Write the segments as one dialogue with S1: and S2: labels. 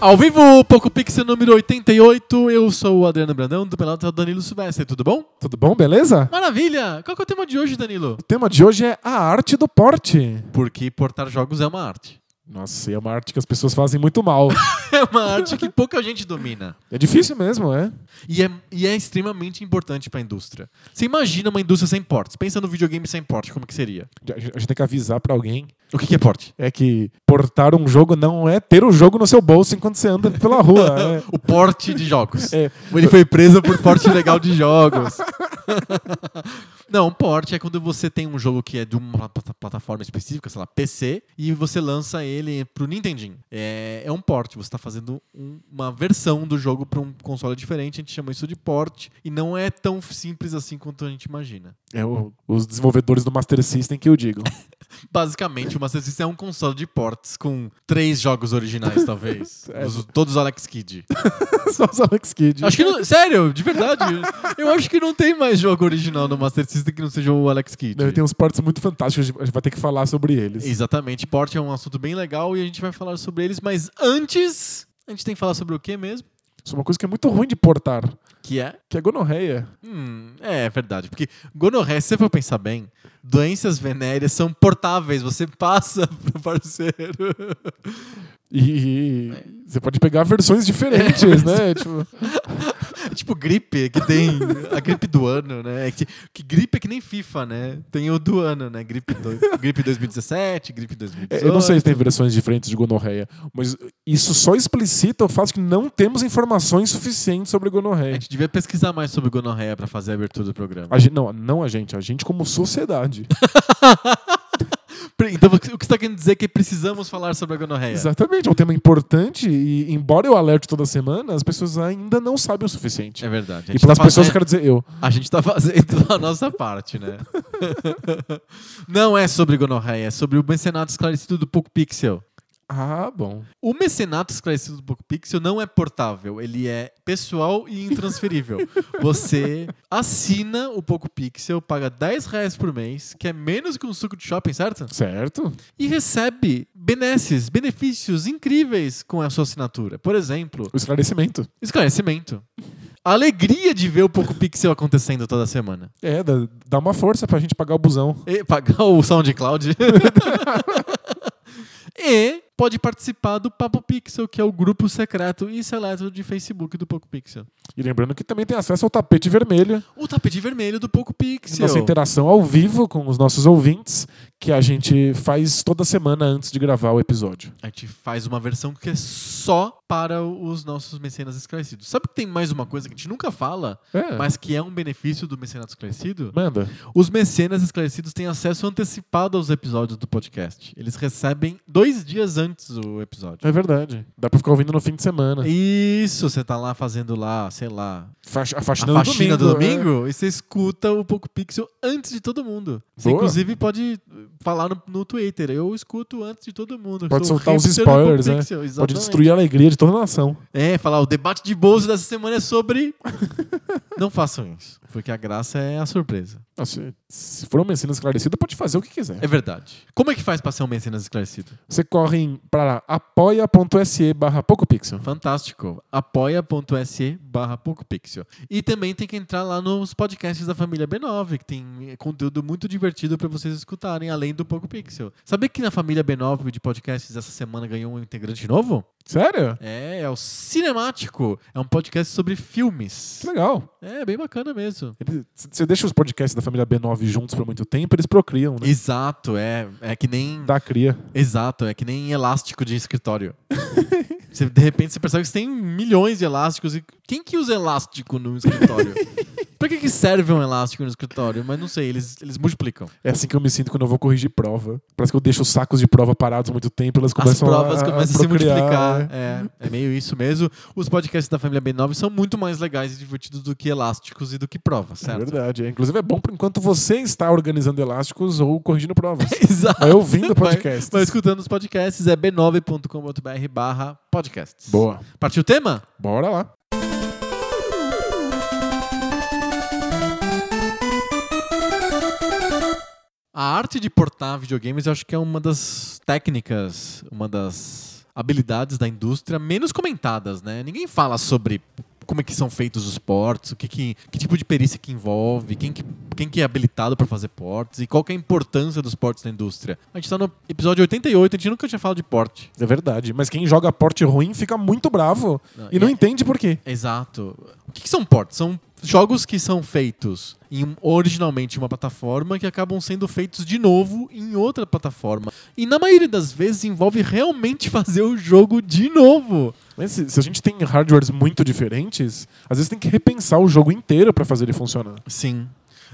S1: Ao vivo, Poco Pixel número 88, eu sou o Adriano Brandão, do Pelado é Danilo Silvestre, tudo bom?
S2: Tudo bom, beleza?
S1: Maravilha! Qual que é o tema de hoje, Danilo?
S2: O tema de hoje é a arte do porte.
S1: Porque portar jogos é uma arte.
S2: Nossa, e é uma arte que as pessoas fazem muito mal.
S1: é uma arte que pouca gente domina.
S2: É difícil mesmo, é?
S1: E é, e é extremamente importante para a indústria. Você imagina uma indústria sem portes. Pensa no videogame sem porte, como que seria?
S2: A gente tem que avisar para alguém.
S1: O que, que é porte?
S2: É que portar um jogo não é ter o jogo no seu bolso enquanto você anda pela rua. É.
S1: o porte de jogos.
S2: É.
S1: Ele foi preso por porte legal de jogos. Não, porte é quando você tem um jogo que é de uma plataforma específica, sei lá, PC, e você lança ele pro Nintendinho. É, é um porte, você está fazendo um, uma versão do jogo para um console diferente, a gente chama isso de porte, e não é tão simples assim quanto a gente imagina.
S2: É o, os desenvolvedores do Master System que eu digo.
S1: Basicamente, o Master System é um console de ports com três jogos originais, talvez. É. Os, todos os Alex Kidd.
S2: Só os Alex Kidd.
S1: Acho que não, sério, de verdade. eu acho que não tem mais jogo original no Master System que não seja o Alex Kidd.
S2: tem uns ports muito fantásticos, a gente vai ter que falar sobre eles.
S1: Exatamente, port é um assunto bem legal e a gente vai falar sobre eles, mas antes, a gente tem que falar sobre o que mesmo?
S2: Sobre uma coisa que é muito ruim de portar.
S1: Que é?
S2: Que é gonorreia.
S1: Hum, é verdade. Porque gonorreia, se você for pensar bem, doenças venéreas são portáveis. Você passa pro parceiro.
S2: E você pode pegar versões diferentes, né?
S1: tipo... É tipo gripe, que tem a gripe do ano, né? É que, que, gripe é que nem FIFA, né? Tem o do ano, né? Gripe, do, gripe 2017, gripe 2018.
S2: É, eu não sei se tem versões diferentes de gonorreia, mas isso só explicita o fato que não temos informações suficientes sobre gonorreia.
S1: A gente devia pesquisar mais sobre gonorreia para fazer a abertura do programa.
S2: A gente, não, não a gente, a gente como sociedade.
S1: Então, o que você está querendo dizer é que precisamos falar sobre a gonorreia?
S2: Exatamente, é um tema importante e, embora eu alerte toda semana, as pessoas ainda não sabem o suficiente.
S1: É verdade.
S2: E pelas tá pessoas, eu quero dizer eu.
S1: A gente está fazendo a nossa parte, né? não é sobre gonorreia, é sobre o mecenato esclarecido do Poco Pixel.
S2: Ah, bom.
S1: O mecenato esclarecido do PocoPixel não é portável, ele é pessoal e intransferível. Você assina o PocoPixel, paga 10 reais por mês, que é menos que um suco de shopping, certo?
S2: Certo.
S1: E recebe benesses, benefícios incríveis com a sua assinatura. Por exemplo...
S2: O esclarecimento.
S1: Esclarecimento. A alegria de ver o PocoPixel acontecendo toda semana.
S2: É, dá, dá uma força pra gente pagar o busão.
S1: E pagar o SoundCloud. e pode participar do Papo Pixel, que é o grupo secreto e seleto de Facebook do Poco Pixel.
S2: E lembrando que também tem acesso ao tapete vermelho.
S1: O tapete vermelho do Poco Pixel.
S2: Nossa interação ao vivo com os nossos ouvintes, que a gente faz toda semana antes de gravar o episódio.
S1: A gente faz uma versão que é só para os nossos mecenas esclarecidos. Sabe que tem mais uma coisa que a gente nunca fala, é. mas que é um benefício do mecenato esclarecido?
S2: Manda.
S1: Os mecenas esclarecidos têm acesso antecipado aos episódios do podcast. Eles recebem dois dias antes o episódio.
S2: É verdade. Dá pra ficar ouvindo no fim de semana.
S1: Isso, você tá lá fazendo lá, sei lá.
S2: a faxina,
S1: a faxina do domingo. Do domingo é. E você escuta o Poco Pixel antes de todo mundo. Você, Boa. inclusive, pode falar no, no, Twitter. Eu escuto antes de todo mundo.
S2: Pode soltar os spoilers, né? Pode destruir a alegria de toda a nação.
S1: É, falar, o debate de bolso dessa semana é sobre. Não façam isso. Porque a graça é a surpresa.
S2: Se, se for um mecenas esclarecido, pode fazer o que quiser.
S1: É verdade. Como é que faz para ser um mecenas esclarecido?
S2: Você corre para apoia.se barra PocoPixel.
S1: Fantástico. apoia.se barra PocoPixel. E também tem que entrar lá nos podcasts da família B9, que tem conteúdo muito divertido para vocês escutarem, além do PocoPixel. Sabia que na família B9 de podcasts essa semana ganhou um integrante novo?
S2: Sério?
S1: É, é o Cinemático. É um podcast sobre filmes.
S2: Que legal.
S1: É, bem bacana mesmo.
S2: Você deixa os podcasts da família B9 juntos por muito tempo, eles procriam, né?
S1: Exato, é. É que nem.
S2: Da cria.
S1: Exato, é que nem elástico de escritório. você, de repente você percebe que você tem milhões de elásticos. E quem que usa elástico no escritório? Pra que, que serve um elástico no escritório? Mas não sei, eles, eles multiplicam.
S2: É assim que eu me sinto quando eu vou corrigir prova. Parece que eu deixo os sacos de prova parados muito tempo, elas
S1: As
S2: começam
S1: provas
S2: a,
S1: começam a se
S2: procriar,
S1: multiplicar. É, é meio isso mesmo. Os podcasts da família B9 são muito mais legais e divertidos do que elásticos e do que provas,
S2: É
S1: certo?
S2: verdade. é. Inclusive é bom por enquanto você está organizando elásticos ou corrigindo provas.
S1: Exato.
S2: Vai ouvindo
S1: Vai-
S2: podcasts.
S1: Vai escutando os podcasts, é b9.com.br barra podcasts.
S2: Boa.
S1: Partiu o tema?
S2: Bora lá.
S1: A arte de portar videogames eu acho que é uma das técnicas, uma das habilidades da indústria menos comentadas, né? Ninguém fala sobre como é que são feitos os ports, o que, que, que tipo de perícia que envolve, quem que, quem que é habilitado para fazer ports e qual que é a importância dos ports na indústria. A gente tá no episódio 88, a gente nunca tinha falado de port.
S2: É verdade. Mas quem joga porte ruim fica muito bravo
S1: Não,
S2: e não
S1: é-
S2: entende por quê.
S1: Exato. O que, que são ports? São jogos que são feitos em, originalmente em uma plataforma que acabam sendo feitos de novo em outra plataforma. E na maioria das vezes envolve realmente fazer o jogo de novo.
S2: Mas se, se a gente tem hardwares muito diferentes, às vezes tem que repensar o jogo inteiro para fazer ele funcionar.
S1: Sim.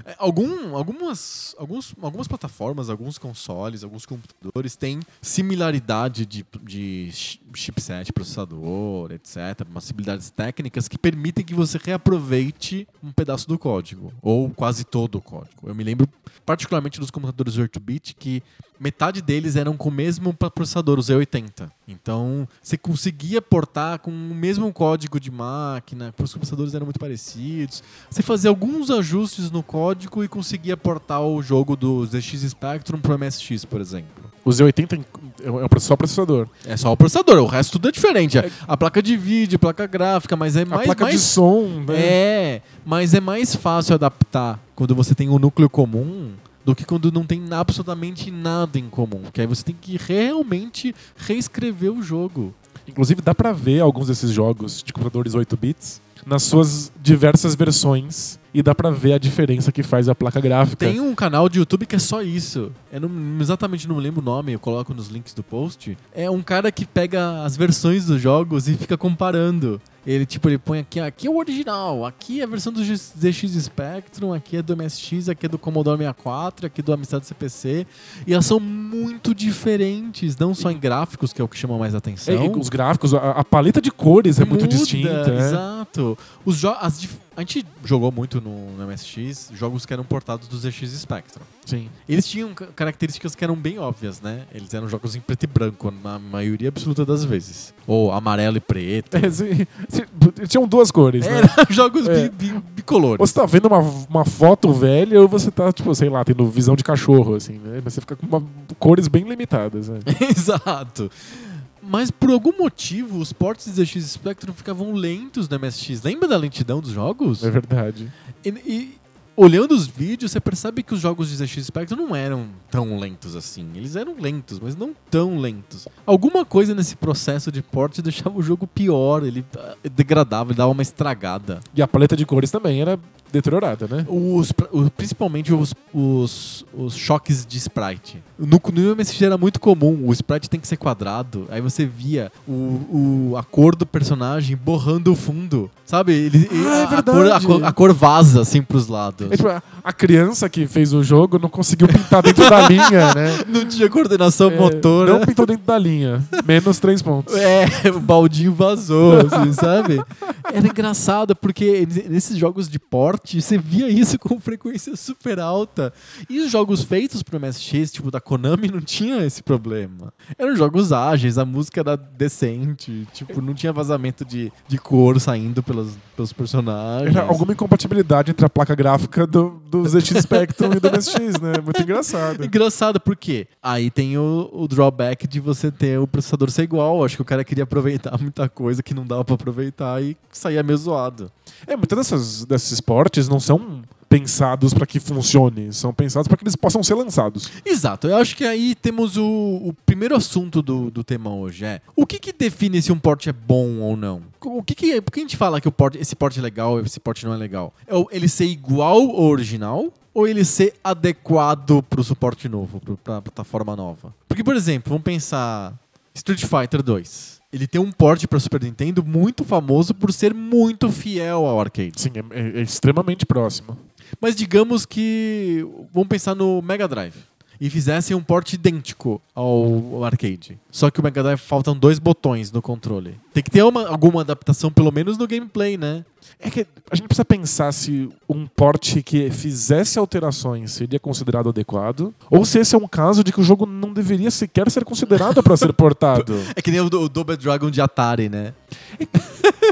S1: É, Algum, algumas, alguns, algumas plataformas, alguns consoles, alguns computadores têm similaridade de, de chi- chipset, processador, etc. Umas técnicas que permitem que você reaproveite um pedaço do código, ou quase todo o código. Eu me lembro particularmente dos computadores 8-bit que metade deles eram com o mesmo processador, o Z80. Então, você conseguia portar com o mesmo código de máquina, os processadores eram muito parecidos. Você fazia alguns ajustes no código e conseguia portar o jogo do ZX Spectrum pro MSX, por exemplo.
S2: O Z80 é é um- só o processador.
S1: É só o processador, o resto tudo é diferente. A placa de vídeo, a placa gráfica, mas é
S2: a
S1: mais...
S2: placa
S1: mais...
S2: de som, né?
S1: É, mas é mais fácil adaptar quando você tem um núcleo comum do que quando não tem absolutamente nada em comum. Que aí você tem que realmente reescrever o jogo.
S2: Inclusive dá pra ver alguns desses jogos de computadores 8 bits nas suas diversas versões e dá pra ver a diferença que faz a placa gráfica.
S1: Tem um canal de YouTube que é só isso. Eu não, exatamente não lembro o nome, eu coloco nos links do post. É um cara que pega as versões dos jogos e fica comparando. Ele, tipo, ele põe aqui, aqui é o original, aqui é a versão do ZX Spectrum, aqui é do MSX, aqui é do Commodore 64, aqui é do Amstrad CPC. E elas são muito diferentes, não só em gráficos, que é o que chama mais atenção.
S2: É, os gráficos, a, a paleta de cores é muito
S1: Muda,
S2: distinta. é.
S1: Exato. Os as a gente jogou muito no, no MSX jogos que eram portados do ZX Spectrum.
S2: Sim.
S1: Eles tinham ca- características que eram bem óbvias, né? Eles eram jogos em preto e branco, na maioria absoluta das vezes. Ou amarelo e preto.
S2: É. Tinham duas cores, né?
S1: Eram jogos
S2: É.
S1: bi- bi- bicolores.
S2: Ou você tá vendo uma, uma foto velha ou você tá, tipo, sei lá, tendo visão de cachorro, assim, né? Mas você fica com uma- cores bem limitadas, né?
S1: Exato. Mas por algum motivo, os ports de ZX Spectrum ficavam lentos no MSX. Lembra da lentidão dos jogos?
S2: É verdade.
S1: E, e olhando os vídeos, você percebe que os jogos de ZX Spectrum não eram tão lentos assim. Eles eram lentos, mas não tão lentos. Alguma coisa nesse processo de port deixava o jogo pior, ele ah, degradava, ele dava uma estragada.
S2: E a paleta de cores também era deteriorada, né?
S1: Os, pra- o- principalmente os, os, os choques de sprite. No, no MSX era muito comum, o sprite tem que ser quadrado, aí você via o, o- a cor do personagem borrando o fundo. Sabe? Ele,
S2: Ah, é
S1: a, a cor, a, a cor vaza assim pros lados.
S2: É, tipo, a- criança que fez o jogo não conseguiu pintar dentro da linha, né?
S1: Não tinha coordenação
S2: É,
S1: motora.
S2: Não pintou dentro da linha. Menos três pontos.
S1: É, o baldinho vazou, assim, sabe? Era engraçado, porque nesses jogos de porte, você via isso com frequência super alta. E os jogos feitos pro MSX, tipo da Konami, não tinha esse problema. Eram jogos ágeis, a música era decente, tipo, não tinha vazamento de, de cor saindo pelos, pelos personagens.
S2: Era alguma incompatibilidade entre a placa gráfica do, do ZX Spectrum e do MSX, né? Muito engraçado.
S1: Engraçado, porque aí tem o, o drawback de você ter o processador ser igual. Acho que o cara queria aproveitar muita coisa que não dava pra aproveitar e saía meio zoado.
S2: É, muitas dessas, desses esportes não são pensados para que funcione, são pensados para que eles possam ser lançados.
S1: Exato, eu acho que aí temos o, o primeiro assunto do, do tema hoje. É o que, que define se um porte é bom ou não? O que, que por que a gente fala que o porte, esse porte é legal esse porte não é legal? É o- ele ser igual ao original ou ele ser adequado pro suporte novo, pro, pra plataforma nova? Porque, por exemplo, vamos pensar Street Fighter 2. Ele tem um porte para Super Nintendo muito famoso por ser muito fiel ao arcade.
S2: Sim, é, é- é extremamente próximo.
S1: Mas digamos que vamos pensar no Mega Drive e fizessem um porte idêntico ao ao arcade. Só que o Mega Drive faltam dois botões no controle. Tem que ter uma- alguma adaptação, pelo menos no gameplay, né?
S2: É que a gente precisa pensar se um porte que fizesse alterações seria considerado adequado, ou se esse é um caso de que o jogo não deveria sequer ser considerado para ser portado.
S1: É que nem o, do- o Double Dragon de Atari, né?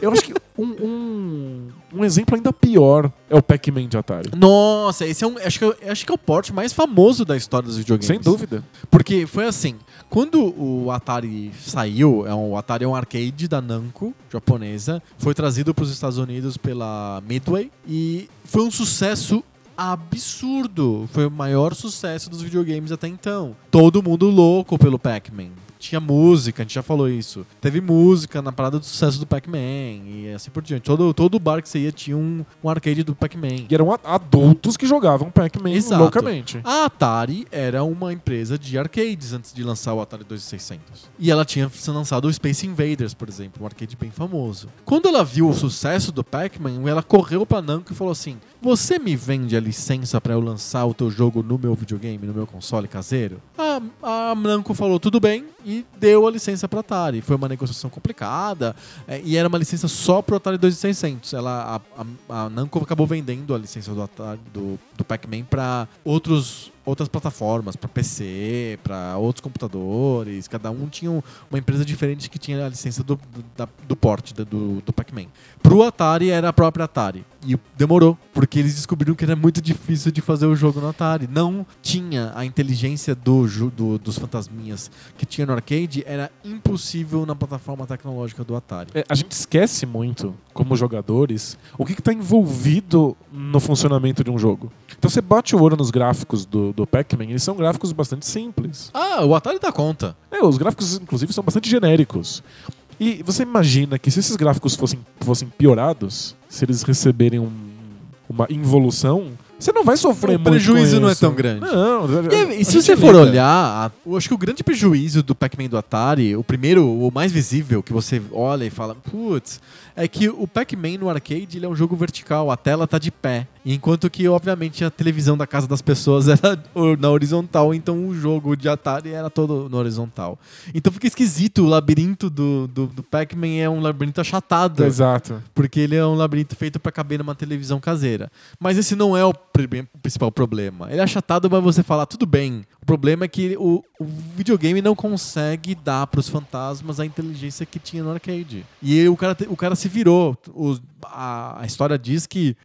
S2: Eu acho que um, um, um exemplo ainda pior é o Pac-Man de Atari.
S1: Nossa, esse é um. Acho que, é- acho que é o porte mais famoso da história dos videogames.
S2: Sem dúvida.
S1: Porque foi assim, quando o Atari saiu, é um, o Atari é um arcade da Namco, japonesa, foi trazido para os Estados Unidos pela Midway e foi um sucesso absurdo. Foi o maior sucesso dos videogames até então. Todo mundo louco pelo Pac-Man. Tinha música, a gente já falou isso. Teve música na parada do sucesso do Pac-Man e assim por diante. Todo, todo bar que você ia tinha um, um arcade do Pac-Man.
S2: E eram adultos que jogavam Pac-Man loucamente.
S1: A Atari era uma empresa de arcades antes de lançar o Atari 2600. E ela tinha lançado o Space Invaders, por exemplo, um arcade bem famoso. Quando ela viu o sucesso do Pac-Man, ela correu pra Namco e falou assim: Você me vende a licença pra eu lançar o teu jogo no meu videogame, no meu console caseiro? A, a Namco falou: Tudo bem. E deu a licença pra Atari. Foi uma negociação complicada. é, e era uma licença só pro Atari 2600. Ela, a, a, a Namco acabou vendendo a licença do, Atari, do, do Pac-Man pra outros, outras plataformas, pra PC, pra outros computadores. Cada um tinha um- uma empresa diferente que tinha a licença do, do, do porte do, do Pac-Man. Pro Atari era a própria Atari. E demorou, porque eles descobriram que era muito difícil de fazer o jogo no Atari. Não tinha a inteligência do, do- dos fantasminhas que tinha no arcade, era impossível na plataforma tecnológica do Atari.
S2: É, a gente esquece muito, como jogadores, o que está envolvido no funcionamento de um jogo. Então você bate o olho nos gráficos do, do Pac-Man, eles são gráficos bastante simples.
S1: Ah, o Atari dá conta.
S2: É, os gráficos, inclusive, são bastante genéricos. E você imagina que se esses gráficos fossem, fossem piorados, se eles receberem um- uma involução, você não vai sofrer
S1: O
S2: muito.
S1: prejuízo
S2: com
S1: não é tão grande.
S2: Não,
S1: E, e se você for
S2: lida.
S1: olhar, a- acho que o grande prejuízo do Pac-Man do Atari, o primeiro, o mais visível, que você olha e fala, putz, é que o Pac-Man no arcade ele é um jogo vertical, a tela tá de pé. Enquanto que, obviamente, a televisão da casa das pessoas era na horizontal, então o jogo de Atari era todo no horizontal. Então fica esquisito, o labirinto do, do, do Pac-Man é um labirinto achatado.
S2: Exato.
S1: Porque ele é um labirinto feito pra caber numa televisão caseira. Mas esse não é o, o principal problema. Ele é achatado, mas você fala, tudo bem. O problema é que o, o videogame não consegue dar pros fantasmas a inteligência que tinha no arcade. E aí o cara, o cara se virou. Os- a, a história diz que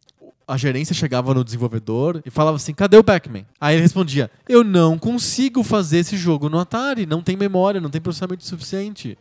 S1: a gerência chegava no desenvolvedor e falava assim: cadê o Pac-Man? Aí ele respondia: eu não consigo fazer esse jogo no Atari. Não tem memória, não tem processamento suficiente.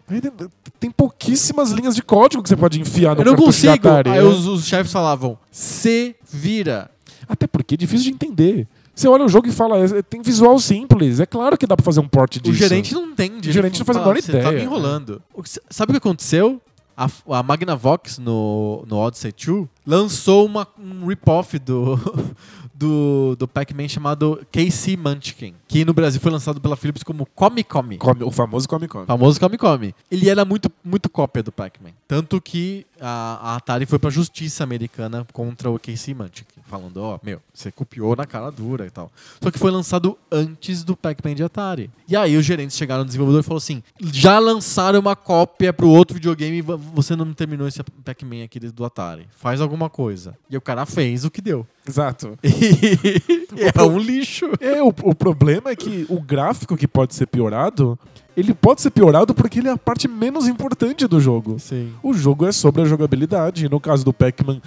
S2: Tem, pouquíssimas linhas de código que você pode enfiar no
S1: Eu não consigo.
S2: Atari.
S1: Aí
S2: é.
S1: os, os chefes falavam: se vira.
S2: Até porque é difícil de entender. Você olha o jogo e fala, é- tem visual simples. É claro que dá pra fazer um port disso.
S1: O gerente não entende.
S2: O gerente não faz a menor
S1: "Você Tá
S2: ideia."
S1: me enrolando. Sabe o que aconteceu? A, a Magnavox no, no Odyssey 2 lançou uma, um rip-off do, do, do Pac-Man chamado KC Munchkin, que no Brasil foi lançado pela Philips como Come Come.
S2: Come- o famoso Come Come.
S1: Famoso Come Come. Ele era muito, muito cópia do Pac-Man. Tanto que a, a Atari foi pra justiça americana contra o Casey Munchkin. Falando, ó, meu, você copiou na cara dura e tal. Só que foi lançado antes do Pac-Man de Atari. E aí os gerentes chegaram no desenvolvedor e falaram assim, já lançaram uma cópia pro outro videogame e vo- você não terminou esse Pac-Man aqui do Atari. Faz alguma coisa. E o cara fez o que deu.
S2: Exato.
S1: E é um lixo.
S2: É, o, o problema é que o gráfico que pode ser piorado, ele pode ser piorado porque ele é a parte menos importante do jogo.
S1: Sim.
S2: O jogo é sobre a jogabilidade. E no caso do Pac-Man,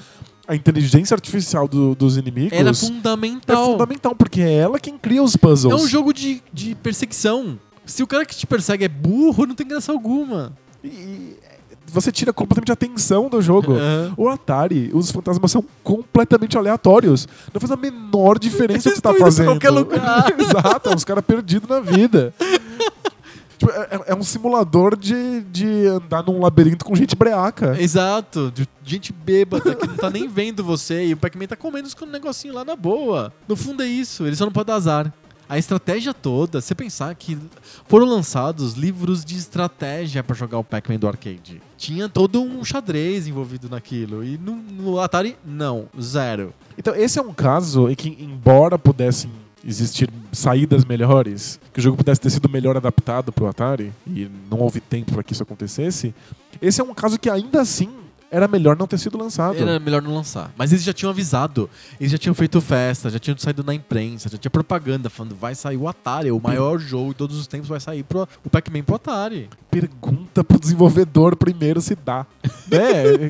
S2: a inteligência artificial do- dos inimigos
S1: Era
S2: é
S1: fundamental.
S2: fundamental, porque é ela quem cria os puzzles.
S1: É um jogo de, de perseguição. Se o cara que te persegue é burro, não tem graça alguma.
S2: E você tira completamente a atenção do jogo.
S1: É.
S2: O Atari, os fantasmas são completamente aleatórios. Não faz a menor diferença o que você tá fazendo.
S1: qualquer lugar.
S2: Exato, é uns caras perdidos na vida. Tipo, é, é um simulador de, de andar num labirinto com gente breaca.
S1: Exato, de gente bêbada que não tá nem vendo você e o Pac-Man tá comendo com um negocinho lá na boa. No fundo é isso, ele só não pode dar azar. A estratégia toda, você pensar que foram lançados livros de estratégia pra jogar o Pac-Man do arcade. Tinha todo um xadrez envolvido naquilo. E no, no Atari, não, zero.
S2: Então, esse é um caso em que, embora pudessem existir saídas melhores, que o jogo pudesse ter sido melhor adaptado pro Atari, e não houve tempo para que isso acontecesse, esse é um caso que ainda assim era melhor não ter sido lançado.
S1: Era melhor não lançar. Mas eles já tinham avisado. Eles já tinham feito festa, já tinham saído na imprensa, já tinha propaganda falando vai sair o Atari, o maior jogo de todos os tempos vai sair pro, o Pac-Man pro Atari.
S2: Pergunta pro desenvolvedor primeiro se dá. né?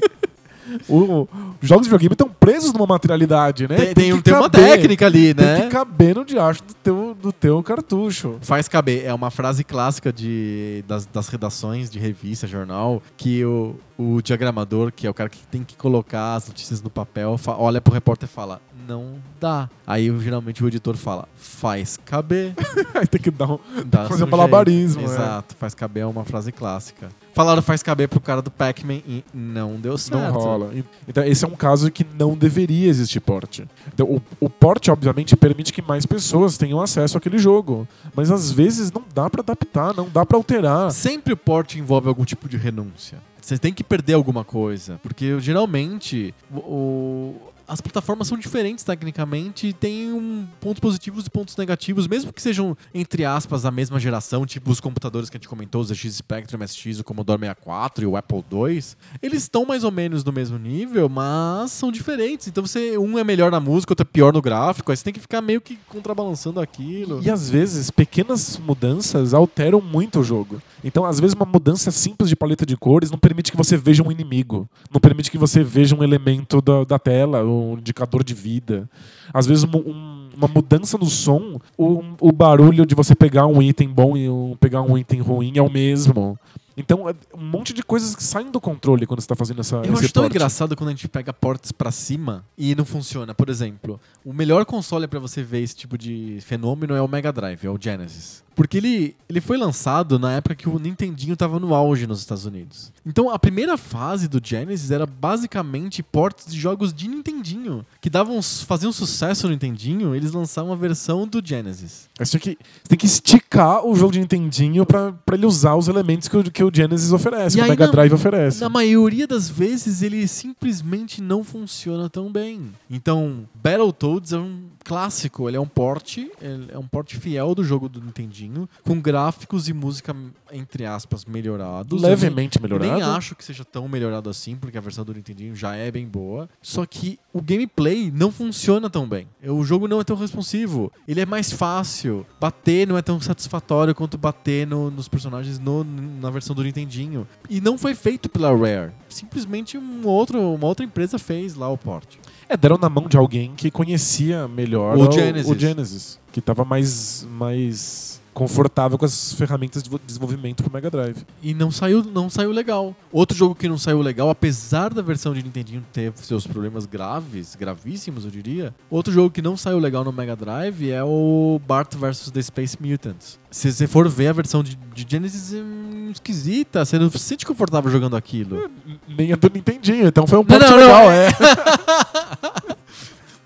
S2: O- os jogos de videogame estão presos numa materialidade, né?
S1: Tem, tem,
S2: que
S1: tem uma técnica ali,
S2: Tem
S1: né?
S2: que caber no diacho do teu, do teu cartucho.
S1: Faz caber. É uma frase clássica de, das, das redações de revista, jornal, que o, o diagramador, que é o cara que tem que colocar as notícias no papel, olha pro repórter e fala, não dá. Aí geralmente o editor fala, faz caber.
S2: Aí tem que dar um,
S1: Dá
S2: fazer
S1: um
S2: um malabarismo.
S1: jeito.
S2: é.
S1: Exato, faz caber é uma frase clássica. Falaram faz caber pro cara do Pac-Man e não deu certo.
S2: Não rola. Então, esse é um caso que não deveria existir porte. Então, o, o porte, obviamente, permite que mais pessoas tenham acesso àquele jogo. Mas às vezes não dá pra adaptar, não dá pra alterar.
S1: Sempre o port envolve algum tipo de renúncia. Você tem que perder alguma coisa. Porque geralmente o- as plataformas são diferentes tecnicamente e tem um, pontos positivos e pontos negativos, mesmo que sejam, entre aspas, da mesma geração, tipo os computadores que a gente comentou, os ZX Spectrum, MSX, o Commodore 64 e o Apple II. Eles estão mais ou menos no mesmo nível, mas são diferentes. Então você um é melhor na música, outro é pior no gráfico, aí você tem que ficar meio que contrabalançando aquilo.
S2: E às vezes, pequenas mudanças alteram muito o jogo. Então, às vezes, uma mudança simples de paleta de cores não permite que você veja um inimigo. Não permite que você veja um elemento da, da tela, um indicador de vida. Às vezes, um- um- uma mudança no som, o, o barulho de você pegar um item bom e um- pegar um item ruim é o mesmo. Então, é um monte de coisas que saem do controle quando você está fazendo essa.
S1: Eu acho tão
S2: porte.
S1: engraçado quando a gente pega ports pra cima e não funciona. Por exemplo, o melhor console pra você ver esse tipo de fenômeno é o Mega Drive, é o Genesis. Porque ele, ele foi lançado na época que o Nintendinho tava no auge nos Estados Unidos. Então a primeira fase do Genesis era basicamente ports de jogos de Nintendinho, que davam, faziam sucesso no Nintendinho, eles lançavam a versão do Genesis.
S2: Você tem, que, você tem que esticar o jogo de Nintendinho pra ele usar os elementos que o, que o Genesis oferece,
S1: E
S2: que o Mega
S1: na-
S2: Drive oferece.
S1: Na maioria das vezes ele simplesmente não funciona tão bem. Então, Battletoads é um clássico, ele é um porte, é um porte fiel do jogo do Nintendinho, com gráficos e música entre aspas melhorados.
S2: Levemente
S1: nem-
S2: melhorado.
S1: Nem acho que seja tão melhorado assim, porque a versão do Nintendinho já é bem boa. Só que o gameplay não funciona tão bem. O jogo não é tão responsivo. Ele é mais fácil. Bater não é tão satisfatório quanto bater no- nos personagens no- na versão do Nintendinho. E não foi feito pela Rare. Simplesmente um outro, uma outra empresa fez lá o porte.
S2: É, deram na mão de alguém que conhecia melhor
S1: O Genesis.
S2: o Genesis, que estava mais, mais confortável com as ferramentas de vo- desenvolvimento pro Mega Drive.
S1: E não saiu, não saiu legal. Outro jogo que não saiu legal, apesar da versão de Nintendinho ter seus problemas graves, gravíssimos, eu diria. Outro jogo que não saiu legal no Mega Drive é o Bart vs The Space Mutants. Se você for ver a versão de, de Genesis, é esquisita. Você não se sente confortável jogando aquilo.
S2: Nem a do Nintendinho, então foi um
S1: Não,
S2: ponto
S1: não,
S2: legal,
S1: não,
S2: é.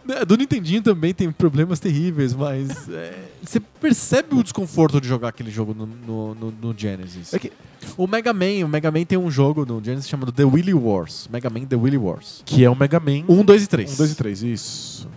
S1: É, Do Nintendinho também tem problemas terríveis, mas é, você percebe o desconforto de jogar aquele jogo no, no, no- no Genesis.
S2: É que-
S1: O Mega Man, o Mega Man tem um jogo no Genesis chamado The Willy Wars. Mega Man The Willy Wars.
S2: Que é o Mega Man
S1: 1, 2 e 3.
S2: 1, 2 e 3, isso.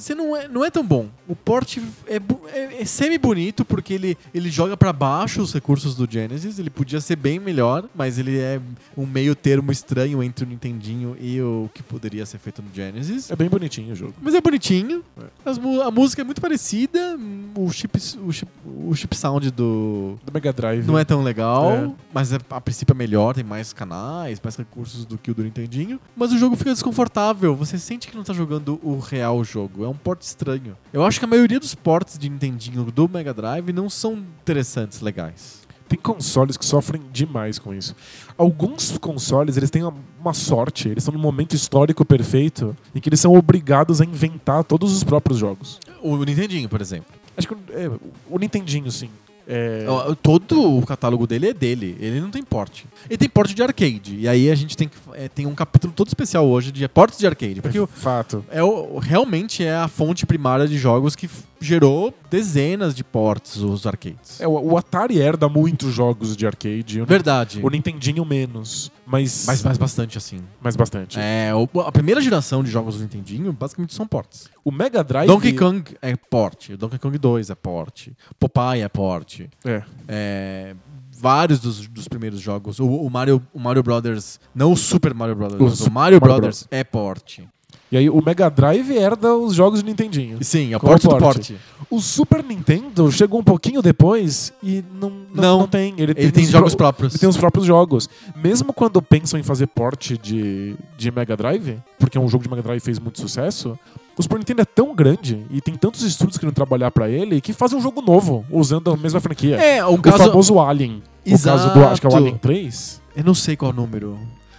S1: Você não é, não é tão bom. O port é, é, é semi-bonito porque ele, ele joga pra baixo os recursos do Genesis. Ele podia ser bem melhor, mas ele é um meio termo estranho entre o Nintendinho e o que poderia ser feito no Genesis.
S2: É bem bonitinho o jogo.
S1: Mas é bonitinho.
S2: É.
S1: A música é muito parecida. O chip, o chip, o chip sound do.
S2: Do Mega Drive.
S1: Não é tão legal,
S2: É.
S1: mas é- a princípio é melhor, tem mais canais, mais recursos do que o do Nintendinho. Mas o jogo fica desconfortável, você sente que não tá jogando o real jogo, é um port estranho. Eu acho que a maioria dos ports de Nintendinho do Mega Drive não são interessantes, legais.
S2: Tem consoles que sofrem demais com isso. Alguns consoles, eles têm uma, uma sorte, eles estão num momento histórico perfeito em que eles são obrigados a inventar todos os próprios jogos.
S1: O Nintendinho, por exemplo.
S2: Acho que é, o Nintendinho, sim. É,
S1: Todo o catálogo dele é dele, ele não tem porte. Ele tem porte de arcade, e aí a gente tem, que, é, tem um capítulo todo especial hoje de portes de arcade, porque o-
S2: fato.
S1: é o, realmente é a fonte primária de jogos que gerou dezenas de portes os arcades.
S2: É, o, o Atari herda muitos jogos de arcade. O,
S1: Verdade.
S2: o Nintendinho menos. Mas,
S1: Mas, mas bastante assim.
S2: mas bastante.
S1: É, o- a primeira geração de jogos do Nintendinho basicamente são portes.
S2: O Mega Drive.
S1: Donkey Kong é porte, Donkey Kong 2 é porte, Popeye é porte.
S2: É.
S1: É, vários dos, dos primeiros jogos. O, o Mario, o Mario Brothers, não o Super Mario Brothers,
S2: O
S1: mas o Mario,
S2: Mario
S1: Brothers é porte.
S2: E aí o Mega Drive herda os jogos de Nintendinho.
S1: Sim, é
S2: Como
S1: porte do
S2: porte. O Super Nintendo chegou um pouquinho depois e não, não,
S1: Não.
S2: não tem. Ele,
S1: Ele tem
S2: os
S1: jogos
S2: pró-
S1: próprios.
S2: Ele tem os próprios jogos. Mesmo quando pensam em fazer porte de, de Mega Drive, porque é um jogo de Mega Drive fez muito sucesso, o Super Nintendo é tão grande e tem tantos estúdios querendo trabalhar pra ele que fazem um jogo novo, usando a mesma franquia.
S1: É,
S2: o
S1: caso...
S2: famoso Alien. O caso do, acho que é o
S1: Exato.
S2: Alien 3,
S1: Eu não sei qual número.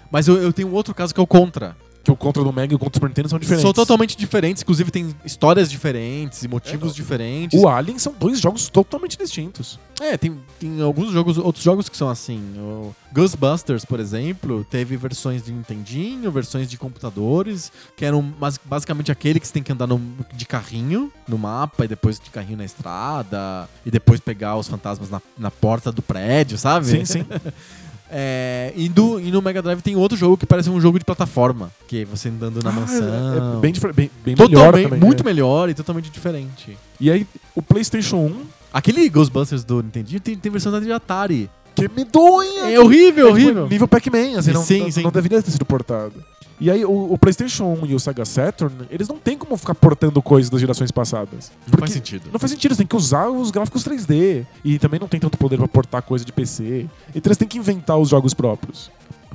S1: Mas eu, eu tenho um outro caso que é o Contra.
S2: Que o contra do Mega e o contra do Super Nintendo são diferentes.
S1: São totalmente diferentes, inclusive tem histórias diferentes e motivos diferentes.
S2: O Alien são dois jogos totalmente distintos.
S1: É, tem, tem alguns jogos, outros jogos que são assim. O Ghostbusters, por exemplo, teve versões de Nintendinho, versões de computadores, que eram bas- basicamente aquele que você tem que andar no- de carrinho no mapa e depois de carrinho na estrada e depois pegar os fantasmas na, na porta do prédio, sabe?
S2: Sim, sim.
S1: É, e, do- e no Mega Drive tem outro jogo que parece um jogo de plataforma, que é você andando na
S2: Ah,
S1: mansão.
S2: É bem, bem, bem melhor também.
S1: muito
S2: é.
S1: melhor e totalmente diferente.
S2: E aí, o PlayStation 1,
S1: Aquele Ghostbusters do Nintendinho tem, tem versão da de Atari.
S2: que medonha!
S1: É horrível,
S2: É tipo
S1: horrível.
S2: nível Pac-Man, assim, não,
S1: Sim,
S2: não,
S1: sim.
S2: não deveria ter sido portado. E aí, o, o PlayStation 1 e o Sega Saturn, eles não tem como ficar portando coisas das gerações passadas.
S1: Não faz sentido.
S2: Não faz sentido, você tem que usar os gráficos 3D. E também não tem tanto poder pra portar coisa de PC. Então eles têm que inventar os jogos próprios.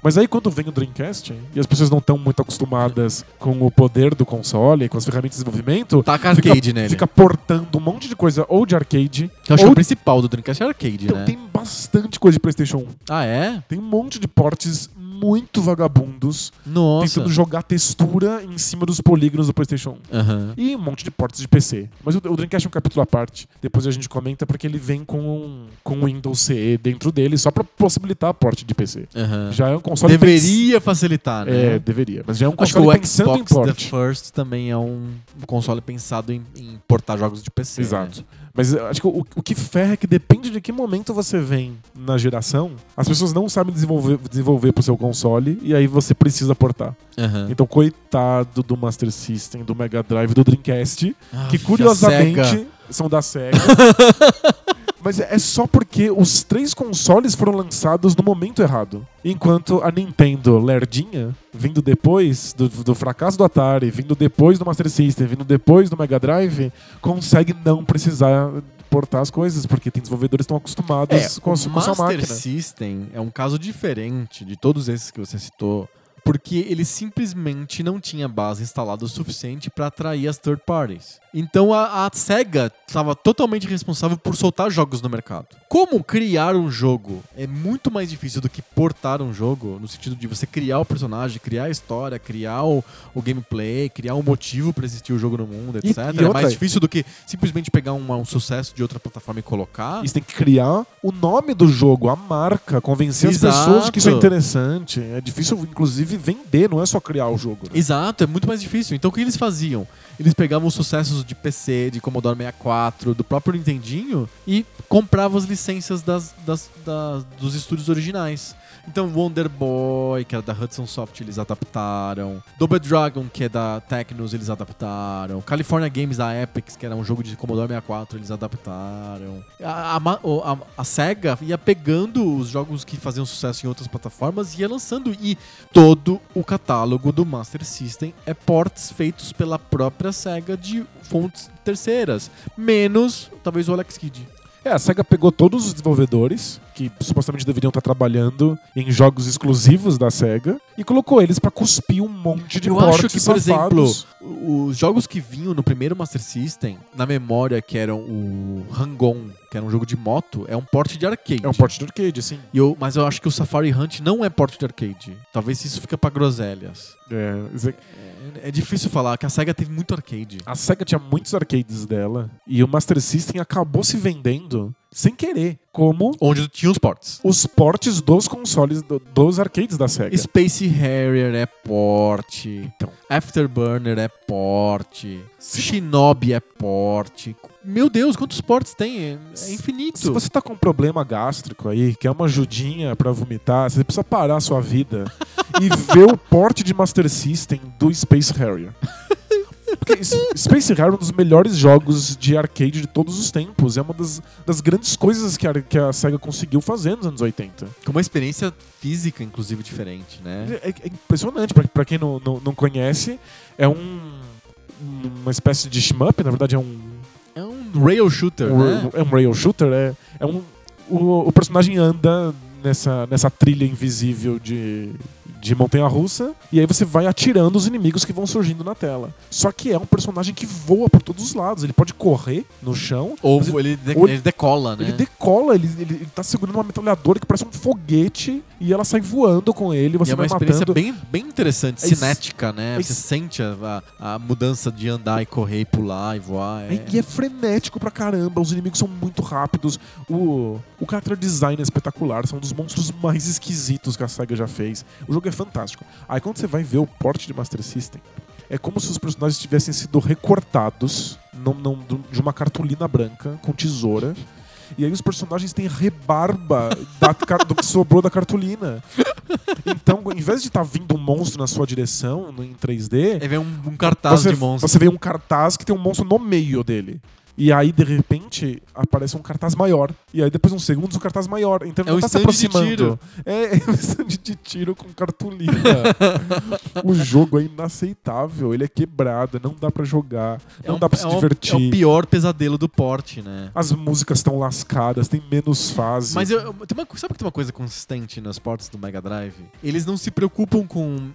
S2: Mas aí quando vem o Dreamcast, e as pessoas não estão muito acostumadas com o poder do console, com as ferramentas de desenvolvimento,
S1: Taca arcade
S2: fica,
S1: nele.
S2: fica portando um monte de coisa ou de arcade,
S1: Que eu acho que
S2: ou
S1: o principal do Dreamcast é arcade,
S2: então
S1: né?
S2: tem bastante coisa de PlayStation 1.
S1: Ah, é?
S2: Tem um monte de portes muito vagabundos,
S1: Nossa.
S2: tentando jogar textura em cima dos polígonos do PlayStation 1.
S1: Aham.
S2: E um monte de portes de PC. Mas o, o Dreamcast é um capítulo à parte. Depois a gente comenta porque ele vem com um, com um Windows CE dentro dele só pra possibilitar a porte de PC.
S1: Aham.
S2: Já é um console
S1: Deveria facilitar,
S2: pens-
S1: né?
S2: É, deveria. Mas já é um
S1: Acho que
S2: console
S1: o
S2: pensando em
S1: Xbox The. First também é um console pensado em, em portar jogos de PC.
S2: Exato.
S1: né?
S2: Mas acho que o, o que ferra é que depende de que momento você vem na geração, as pessoas não sabem desenvolver, desenvolver pro seu console e aí você precisa portar.
S1: Aham.
S2: Então, coitado do Master System, do Mega Drive, do Dreamcast,
S1: Ah,
S2: que curiosamente são da SEGA. Mas é só porque os três consoles foram lançados no momento errado. Enquanto a Nintendo lerdinha, vindo depois do, do fracasso do Atari, vindo depois do Master System, vindo depois do Mega Drive, consegue não precisar portar as coisas, porque tem desenvolvedores que estão acostumados
S1: É,
S2: com, a
S1: o
S2: su- com a sua
S1: Master
S2: máquina.
S1: System é um caso diferente de todos esses que você citou, porque ele simplesmente não tinha base instalada o suficiente para atrair as third parties. Então a, a Sega estava totalmente responsável por soltar jogos no mercado. Como criar um jogo é muito mais difícil do que portar um jogo, no sentido de você criar o personagem, criar a história, criar o, o gameplay, criar um motivo para existir o jogo no mundo,
S2: E-
S1: etc.
S2: e
S1: é
S2: outra-
S1: mais difícil do que simplesmente pegar um, um sucesso de outra plataforma e colocar.
S2: E você tem que criar o nome do jogo, a marca, convencer as
S1: Exato.
S2: pessoas de que isso é interessante. É difícil, inclusive, vender, não é só criar o jogo. né?
S1: Exato, é muito mais difícil. Então o que eles faziam? Eles pegavam os sucessos de PC, de Commodore 64, do próprio Nintendinho e compravam as licenças das, das- das- dos estúdios originais. Então Wonder Boy, que era da Hudson Soft, eles adaptaram. Double Dragon, que é da Technos, eles adaptaram. California Games da Epic, que era um jogo de Commodore 64, eles adaptaram. A, a a- a Sega ia pegando os jogos que faziam sucesso em outras plataformas e ia lançando. E todo o catálogo do Master System é ports feitos pela própria Sega de fontes terceiras. Menos, talvez, o Alex Kidd.
S2: É, a SEGA pegou todos os desenvolvedores que supostamente deveriam estar trabalhando em jogos exclusivos da SEGA e colocou eles pra cuspir um monte de
S1: Eu acho que, por exemplo, os jogos que vinham no primeiro Master System, na memória, que eram o Hang-On, que era um jogo de moto, é um porte de arcade.
S2: É um porte de arcade, sim.
S1: E eu, mas eu acho que o Safari Hunt não é porte de arcade. Talvez isso fica pra groselhas.
S2: É, é-
S1: É, é difícil falar, que a SEGA teve muito arcade.
S2: a SEGA tinha muitos arcades dela e o Master System acabou se vendendo sem querer, como
S1: Onde tinha os ports.
S2: os portes dos consoles do- dos arcades da SEGA.
S1: Space Harrier é porte.
S2: Então.
S1: Afterburner é porte. Shinobi é porte. Meu Deus, quantos portes tem? É, é infinito.
S2: Se você tá com um problema gástrico aí, quer uma ajudinha pra vomitar, você precisa parar a sua vida e ver o porte de Master System do Space Harrier. Porque Space Harrier é um dos melhores jogos de arcade de todos os tempos. É uma das, das grandes coisas que a, que a SEGA conseguiu fazer nos anos 80.
S1: Com uma experiência física, inclusive, diferente, né?
S2: É, é impressionante. Pra, pra quem não, não, não conhece, é um, uma espécie de shmup, na verdade é um,
S1: É um rail shooter,
S2: um,
S1: né?
S2: é um rail shooter. É, é um, o, o personagem anda nessa, nessa trilha invisível de, de montanha-russa e aí você vai atirando os inimigos que vão surgindo na tela. Só que é um personagem que voa por todos os lados. Ele pode correr no chão,
S1: Ou
S2: mas
S1: ele, de-
S2: ou-
S1: ele decola, né?
S2: ele decola, ele, ele, ele tá segurando uma metralhadora que parece um foguete e ela sai voando com ele. Você
S1: e é uma experiência
S2: matando.
S1: bem, bem interessante,
S2: É
S1: cinética, né?
S2: é
S1: Você sente a, a, a mudança de andar e correr e pular e voar. É...
S2: E é frenético pra caramba, os inimigos são muito rápidos. O, o character design é espetacular, são um dos monstros mais esquisitos que a SEGA já fez. O jogo é fantástico. Aí quando você vai ver o porte de Master System, é como se os personagens tivessem sido recortados num- num- de uma cartolina branca com tesoura. E aí os personagens têm rebarba da do que sobrou da cartolina. Então, em vez de estar vindo um monstro na sua direção em 3D,
S1: Aí vem um, um cartaz
S2: você,
S1: de monstro.
S2: você vê um cartaz que tem um monstro no meio dele. E aí, de repente, aparece um cartaz maior. E aí, depois de uns segundos, um cartaz maior. Então, ele
S1: É
S2: não
S1: um
S2: tá se aproximando.
S1: tiro.
S2: É, é um stand de tiro com cartolina. o jogo é inaceitável. Ele é quebrado, não dá pra jogar.
S1: É
S2: Não
S1: um-
S2: dá pra se
S1: é
S2: divertir.
S1: É o pior pesadelo do porte, né?
S2: As músicas estão lascadas, tem menos fases.
S1: Mas eu, eu- tem uma, sabe que tem uma coisa consistente nos ports do Mega Drive? Eles não se preocupam com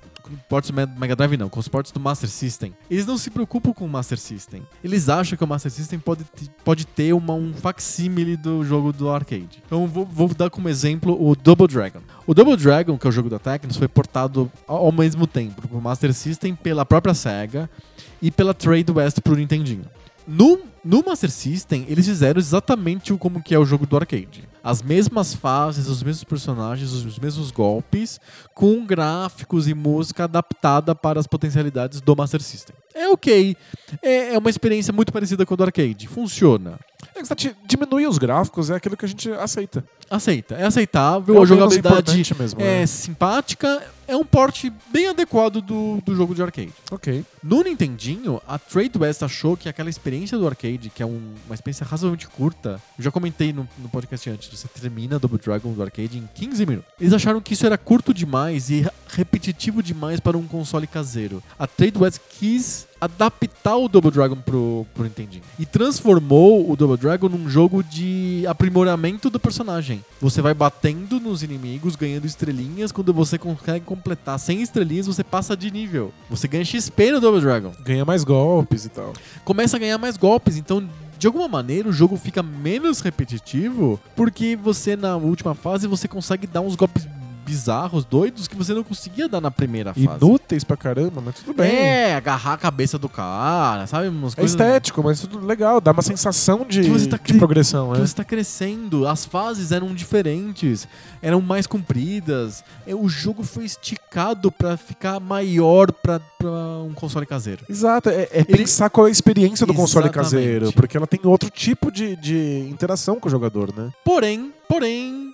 S1: ports do Me- Mega Drive, não, com os ports do Master System. Eles não se preocupam com o Master System. Eles acham que o Master System pode, pode ter uma, um facsímile do jogo do arcade. Então vou, vou dar como exemplo o Double Dragon. O Double Dragon, que é o jogo da Tecnos, foi portado ao, mesmo tempo pro Master System pela própria SEGA e pela Trade West pro Nintendinho. No, no Master System, eles fizeram exatamente como que é o jogo do arcade. As mesmas fases, os mesmos personagens, os mesmos golpes, com gráficos e música adaptada para as potencialidades do Master System. É ok. É, é uma experiência muito parecida com a do arcade. Funciona.
S2: É ti- diminuir os gráficos é aquilo que a gente aceita.
S1: Aceita. É aceitável.
S2: É
S1: a jogabilidade
S2: mesmo.
S1: é
S2: né?
S1: simpática. É um porte bem adequado do, do jogo de arcade.
S2: Ok.
S1: No Nintendinho, a Trade West achou que aquela experiência do arcade, que é um- uma experiência razoavelmente curta, eu já comentei no, no podcast antes, você termina Double Dragon do arcade em 15 minutos. Eles acharam que isso era curto demais e repetitivo demais para um console caseiro. A Trade West quis adaptar o Double Dragon pro, pro Nintendinho e transformou o Double Dragon num jogo de aprimoramento do personagem. Você vai batendo nos inimigos, ganhando estrelinhas. Quando você consegue completar 100 estrelinhas, você passa de nível. Você ganha XP no Double Dragon.
S2: Ganha mais golpes e tal.
S1: Começa a ganhar mais golpes, então de alguma maneira o jogo fica menos repetitivo, porque você na última fase você consegue dar uns golpes bizarros, doidos que você não conseguia dar na primeira fase.
S2: Inúteis pra caramba, mas tudo bem.
S1: É, agarrar a cabeça do cara, sabe? Umas
S2: É
S1: coisas
S2: estético, mas tudo legal, dá uma sensação de,
S1: tá
S2: de
S1: cri-
S2: progressão,
S1: que
S2: né?
S1: você tá crescendo. As fases eram diferentes, eram mais compridas. É, O jogo foi esticado pra ficar maior pra, pra um console caseiro.
S2: Exato, é, é pensar qual é a experiência do console
S1: Exatamente.
S2: caseiro, porque ela tem outro tipo de, de interação com o jogador, né?
S1: Porém, porém.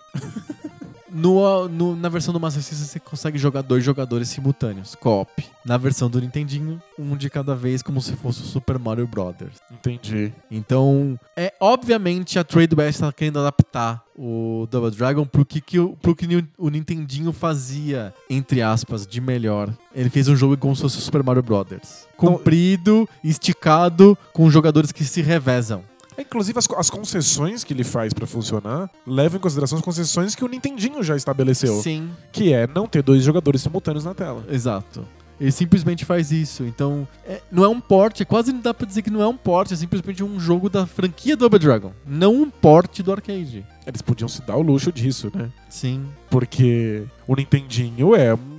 S1: No, no- na versão do Master System você consegue jogar dois jogadores simultâneos, co-op. Na versão do Nintendinho, um de cada vez, como se fosse o Super Mario Brothers.
S2: Entendi.
S1: Então, é obviamente a Trade West tá querendo adaptar o Double Dragon pro que, que, o- pro que o Nintendinho fazia, entre aspas, de melhor. Ele fez um jogo como se fosse o Super Mario Brothers. Comprido, esticado, com jogadores que se revezam.
S2: É, Inclusive, as, as concessões que ele faz pra funcionar levam em consideração as concessões que o Nintendinho já estabeleceu.
S1: Sim,
S2: Que é não ter dois jogadores simultâneos na tela.
S1: exato. Ele simplesmente faz isso. Então, é- não é um port, é quase não dá pra dizer que não é um port, é simplesmente um jogo da franquia Double Dragon, não um port do arcade.
S2: Eles podiam se dar o luxo disso, né?
S1: Sim.
S2: Porque o Nintendinho é um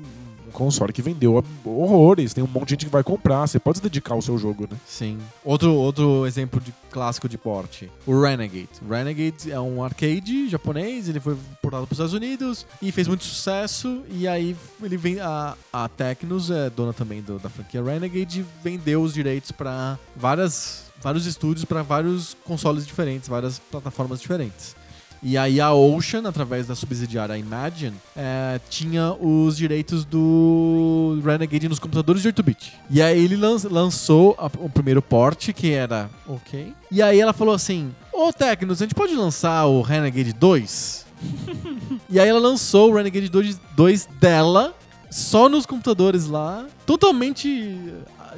S2: console que vendeu horrores, tem um monte de gente que vai comprar, você pode se dedicar ao seu jogo, né?
S1: Sim. Outro, outro exemplo de clássico de porte, o Renegade. Renegade é um arcade japonês, ele foi portado para os Estados Unidos e fez muito sucesso. E aí ele vem a, a Tecnos, é dona também do, da franquia Renegade, vendeu os direitos para várias vários estúdios para vários consoles diferentes, várias plataformas diferentes. E aí a Ocean, através da subsidiária Imagine, é, tinha os direitos do Renegade nos computadores de 8-bit. E aí ele lan lançou a, o primeiro port, que era ok. E aí ela falou assim, ô Tecnos, a gente pode lançar o Renegade 2? e aí ela lançou o Renegade 2, 2 dela, só nos computadores lá, totalmente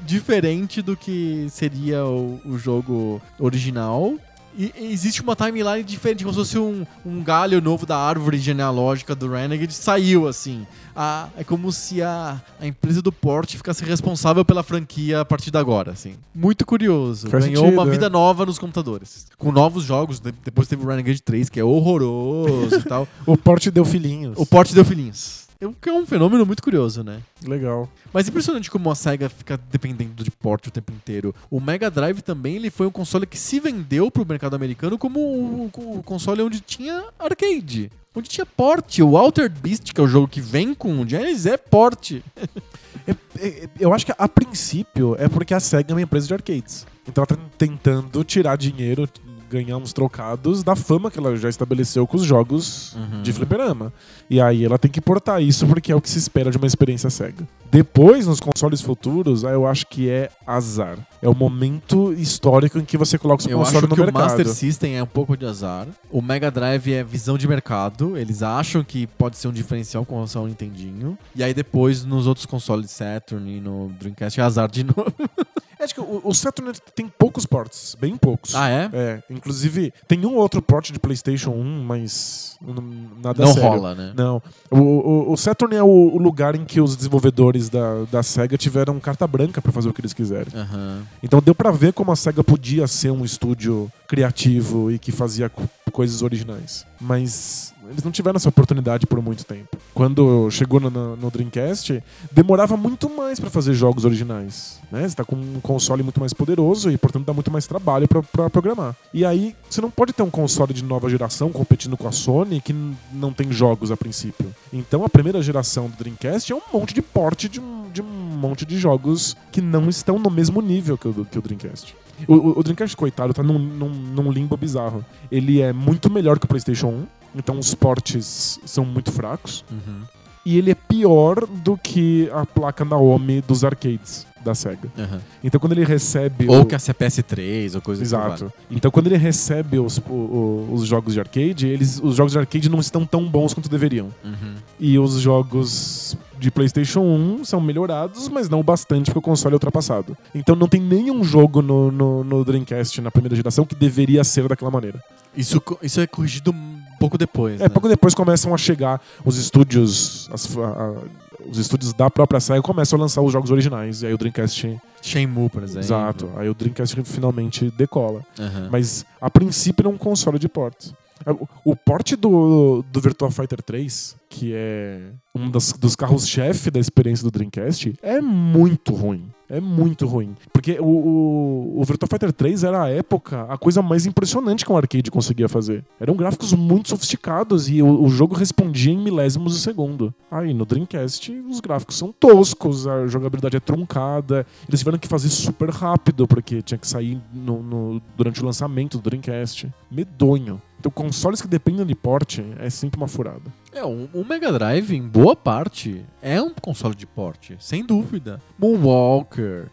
S1: diferente do que seria o, o jogo original. E existe uma timeline diferente, como se fosse um, um galho novo da árvore genealógica do Renegade saiu assim. A, é como se a, a empresa do porte ficasse responsável pela franquia a partir de agora, assim. Muito curioso.
S2: Faz
S1: Ganhou
S2: sentido,
S1: uma
S2: é.
S1: vida nova nos computadores. Com novos jogos. de- Depois teve o Renegade 3, que é horroroso e tal.
S2: O porte deu filhinhos.
S1: O porte deu filhinhos. Que é um fenômeno muito curioso, né?
S2: Legal.
S1: Mas impressionante como a SEGA fica dependendo de porte o tempo inteiro. O Mega Drive também ele foi um console que se vendeu pro mercado americano como o, o console onde tinha arcade. Onde tinha porte. O Altered Beast, que é o jogo que vem com o Genesis, é porte.
S2: É- é- eu acho que a princípio é porque a SEGA é uma empresa de arcades. Então ela tá tentando tirar dinheiro, ganhar uns trocados da fama que ela já estabeleceu com os jogos
S1: Uhum.
S2: de fliperama. E aí ela tem que portar isso porque é o que se espera de uma experiência SEGA. Depois, nos consoles futuros, aí eu acho que é azar. É o momento histórico em que você coloca o seu
S1: Eu
S2: console
S1: acho
S2: no
S1: que o
S2: mercado.
S1: Master System é um pouco de azar. O Mega Drive é visão de mercado. Eles acham que pode ser um diferencial com relação ao Nintendinho. E aí depois, nos outros consoles Saturn e no Dreamcast, é azar de novo.
S2: É, acho que o, o Saturn tem poucos ports, bem poucos.
S1: Ah, é?
S2: É, inclusive, tem um outro port de PlayStation 1, mas não- nada
S1: Não
S2: sério.
S1: rola, né?
S2: Não. O, o, o Saturn é o, o lugar em que os desenvolvedores da, da SEGA tiveram carta branca pra fazer o que eles quiserem.
S1: Aham.
S2: Então deu pra ver como a SEGA podia ser um estúdio criativo e que fazia co- coisas originais. Mas eles não tiveram essa oportunidade por muito tempo. Quando chegou no, no- Dreamcast, demorava muito mais pra fazer jogos originais. Né? Você tá com um console muito mais poderoso e, portanto, dá muito mais trabalho pra programar. E aí, você não pode ter um console de nova geração competindo com a Sony que não tem jogos a princípio. Então, a primeira geração do Dreamcast é um monte de porte de um, de um monte de jogos que não estão no mesmo nível que o, que o Dreamcast. O- o Dreamcast, coitado, tá num, num- num limbo bizarro. Ele é muito melhor que o PlayStation 1, então os portes são muito fracos.
S1: Uhum.
S2: E ele é pior do que a placa Naomi dos arcades da SEGA.
S1: Aham.
S2: Então quando ele recebe.
S1: Ou
S2: o-
S1: que a CPS3 ou coisa assim.
S2: Exato. Então quando ele recebe os, o- os jogos de arcade, eles, os jogos de arcade não estão tão bons quanto deveriam.
S1: Uhum.
S2: E os jogos de PlayStation 1 são melhorados, mas não o bastante porque o console é ultrapassado. Então não tem nenhum jogo no, no, no Dreamcast na primeira geração que deveria ser daquela maneira.
S1: Isso, isso é corrigido pouco depois.
S2: É,
S1: né?
S2: pouco depois começam a chegar os estúdios, as- a- a- os estúdios da própria SEGA começam a lançar os jogos originais. E aí o Dreamcast.
S1: Shenmue, por exemplo.
S2: Exato. Aí o Dreamcast finalmente decola.
S1: Aham.
S2: Mas a princípio é um console de ports. O, o porte do, do Virtua Fighter 3, que é um das- dos carros-chefe da experiência do Dreamcast, é muito ruim. É muito ruim. Porque o, o, o Virtua Fighter 3 era, à época, a coisa mais impressionante que um arcade conseguia fazer. Eram gráficos muito sofisticados e o, o jogo respondia em milésimos de segundo. Aí no Dreamcast, os gráficos são toscos, a jogabilidade é truncada. Eles tiveram que fazer super rápido, porque tinha que sair no- no- durante o lançamento do Dreamcast. Medonho. Então, consoles que dependem de porte é sempre uma furada.
S1: É, o, o Mega Drive, em boa parte, é um console de porte, sem dúvida. Moonwalker.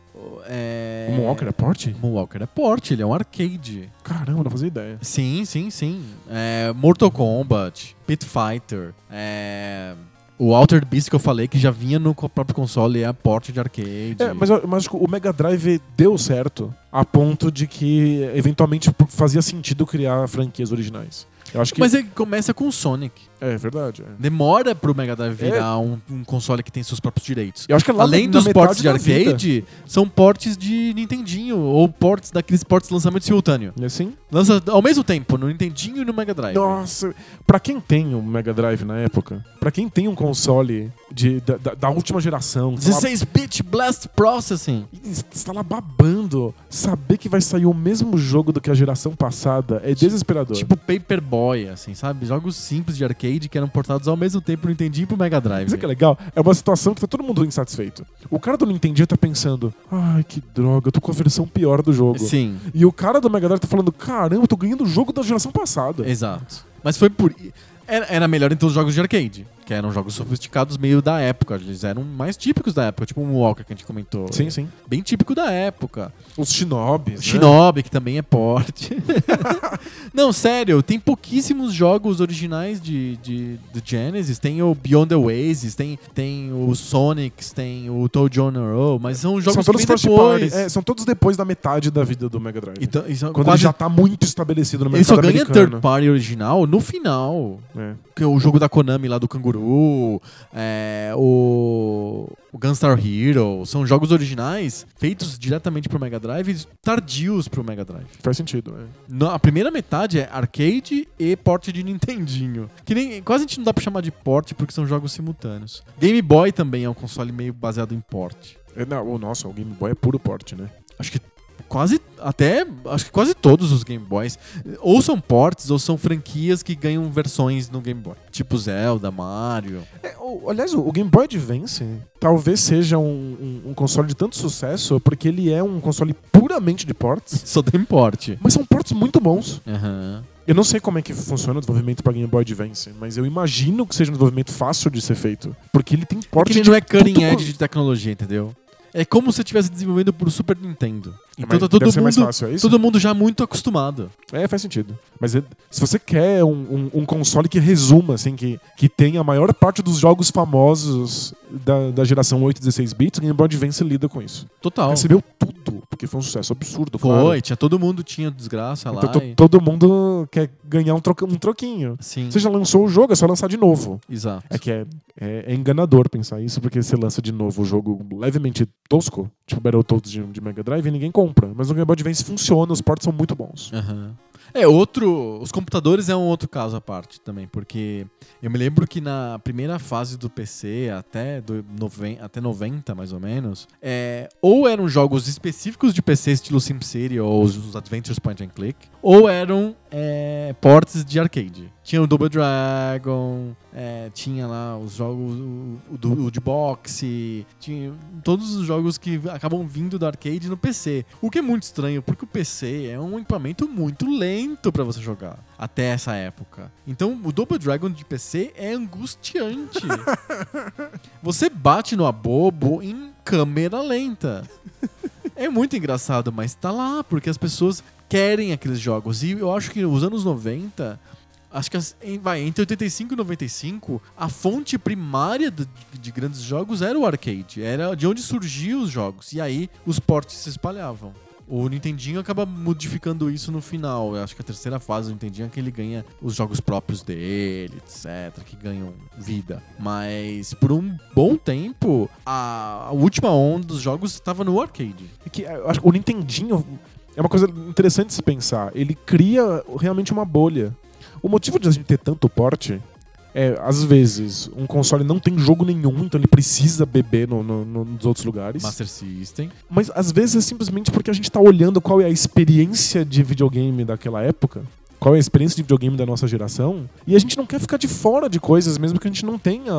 S1: É...
S2: O Moonwalker é porte?
S1: Moonwalker é porte, ele é um arcade.
S2: Caramba, não fazia ideia.
S1: Sim, sim, sim. É, Mortal Kombat, Pit Fighter, é, o Altered Beast que eu falei, que já vinha no próprio console, é porte de arcade.
S2: É, mas, eu- mas o Mega Drive deu certo a ponto de que eventualmente fazia sentido criar franquias originais. Eu acho que
S1: Mas ele começa com o Sonic.
S2: é verdade. é.
S1: Demora pro Mega Drive virar um, um console que tem seus próprios direitos.
S2: Eu acho que é
S1: Além dos portes de arcade, são portes de Nintendinho, ou portes daqueles portes de lançamento simultâneo.
S2: E assim?
S1: Lança ao mesmo tempo, no Nintendinho e no Mega Drive.
S2: Nossa, pra quem tem um Mega Drive na época, pra quem tem um console de, da, da- da última geração, que tá lá-
S1: 16-bit Blast Processing.
S2: está lá babando, saber que vai sair o mesmo jogo do que a geração passada é desesperador.
S1: Tipo Paperboy, assim, sabe? Jogos simples de arcade que eram portados ao mesmo tempo pro Nintendinho e pro Mega Drive.
S2: Isso que é legal. É uma situação que tá todo mundo insatisfeito. O cara do Nintendo tá pensando, ai que droga, eu tô com a versão pior do jogo.
S1: Sim,
S2: E o cara do Mega Drive tá falando, caramba, eu tô ganhando o jogo da geração passada.
S1: exato. Mas foi por. Era, era melhor então os jogos de arcade, que eram jogos sofisticados meio da época. Eles eram mais típicos da época, tipo o Walker que a gente comentou.
S2: Sim, sim.
S1: Bem típico da época.
S2: Os Shinobis. né?
S1: Shinobi, que também é porte. Não, sério, tem pouquíssimos jogos originais de, de, de Genesis. Tem o Beyond the Oasis, tem, tem o Sonics, tem o Toad on Roll, mas são jogos
S2: São todos first
S1: depois.
S2: É, são todos depois da metade da vida do Mega Drive.
S1: Então, isso,
S2: Quando
S1: quase,
S2: ele já tá muito estabelecido no
S1: ele só
S2: mercado
S1: ganha
S2: americano.
S1: third party original no final.
S2: É.
S1: Que é o jogo da Konami lá do Canguru, é, o, o Gunstar Hero, são jogos originais feitos diretamente pro Mega Drive e tardios pro Mega Drive.
S2: Faz sentido. é.
S1: No- a primeira metade é arcade e porte de Nintendinho. Que nem, quase a gente não dá pra chamar de porte porque são jogos simultâneos. Game Boy também é um console meio baseado em porte.
S2: É, não, o nossa, o Game Boy é puro porte, né?
S1: Acho que quase até acho que quase todos os Game Boys ou são portes ou são franquias que ganham versões no Game Boy, tipo Zelda, Mario.
S2: É, o- aliás, o, Game Boy Advance talvez seja um, um- um console de tanto sucesso porque ele é um console puramente de ports,
S1: Só tem porte.
S2: mas são ports muito bons.
S1: Aham.
S2: Eu não sei como é que funciona o desenvolvimento para Game Boy Advance, mas eu imagino que seja um desenvolvimento fácil de ser feito, porque ele tem porte
S1: Porque ele não é cutting edge de tecnologia, entendeu? É como se estivesse desenvolvendo pro Super Nintendo. Então
S2: Mas
S1: tá todo mundo,
S2: fácil, é
S1: todo mundo já muito acostumado.
S2: É, faz sentido. Mas é- se você quer um, um- um console que resuma, assim, que, que tenha a maior parte dos jogos famosos da, da geração 8 e 16 bits, o Game Boy Advance lida com isso.
S1: Total.
S2: Recebeu tudo, porque foi um sucesso absurdo,
S1: Foi,
S2: claro.
S1: tinha todo mundo tinha desgraça lá.
S2: Então,
S1: e-
S2: todo mundo quer ganhar um, troca- um troquinho.
S1: Sim,
S2: Você já lançou o jogo, é só lançar de novo.
S1: exato.
S2: É que é, é, é enganador pensar isso, porque você lança de novo o jogo levemente tosco, tipo Battletoads de, de Mega Drive, ninguém compra. Mas o Game Boy Advance funciona, os ports são muito bons.
S1: Aham. É, outro. Os computadores é um outro caso à parte também, porque eu me lembro que na primeira fase do PC, até, do noven, até 90 mais ou menos, é, ou eram jogos específicos de PC, estilo SimCity ou os, os Adventures Point and Click, ou eram é, ports de arcade. Tinha o Double Dragon, é, tinha lá os jogos, o, o, do- o de boxe, tinha todos os jogos que acabam vindo do arcade no PC. O que é muito estranho, porque o PC é um equipamento muito lento pra você jogar até essa época. Então o Double Dragon de PC é angustiante. você bate no abobo em câmera lenta. É muito engraçado, mas tá lá, porque as pessoas querem aqueles jogos. E eu acho que nos anos 90, acho que vai, entre 85 e 95, a fonte primária do- de grandes jogos era o arcade. Era de onde surgiam os jogos. E aí os portes se espalhavam. O Nintendinho acaba modificando isso no final. Eu acho que a terceira fase do Nintendinho é que ele ganha os jogos próprios dele, etc., que ganham vida. Mas por um bom tempo, a, a última onda dos jogos estava no arcade.
S2: É que, eu acho o Nintendinho é uma coisa interessante de se pensar. Ele cria realmente uma bolha. O motivo de a gente ter tanto porte é, às vezes, um console não tem jogo nenhum, então ele precisa beber no- no- no- nos outros lugares.
S1: Master System.
S2: Mas às vezes é simplesmente porque a gente tá olhando qual é a experiência de videogame daquela época. Qual é a experiência de videogame da nossa geração? E a gente não quer ficar de fora de coisas, mesmo que a gente não tenha a,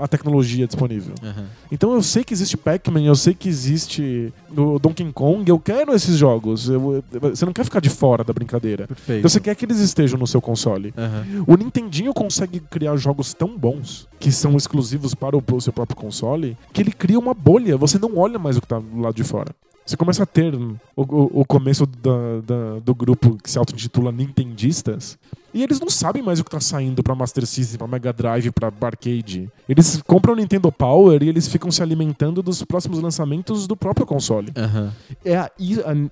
S2: a- a tecnologia disponível.
S1: Aham.
S2: Então eu sei que existe Pac-Man, eu sei que existe o Donkey Kong, eu quero esses jogos. Eu- você não quer ficar de fora da brincadeira.
S1: Perfeito.
S2: Então você quer que eles estejam no seu console.
S1: Aham.
S2: O Nintendinho consegue criar jogos tão bons, que são exclusivos para o, o seu próprio console, que ele cria uma bolha. Você não olha mais o que tá do lado de fora. Você começa a ter o, o- o começo da- da- do grupo que se auto-intitula Nintendistas, E eles não sabem mais o que tá saindo pra Master System, pra Mega Drive, pra Arcade. Eles compram o Nintendo Power e eles ficam se alimentando dos próximos lançamentos do próprio console.
S1: Aham.
S2: É,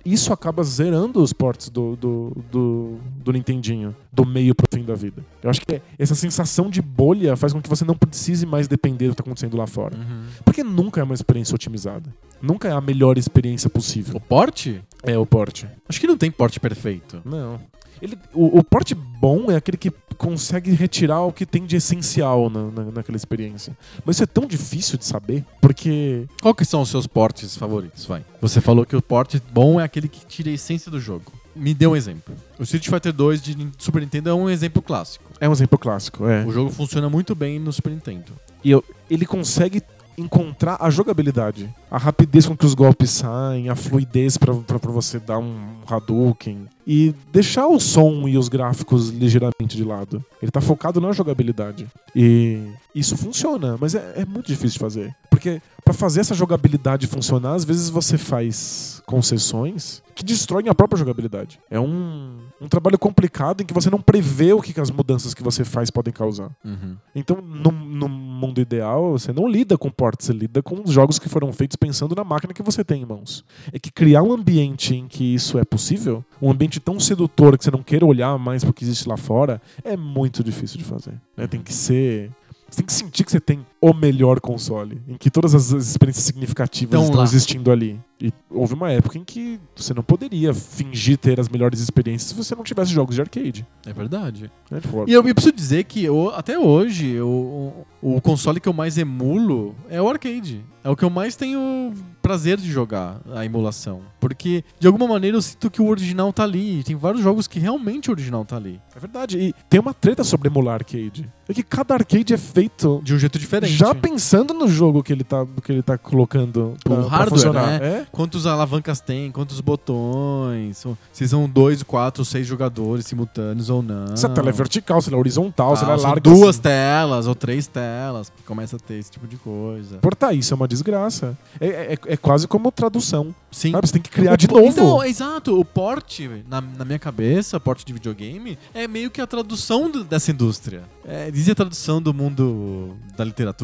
S2: isso acaba zerando os ports do, do, do, do Nintendinho, do meio pro fim da vida. Eu acho que essa sensação de bolha faz com que você não precise mais depender do que tá acontecendo lá fora.
S1: Uhum.
S2: Porque nunca é uma experiência otimizada. Nunca é a melhor experiência
S1: O
S2: possível.
S1: porte?
S2: É o port.
S1: Acho que não tem porte perfeito.
S2: Não. Ele, o, o porte bom é aquele que consegue retirar o que tem de essencial na, na- naquela experiência. Mas isso é tão difícil de saber, porque
S1: Qual que são os seus portes favoritos? Vai. Você falou que o porte bom é aquele que tira a essência do jogo. Me dê um exemplo. O Street Fighter 2 de Super Nintendo é um exemplo clássico.
S2: é um exemplo clássico. É.
S1: O jogo funciona muito bem no Super Nintendo.
S2: E eu- ele consegue encontrar a jogabilidade. A rapidez com que os golpes saem, a fluidez pra você dar um Hadouken. E deixar o som e os gráficos ligeiramente de lado. Ele tá focado na jogabilidade. E isso funciona, mas é, é muito difícil de fazer. Porque pra fazer essa jogabilidade funcionar, às vezes você faz concessões que destroem a própria jogabilidade. É um, um trabalho complicado em que você não prevê o que, que as mudanças que você faz podem causar.
S1: Uhum.
S2: Então, no, no mundo ideal, você não lida com ports, você lida com os jogos que foram feitos pensando na máquina que você tem em mãos. É que criar um ambiente em que isso é possível, um ambiente tão sedutor que você não queira olhar mais pro que existe lá fora, é muito difícil de fazer. né? Tem que ser. Você tem que sentir que você tem o melhor console, em que todas as as experiências significativas
S1: Tão
S2: estão
S1: lá.
S2: existindo ali. E houve uma época em que você não poderia fingir ter as melhores experiências se você não tivesse jogos de arcade.
S1: É verdade.
S2: né? Tipo,
S1: E eu, eu preciso dizer que eu- até hoje eu- o, o console que eu mais emulo é o arcade. É o que eu mais tenho prazer de jogar, a emulação. Porque, de alguma maneira, eu sinto que o original tá ali. Tem vários jogos que realmente o original tá ali.
S2: É verdade. E tem uma treta sobre emular arcade. É que cada arcade é feito
S1: De um jeito diferente.
S2: Já pensando no jogo que ele tá, que ele tá colocando pra,
S1: O
S2: pra
S1: hardware,
S2: funcionar.
S1: né?
S2: É?
S1: Quantos alavancas tem, quantos botões, se são dois, quatro, seis jogadores simultâneos ou não.
S2: Se a tela é vertical, se ela é horizontal, se ela é larga.
S1: duas
S2: assim.
S1: telas ou três telas, começa a ter esse tipo de coisa.
S2: Portar isso é uma desgraça. É, é, é quase como tradução.
S1: Sim.
S2: Sabe? Você tem que criar
S1: O
S2: de novo.
S1: Então, exato. O porte, na, na minha cabeça, porte de videogame, é meio que a tradução do- dessa indústria. É, a tradução do mundo da literatura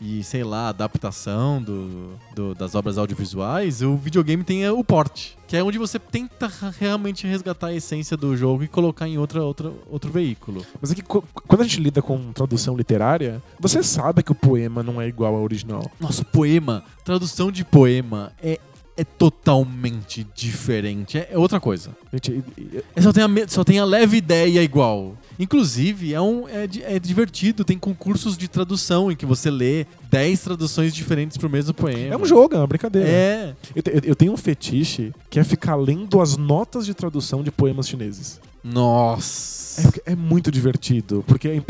S1: e, sei lá, adaptação do, do- das obras audiovisuais. O videogame tem é, o porte, que é onde você tenta realmente resgatar a essência do jogo e colocar em outra, outra, outro veículo.
S2: Mas é que quando a gente lida com tradução literária, você sabe que o poema não é igual ao original.
S1: Nossa, poema, tradução de poema é, é totalmente diferente. É, é outra coisa.
S2: Gente, e- e-
S1: É, Só tem, a, só tem a leve ideia igual. Inclusive, é, um, é, é divertido, tem concursos de tradução em que você lê 10 traduções diferentes pro mesmo poema.
S2: é um jogo, é uma brincadeira.
S1: É.
S2: Eu, eu tenho um fetiche que é ficar lendo as notas de tradução de poemas chineses.
S1: Nossa.
S2: É, é muito divertido, porque é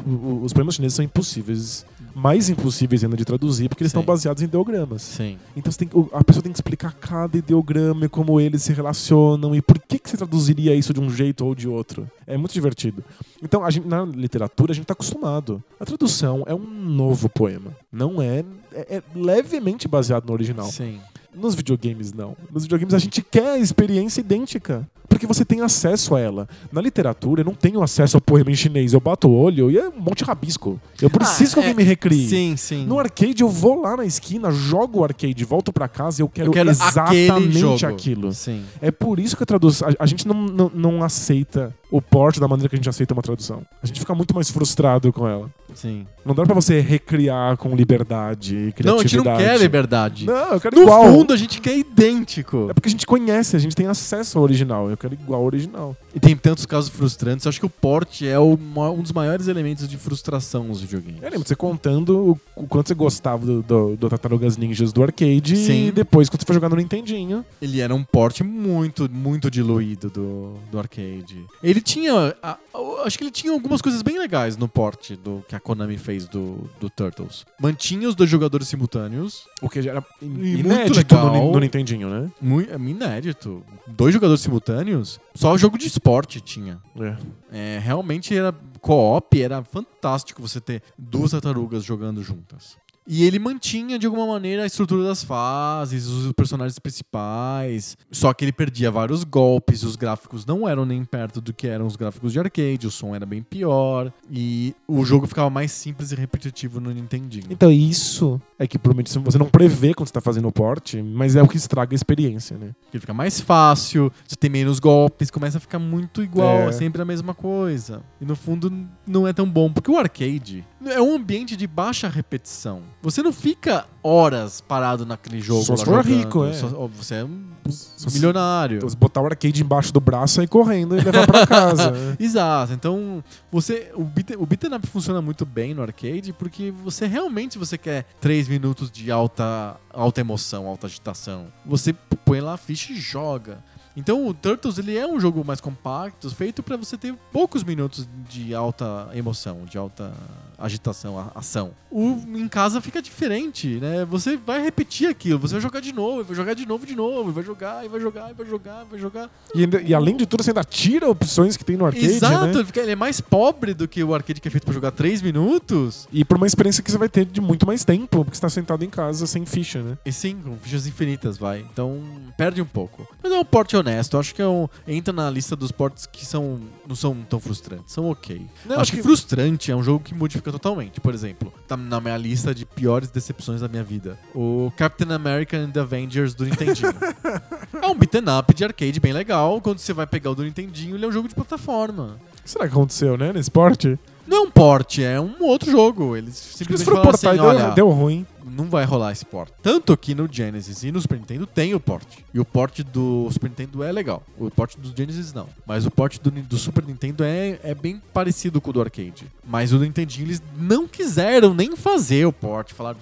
S2: os poemas chineses são impossíveis, mais impossíveis ainda de traduzir, porque eles
S1: Sim.
S2: estão baseados em ideogramas.
S1: Sim.
S2: Então tem a pessoa tem que explicar cada ideograma e como eles se relacionam e por que, que você traduziria isso de um jeito ou de outro. É muito divertido. Então, a gente, na literatura, a gente está acostumado. A tradução é um novo poema. Não é, é. é levemente baseado no original.
S1: Sim.
S2: Nos videogames, não. Nos videogames a gente quer a experiência idêntica. Porque você tem acesso a ela. Na literatura, eu não tenho acesso ao poema em chinês. Eu bato o olho e é um monte de rabisco. Eu preciso que
S1: Ah,
S2: alguém
S1: é-
S2: me recrie.
S1: Sim, sim.
S2: No arcade, eu vou lá na esquina, jogo o arcade, volto pra casa e eu quero,
S1: Eu quero
S2: exatamente aquilo.
S1: Sim.
S2: É por isso que a tradução. A, a gente não, não, não aceita o porte da maneira que a gente aceita uma tradução. A gente fica muito mais frustrado com ela.
S1: Sim.
S2: Não dá pra você recriar com liberdade e criatividade.
S1: Não, a gente não quer liberdade.
S2: Não, eu quero
S1: No
S2: igual.
S1: fundo, a gente quer idêntico.
S2: É porque a gente conhece, a gente tem acesso ao original. Eu quero igual ao original.
S1: E tem tantos casos frustrantes. Eu acho que o porte é o um dos maiores elementos de frustração nos videogames.
S2: Eu lembro você contando o, o quanto você gostava do, do, do Tartarugas Ninjas do arcade
S1: Sim.
S2: e depois quando você foi jogar no Nintendinho.
S1: Ele era um porte muito, muito diluído do, do arcade. Ele tinha. a- a- acho que ele tinha algumas coisas bem legais no porte do que a Konami fez do, do Turtles. Mantinha os dois jogadores simultâneos.
S2: O que já era inédito no, no Nintendinho, né?
S1: Muito, é inédito. Dois jogadores simultâneos. Só o jogo de esporte tinha.
S2: É.
S1: É, realmente era co-op, era fantástico você ter duas tartarugas jogando juntas. E ele mantinha, de alguma maneira, a estrutura das fases, os personagens principais. Só que ele perdia vários golpes, os gráficos não eram nem perto do que eram os gráficos de arcade, o som era bem pior. E o jogo ficava mais simples e repetitivo no Nintendinho.
S2: Então isso é que provavelmente você não prevê quando você tá fazendo o port, mas é o que estraga a experiência, né?
S1: Porque fica mais fácil, você tem menos golpes, começa a ficar muito igual,
S2: É.
S1: é sempre a mesma coisa. E no fundo não é tão bom, porque o arcade é um ambiente de baixa repetição. Você não fica horas parado naquele jogo.
S2: Só se for rico, é.
S1: Só- você é um
S2: Só se-
S1: milionário.
S2: Você botar o arcade embaixo do braço e ir correndo e levar pra casa. né?
S1: Exato. Então, você o beat, beat'em up funciona muito bem no arcade porque você realmente se você quer 3 minutos de alta alta emoção, alta agitação, você põe lá a ficha e joga. Então, o Turtles ele é um jogo mais compacto, feito pra você ter poucos minutos de alta emoção, de alta agitação, a- ação. O em casa fica diferente, né? Você vai repetir aquilo, você vai jogar de novo, vai jogar de novo, de novo, vai jogar, e vai jogar, e vai jogar, e vai jogar.
S2: E, e além de tudo, você ainda tira opções que tem no arcade,
S1: Exato,
S2: né?
S1: ele, fica- ele é mais pobre do que o arcade que é feito pra jogar 3 minutos.
S2: E por uma experiência que você vai ter de muito mais tempo, porque você tá sentado em casa sem ficha, né?
S1: E sim, com fichas infinitas, vai. Então, perde um pouco. Mas é um porte honesto. Eu Acho que é um, entra na lista dos portes que são, não são tão frustrantes. São ok.
S2: Não,
S1: acho
S2: acho
S1: que,
S2: que-
S1: frustrante é um jogo que modifica totalmente. Por exemplo, tá na minha lista de piores decepções da minha vida. O Captain America and the Avengers do Nintendinho. é um beat'em up de arcade bem legal. Quando você vai pegar o do Nintendinho, ele é um jogo de plataforma.
S2: O que será que aconteceu, né, nesse porte?
S1: Não é um porte, é um outro jogo. Eles simplesmente
S2: eles foram
S1: falaram
S2: portar
S1: assim,
S2: e deu,
S1: olha,
S2: deu ruim.
S1: não vai rolar esse port. Tanto que no Genesis e no Super Nintendo tem o port. E o port do Super Nintendo é legal. O port do Genesis não. Mas o port do, do Super Nintendo é, é bem parecido com o do arcade. Mas o do Nintendinho eles não quiseram nem fazer o port. Falaram.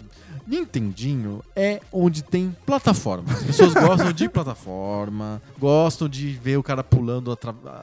S1: Nintendinho é onde tem plataforma. As pessoas gostam de plataforma, gostam de ver o cara pulando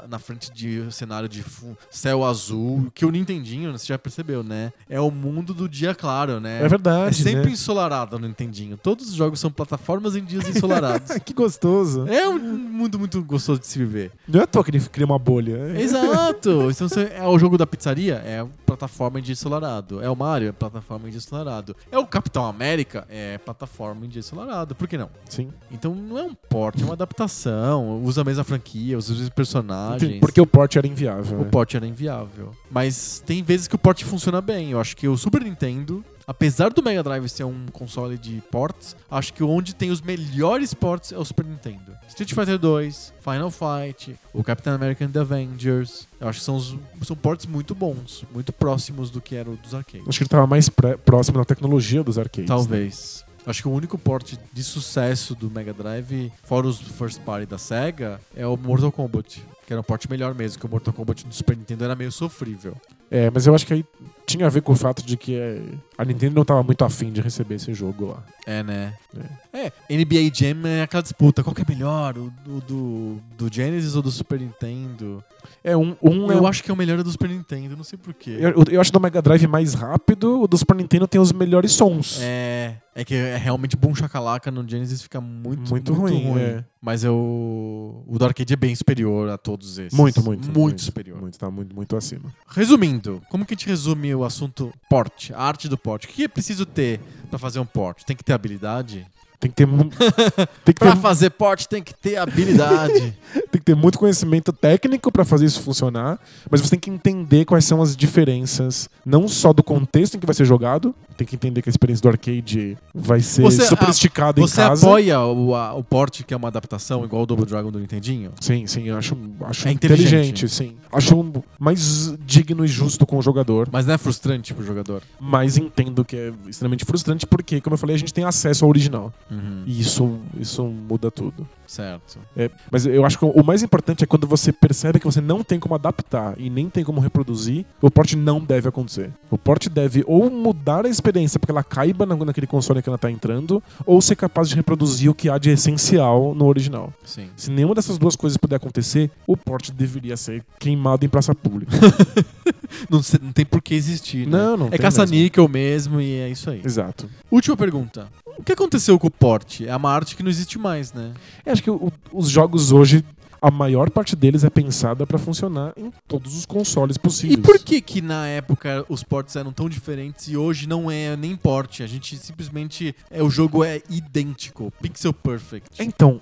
S1: na frente de cenário de céu azul. Que o Nintendinho, você já percebeu, né? É o mundo do dia claro, né?
S2: É verdade,
S1: É sempre
S2: né?
S1: ensolarado no Nintendinho. Todos os jogos são plataformas em dias ensolarados.
S2: que gostoso.
S1: é um mundo muito gostoso de se viver.
S2: Não é à toa que ele cria uma bolha.
S1: Exato! Então, é o jogo da pizzaria? É plataforma em dia ensolarado. É o Mario? É plataforma em dia ensolarado. É o Capitão América? É plataforma em dia ensolarado. Por que não?
S2: Sim.
S1: Então não é um porte, é uma adaptação. Usa a mesma franquia, usa os mesmos personagens.
S2: Porque o porte era inviável.
S1: O
S2: né?
S1: port era inviável. Mas tem vezes que o port funciona bem. Eu acho que o Super Nintendo, apesar do Mega Drive ser um console de ports, acho que onde tem os melhores ports é o Super Nintendo. Street Fighter 2, Final Fight, o Captain America and the Avengers. Eu acho que são, os- são ports muito bons, muito próximos do que era o dos arcades.
S2: Acho que ele tava mais pré- próximo da tecnologia dos arcades. né?
S1: Talvez. Acho que o único port de sucesso do Mega Drive, fora os first party da SEGA, é o Mortal Kombat. Que era um port melhor mesmo, que o Mortal Kombat do Super Nintendo era meio sofrível.
S2: É, mas eu acho que aí tinha a ver com o fato de que é, a Nintendo não tava muito afim de receber esse jogo lá.
S1: É, né? É. NBA Jam é aquela disputa. Qual que é melhor? O do, do, do Genesis ou do Super Nintendo?
S2: É, um, um é
S1: Eu
S2: um-
S1: acho que é o melhor do Super Nintendo, não sei porquê.
S2: eu, eu acho do Mega Drive mais rápido, o do Super Nintendo tem os melhores sons.
S1: É, é que é realmente Boom Chacalaca no Genesis fica muito,
S2: Muito ruim, é.
S1: Mas eu, o do arcade é bem superior a todos esses.
S2: Muito, muito.
S1: Muito, superior.
S2: Muito, tá muito, muito acima.
S1: Resumindo, como que a gente resume o assunto porte, a arte do porte? O que é preciso ter pra fazer um porte? Tem que ter habilidade?
S2: Tem que ter, mu- tem que
S1: Pra
S2: ter,
S1: fazer porte tem que ter habilidade.
S2: tem que ter muito conhecimento técnico pra fazer isso funcionar, mas você tem que entender quais são as diferenças, não só do contexto em que vai ser jogado, tem que entender que a experiência do arcade vai ser
S1: Você-
S2: super esticada em
S1: Você
S2: casa.
S1: apoia o, a- o porte, que é uma adaptação, igual o Double Dragon do Nintendinho?
S2: Sim, sim, eu acho, acho
S1: É
S2: inteligente.
S1: inteligente.
S2: sim. Acho mais digno e justo com o jogador,
S1: Mas não é frustrante pro jogador.
S2: mas entendo que é extremamente frustrante porque, como eu falei, a gente tem acesso ao original. E isso, isso muda tudo.
S1: Certo.
S2: É, mas eu acho que o mais importante é quando você percebe que você não tem como adaptar e nem tem como reproduzir, o porte não deve acontecer. O porte deve ou mudar a experiência porque ela caiba na- naquele console que ela está entrando, ou ser capaz de reproduzir o que há de essencial no original.
S1: Sim.
S2: Se nenhuma dessas duas coisas puder acontecer, o porte deveria ser queimado em praça pública.
S1: Não, não tem por que existir, né?
S2: não, não.
S1: É caça-níquel mesmo e é isso aí.
S2: mesmo. Exato.
S1: Última pergunta. O que aconteceu com o porte? É uma arte que não existe mais, né?
S2: Eu acho que o- os jogos hoje. a maior parte deles é pensada pra funcionar em todos os consoles
S1: E
S2: possíveis.
S1: por que que na época os ports eram tão diferentes e hoje não é nem porte? A gente simplesmente é o jogo é idêntico, pixel perfect.
S2: Então,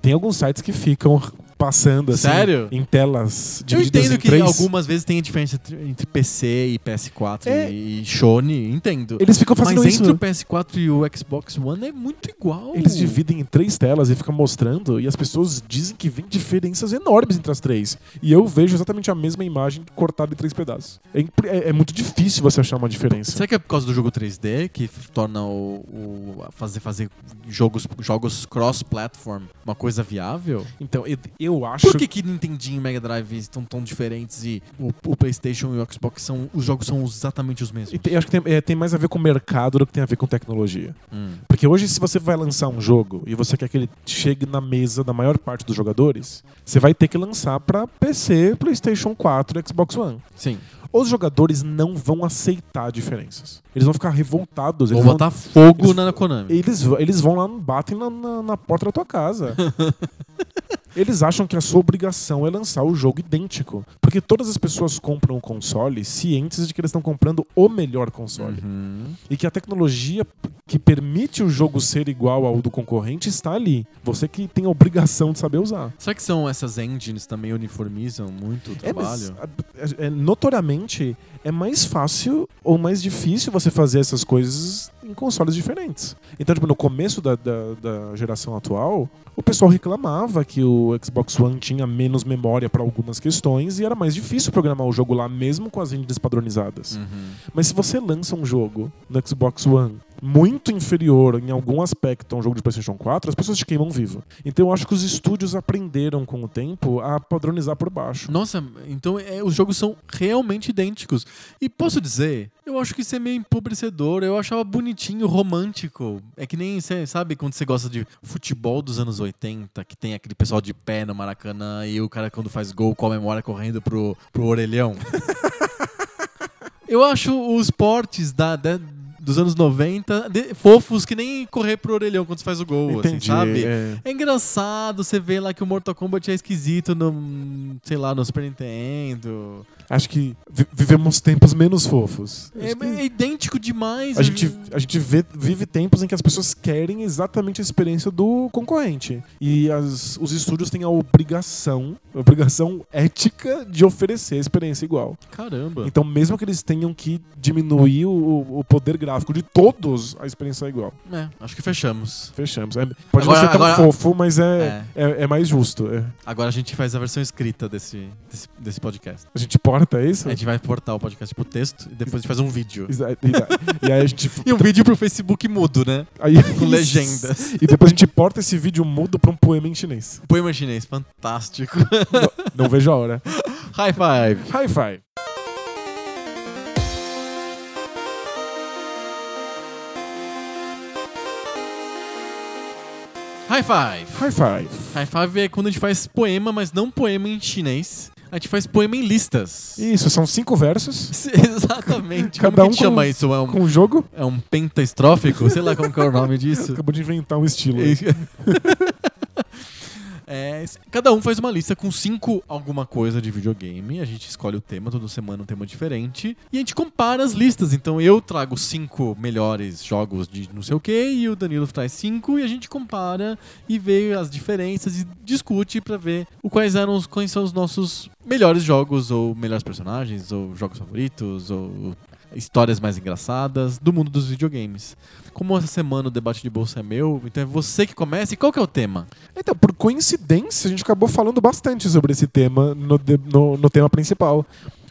S2: tem alguns sites que ficam passando assim
S1: Sério?
S2: em telas
S1: Eu entendo que
S2: três.
S1: algumas vezes tem a diferença entre- PC e PS4
S2: É.
S1: e Sony, entendo.
S2: Eles ficam fazendo
S1: Mas
S2: isso.
S1: entre o PS4 e o Xbox One é muito igual.
S2: Eles dividem em três telas e ficam mostrando, e as pessoas dizem que vem diferenças enormes entre as três. E eu vejo exatamente a mesma imagem cortada em três pedaços. É, é- é muito difícil você achar uma diferença.
S1: Será que é por causa do jogo 3D que torna o, o- fazer fazer jogos jogos cross-platform uma coisa viável?
S2: Então, eu, eu acho.
S1: Por que que Nintendinho e Mega Drive estão tão diferentes e o, o PlayStation e o Xbox são os jogos são exatamente os mesmos?
S2: tem- eu acho que tem, é, tem mais a ver com mercado do que tem a ver com tecnologia.
S1: Hum.
S2: Porque hoje, se você vai lançar um jogo e você quer que ele chegue na mesa da maior parte dos jogadores, você vai ter que lançar pra PC, PlayStation 4 e Xbox One.
S1: Sim.
S2: Os jogadores não vão aceitar diferenças. Eles vão ficar revoltados. Eles vão,
S1: botar fogo
S2: eles-
S1: na Konami.
S2: eles, vão- eles vão lá, batem na, na, na porta da tua casa. Eles acham que a sua obrigação é lançar o jogo idêntico. Porque todas as pessoas compram o console cientes de que eles estão comprando o melhor console.
S1: Uhum.
S2: E que a tecnologia que permite o jogo ser igual ao do concorrente está ali. Você que tem a obrigação de saber usar.
S1: Será que são essas engines também uniformizam muito o
S2: É, mas,
S1: trabalho?
S2: a- é, notoriamente é mais fácil ou mais difícil você fazer essas coisas em consoles diferentes. Então, tipo, no começo da, da, da geração atual, o pessoal reclamava que o Xbox One tinha menos memória para algumas questões e era mais difícil programar o jogo lá, mesmo com as engines padronizadas.
S1: Uhum.
S2: Mas se você lança um jogo no Xbox One muito inferior em algum aspecto a um jogo de PlayStation 4, as pessoas te queimam vivo. Então eu acho que os estúdios aprenderam com o tempo a padronizar por baixo.
S1: Nossa, então é, os jogos são realmente idênticos. E posso dizer, eu acho que isso é meio empobrecedor. Eu achava bonitinho, romântico. É que nem, cê, sabe, quando você gosta de futebol dos anos 80, que tem aquele pessoal de pé no Maracanã e o cara, quando faz gol, comemora correndo pro, pro orelhão. eu acho os portes da, da- dos anos 90 de- fofos que nem correr pro orelhão quando você faz o gol, assim, sabe?
S2: é.
S1: É engraçado, você vê lá que o Mortal Kombat é esquisito no, sei lá, no Super Nintendo.
S2: Acho que vi- vivemos tempos menos fofos.
S1: É, é idêntico demais.
S2: a gente, a gente vê- vive tempos em que as pessoas querem exatamente a experiência do concorrente. E as- os estúdios têm a obrigação, a obrigação ética de oferecer a experiência igual.
S1: Caramba.
S2: Então, mesmo que eles tenham que diminuir o, o poder gráfico de todos, a experiência é igual.
S1: É, acho que fechamos.
S2: Fechamos. É- pode
S1: Agora-
S2: não ser tão
S1: agora-
S2: fofo, mas é, é. é mais justo. é.
S1: Agora a gente faz a versão escrita desse, desse, desse podcast.
S2: A gente porta isso?
S1: A gente vai portar o podcast pro texto e depois a gente faz um vídeo.
S2: E, aí a gente.
S1: E um vídeo pro Facebook mudo, né?
S2: Aí,
S1: Com legendas.
S2: E depois a gente porta esse vídeo mudo pra um poema em chinês.
S1: Poema chinês, fantástico.
S2: Não, não vejo a hora.
S1: High five.
S2: High five.
S1: High five.
S2: High five.
S1: High five é quando a gente faz poema, mas não poema em chinês. A gente faz poema em listas.
S2: Isso, são cinco versos
S1: Exatamente.
S2: Cada
S1: como
S2: um
S1: que chama
S2: com-
S1: isso? É um,
S2: com o jogo.
S1: é um pentaestrófico? Sei lá como que é o nome disso.
S2: Acabou de inventar um estilo.
S1: É, cada um faz uma lista com cinco alguma coisa de videogame. A gente escolhe o tema, toda semana um tema diferente. E a gente compara as listas. Então eu trago cinco melhores jogos de não sei o que, e o Danilo traz cinco, e a gente compara e vê as diferenças e discute pra ver quais eram os, quais são os nossos melhores jogos, ou melhores personagens, ou jogos favoritos, ou histórias mais engraçadas do mundo dos videogames. Como essa semana o debate de bolsa é meu, então é você que começa. E qual que é o tema?
S2: Então, por coincidência, a gente acabou falando bastante sobre esse tema no, no, no tema principal.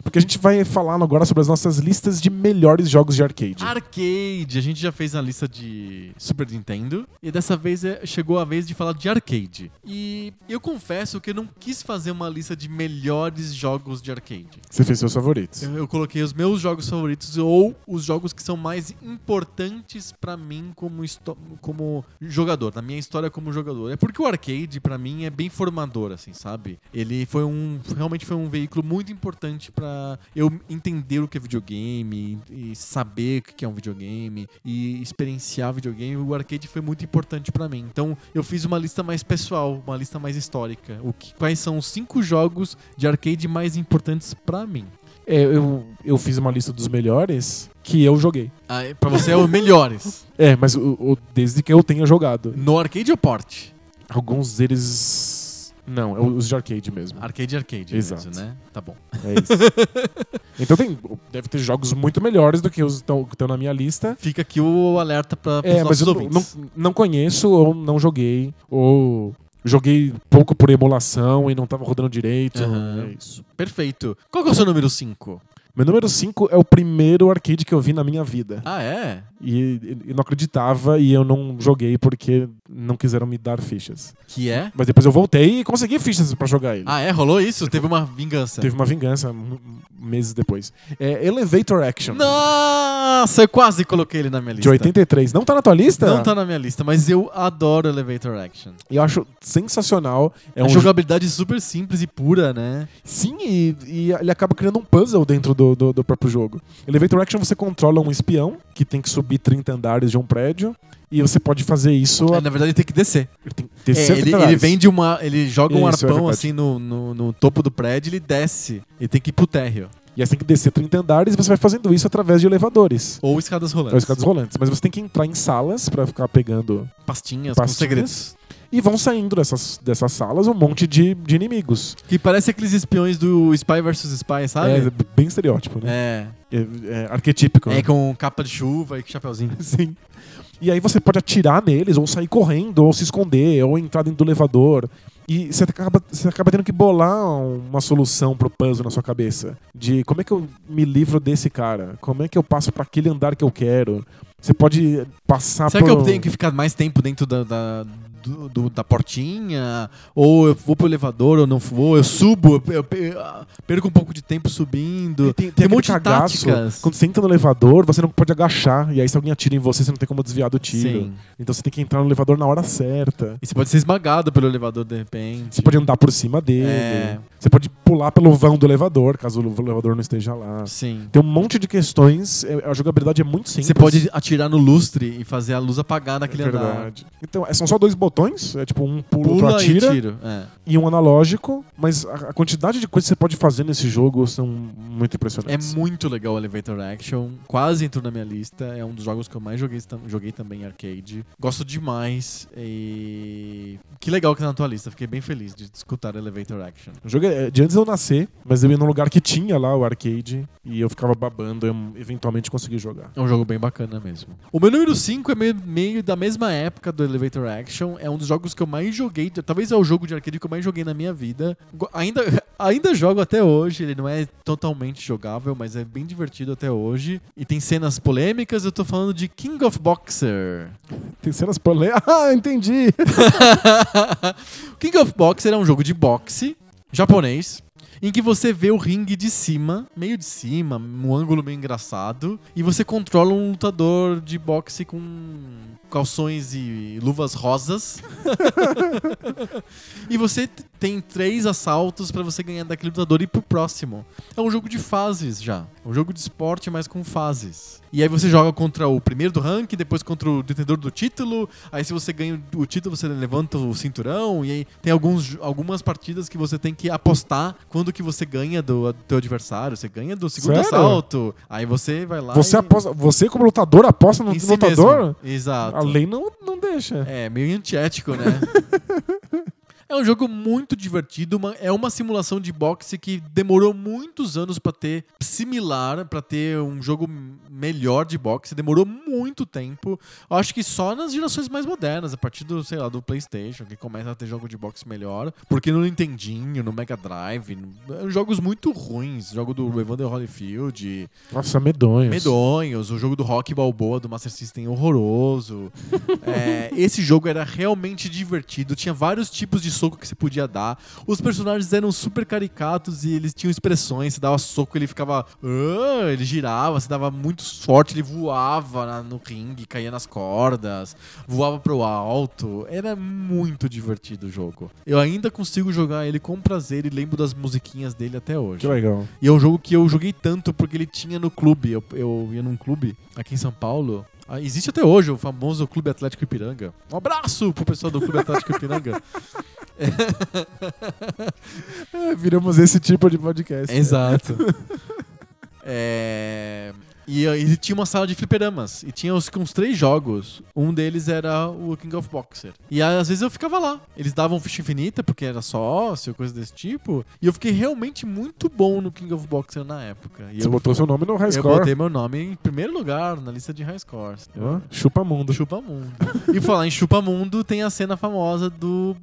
S2: Porque a gente vai falar agora sobre as nossas listas de melhores jogos de arcade.
S1: Arcade. A gente já fez a lista de Super Nintendo e dessa vez é- chegou a vez de falar de arcade. E eu confesso que eu não quis fazer uma lista de melhores jogos de arcade.
S2: Você fez seus favoritos.
S1: Eu, eu coloquei os meus jogos favoritos ou os jogos que são mais importantes pra mim como, como jogador, na minha história como jogador. É porque o arcade pra mim é bem formador, assim, sabe? Ele foi um realmente foi um veículo muito importante pra eu entender o que é videogame e saber o que é um videogame e experienciar videogame, o arcade foi muito importante pra mim. Então eu fiz uma lista mais pessoal, uma lista mais histórica. O que, quais são os cinco jogos de arcade mais importantes pra mim?
S2: É, eu, eu fiz uma lista dos melhores que eu joguei.
S1: Ah, pra você é os melhores.
S2: É, mas o, o- desde que eu tenha jogado.
S1: No arcade ou port?
S2: Alguns deles. Não, é os de arcade mesmo.
S1: Arcade arcade
S2: Exato.
S1: mesmo, né? Tá bom.
S2: É isso. então tem, deve ter jogos muito melhores do que os que estão na minha lista.
S1: Fica aqui o alerta pra, pros
S2: É, mas
S1: nossos
S2: eu não,
S1: ouvintes.
S2: não, não conheço ou não joguei. Ou joguei pouco por emulação e não tava rodando direito.
S1: Aham.
S2: É isso.
S1: Perfeito. Qual que é o seu número 5?
S2: Meu número 5 é o primeiro arcade que eu vi na minha vida.
S1: Ah, é?
S2: E eu não acreditava e eu não joguei porque não quiseram me dar fichas.
S1: Que é?
S2: Mas depois eu voltei e consegui fichas pra jogar ele.
S1: Ah, é? Rolou isso? Teve uma vingança.
S2: Teve uma vingança meses depois. É Elevator Action.
S1: Nossa, eu quase coloquei ele na minha lista.
S2: De 83. Não tá na tua lista?
S1: Não tá na minha lista, mas eu adoro Elevator Action.
S2: Eu acho sensacional. É um
S1: uma jogabilidade super simples e pura, né?
S2: Sim, e, e ele acaba criando um puzzle dentro do, do, do próprio jogo. Elevator Action você controla um espião que tem que subir 30 andares de um prédio. E você pode fazer isso.
S1: É, na verdade, ele tem que descer.
S2: Ele tem que ter
S1: É,
S2: 60
S1: ele, ele vem de uma. Ele joga um
S2: Isso, é
S1: arpão
S2: verdade.
S1: assim no, no, no topo do prédio, ele desce. Ele tem que ir pro térreo.
S2: E aí você tem que descer 30 andares e você vai fazendo isso através de elevadores.
S1: Ou escadas rolantes.
S2: Ou escadas rolantes. Mas você tem que entrar em salas pra ficar pegando.
S1: Pastinhas, com
S2: Pastinhas.
S1: segredos.
S2: E vão saindo dessas, dessas salas um monte de, de inimigos.
S1: Que parece aqueles espiões do Spy vs Spy, sabe?
S2: É bem estereótipo, né?
S1: É.
S2: É, é arquetípico.
S1: É,
S2: né?
S1: com capa de chuva e com chapeuzinho.
S2: Sim. E aí você pode atirar neles, ou sair correndo, ou se esconder, ou entrar dentro do elevador. E você acaba, você acaba tendo que bolar uma solução pro puzzle na sua cabeça. De como é que eu me livro desse cara? Como é que eu passo pra aquele andar que eu quero? Você pode passar
S1: Será
S2: por...
S1: que eu tenho que ficar mais tempo dentro da, da, do- do- da portinha? Ou eu vou pro elevador ou não vou? Eu subo, eu, perco um pouco de tempo subindo.
S2: E Tem, tem,
S1: Tem um monte de táticas.
S2: Quando você entra no elevador, você não pode agachar. E aí, se alguém atira em você, você não tem como desviar do tiro.
S1: Sim.
S2: Então você tem que entrar no elevador na hora certa.
S1: E você pode ser esmagado pelo elevador de repente.
S2: Você pode andar por cima dele.
S1: É.
S2: Você pode pular pelo vão do elevador, caso o elevador não esteja lá.
S1: Sim.
S2: Tem um monte de questões. é- A jogabilidade é muito simples.
S1: Você pode atirar no lustre e fazer a luz apagar
S2: É
S1: naquele andar.
S2: verdade. Então, é- são só dois botões. É tipo um pulo, tu
S1: Pula e
S2: atira
S1: tiro. É.
S2: e um analógico. Mas a, a quantidade de coisas que você pode fazer nesse jogo são muito
S1: É
S2: impressionantes.
S1: muito legal o Elevator Action. Quase entrou na minha lista. É um dos jogos que eu mais joguei, joguei também em arcade. Gosto demais. E. Que legal que tá na tua lista. Fiquei bem feliz de escutar Elevator Action.
S2: O jogo é de antes de eu nascer, mas eu ia num lugar que tinha lá o arcade e eu ficava babando, eu eventualmente consegui jogar.
S1: É um jogo bem bacana mesmo. O meu número 5 é meio, meio da mesma época do Elevator Action. É um dos jogos que eu mais joguei. Talvez é o jogo de arcade que eu mais joguei na minha vida. Ainda, ainda jogo até hoje. Ele não é totalmente jogável, mas é bem divertido até hoje. E tem cenas polêmicas. Eu tô falando de King of Boxer.
S2: Tem cenas polêmicas. Ah, entendi!
S1: King of Boxer é um jogo de boxe japonês. Em que você vê o ringue de cima, meio de cima, um ângulo meio engraçado, e você controla um lutador de boxe com calções e luvas rosas. e você tem três assaltos pra você ganhar daquele lutador e ir pro próximo. É um jogo de fases já. Um jogo de esporte, mas com fases. E aí você joga contra o primeiro do ranking, depois contra o detentor do título. Aí se você ganha o título, você levanta o cinturão. E aí tem alguns, algumas partidas que você tem que apostar quando que você ganha do teu adversário. Você ganha do segundo
S2: Sério?
S1: assalto. Aí você vai lá
S2: Você,
S1: e...
S2: aposta, você como lutador, aposta no
S1: si
S2: lutador?
S1: mesmo. Exato.
S2: A lei não, não deixa.
S1: É, meio antiético, né? É um jogo muito divertido, uma- é uma simulação de boxe que demorou muitos anos pra ter similar, pra ter um jogo melhor de boxe, demorou muito tempo. Eu acho que só nas gerações mais modernas, a partir do, sei lá, do PlayStation, que começa a ter jogo de boxe melhor, porque no Nintendinho, no Mega Drive, no- jogos muito ruins, jogo do Evander Holyfield,
S2: Nossa, medonhos.
S1: medonhos. O jogo do Rock Balboa do Master System horroroso. É, esse jogo era realmente divertido. Tinha vários tipos de soco que você podia dar. Os personagens eram super caricatos e eles tinham expressões. Você dava soco, ele ficava. "Ah", ele girava, você dava muito sorte, ele voava na- no ringue, caía nas cordas, voava pro alto. Era muito divertido o jogo. Eu ainda consigo jogar ele com prazer e lembro das musiquinhas dele até hoje.
S2: Que legal.
S1: E é um jogo que eu joguei tanto porque ele tinha no clube. Eu, eu ia num clube aqui em São Paulo. Ah, existe até hoje o famoso Clube Atlético Ipiranga. Um abraço pro pessoal do Clube Atlético Ipiranga.
S2: É, viramos esse tipo de podcast.
S1: Exato. É, E ele tinha uma sala de fliperamas. E tinha uns, uns três jogos. Um deles era o King of Boxer. E aí, às vezes eu ficava lá. Eles davam ficha infinita, porque era sócio, coisa desse tipo. E eu fiquei realmente muito bom no King of Boxer na época. E
S2: Você
S1: eu,
S2: botou seu nome no high
S1: eu
S2: score.
S1: botei meu nome em primeiro lugar na lista de high scores.
S2: Ó, chupa mundo.
S1: Chupa Mundo. e falar em Chupa Mundo, tem a cena famosa do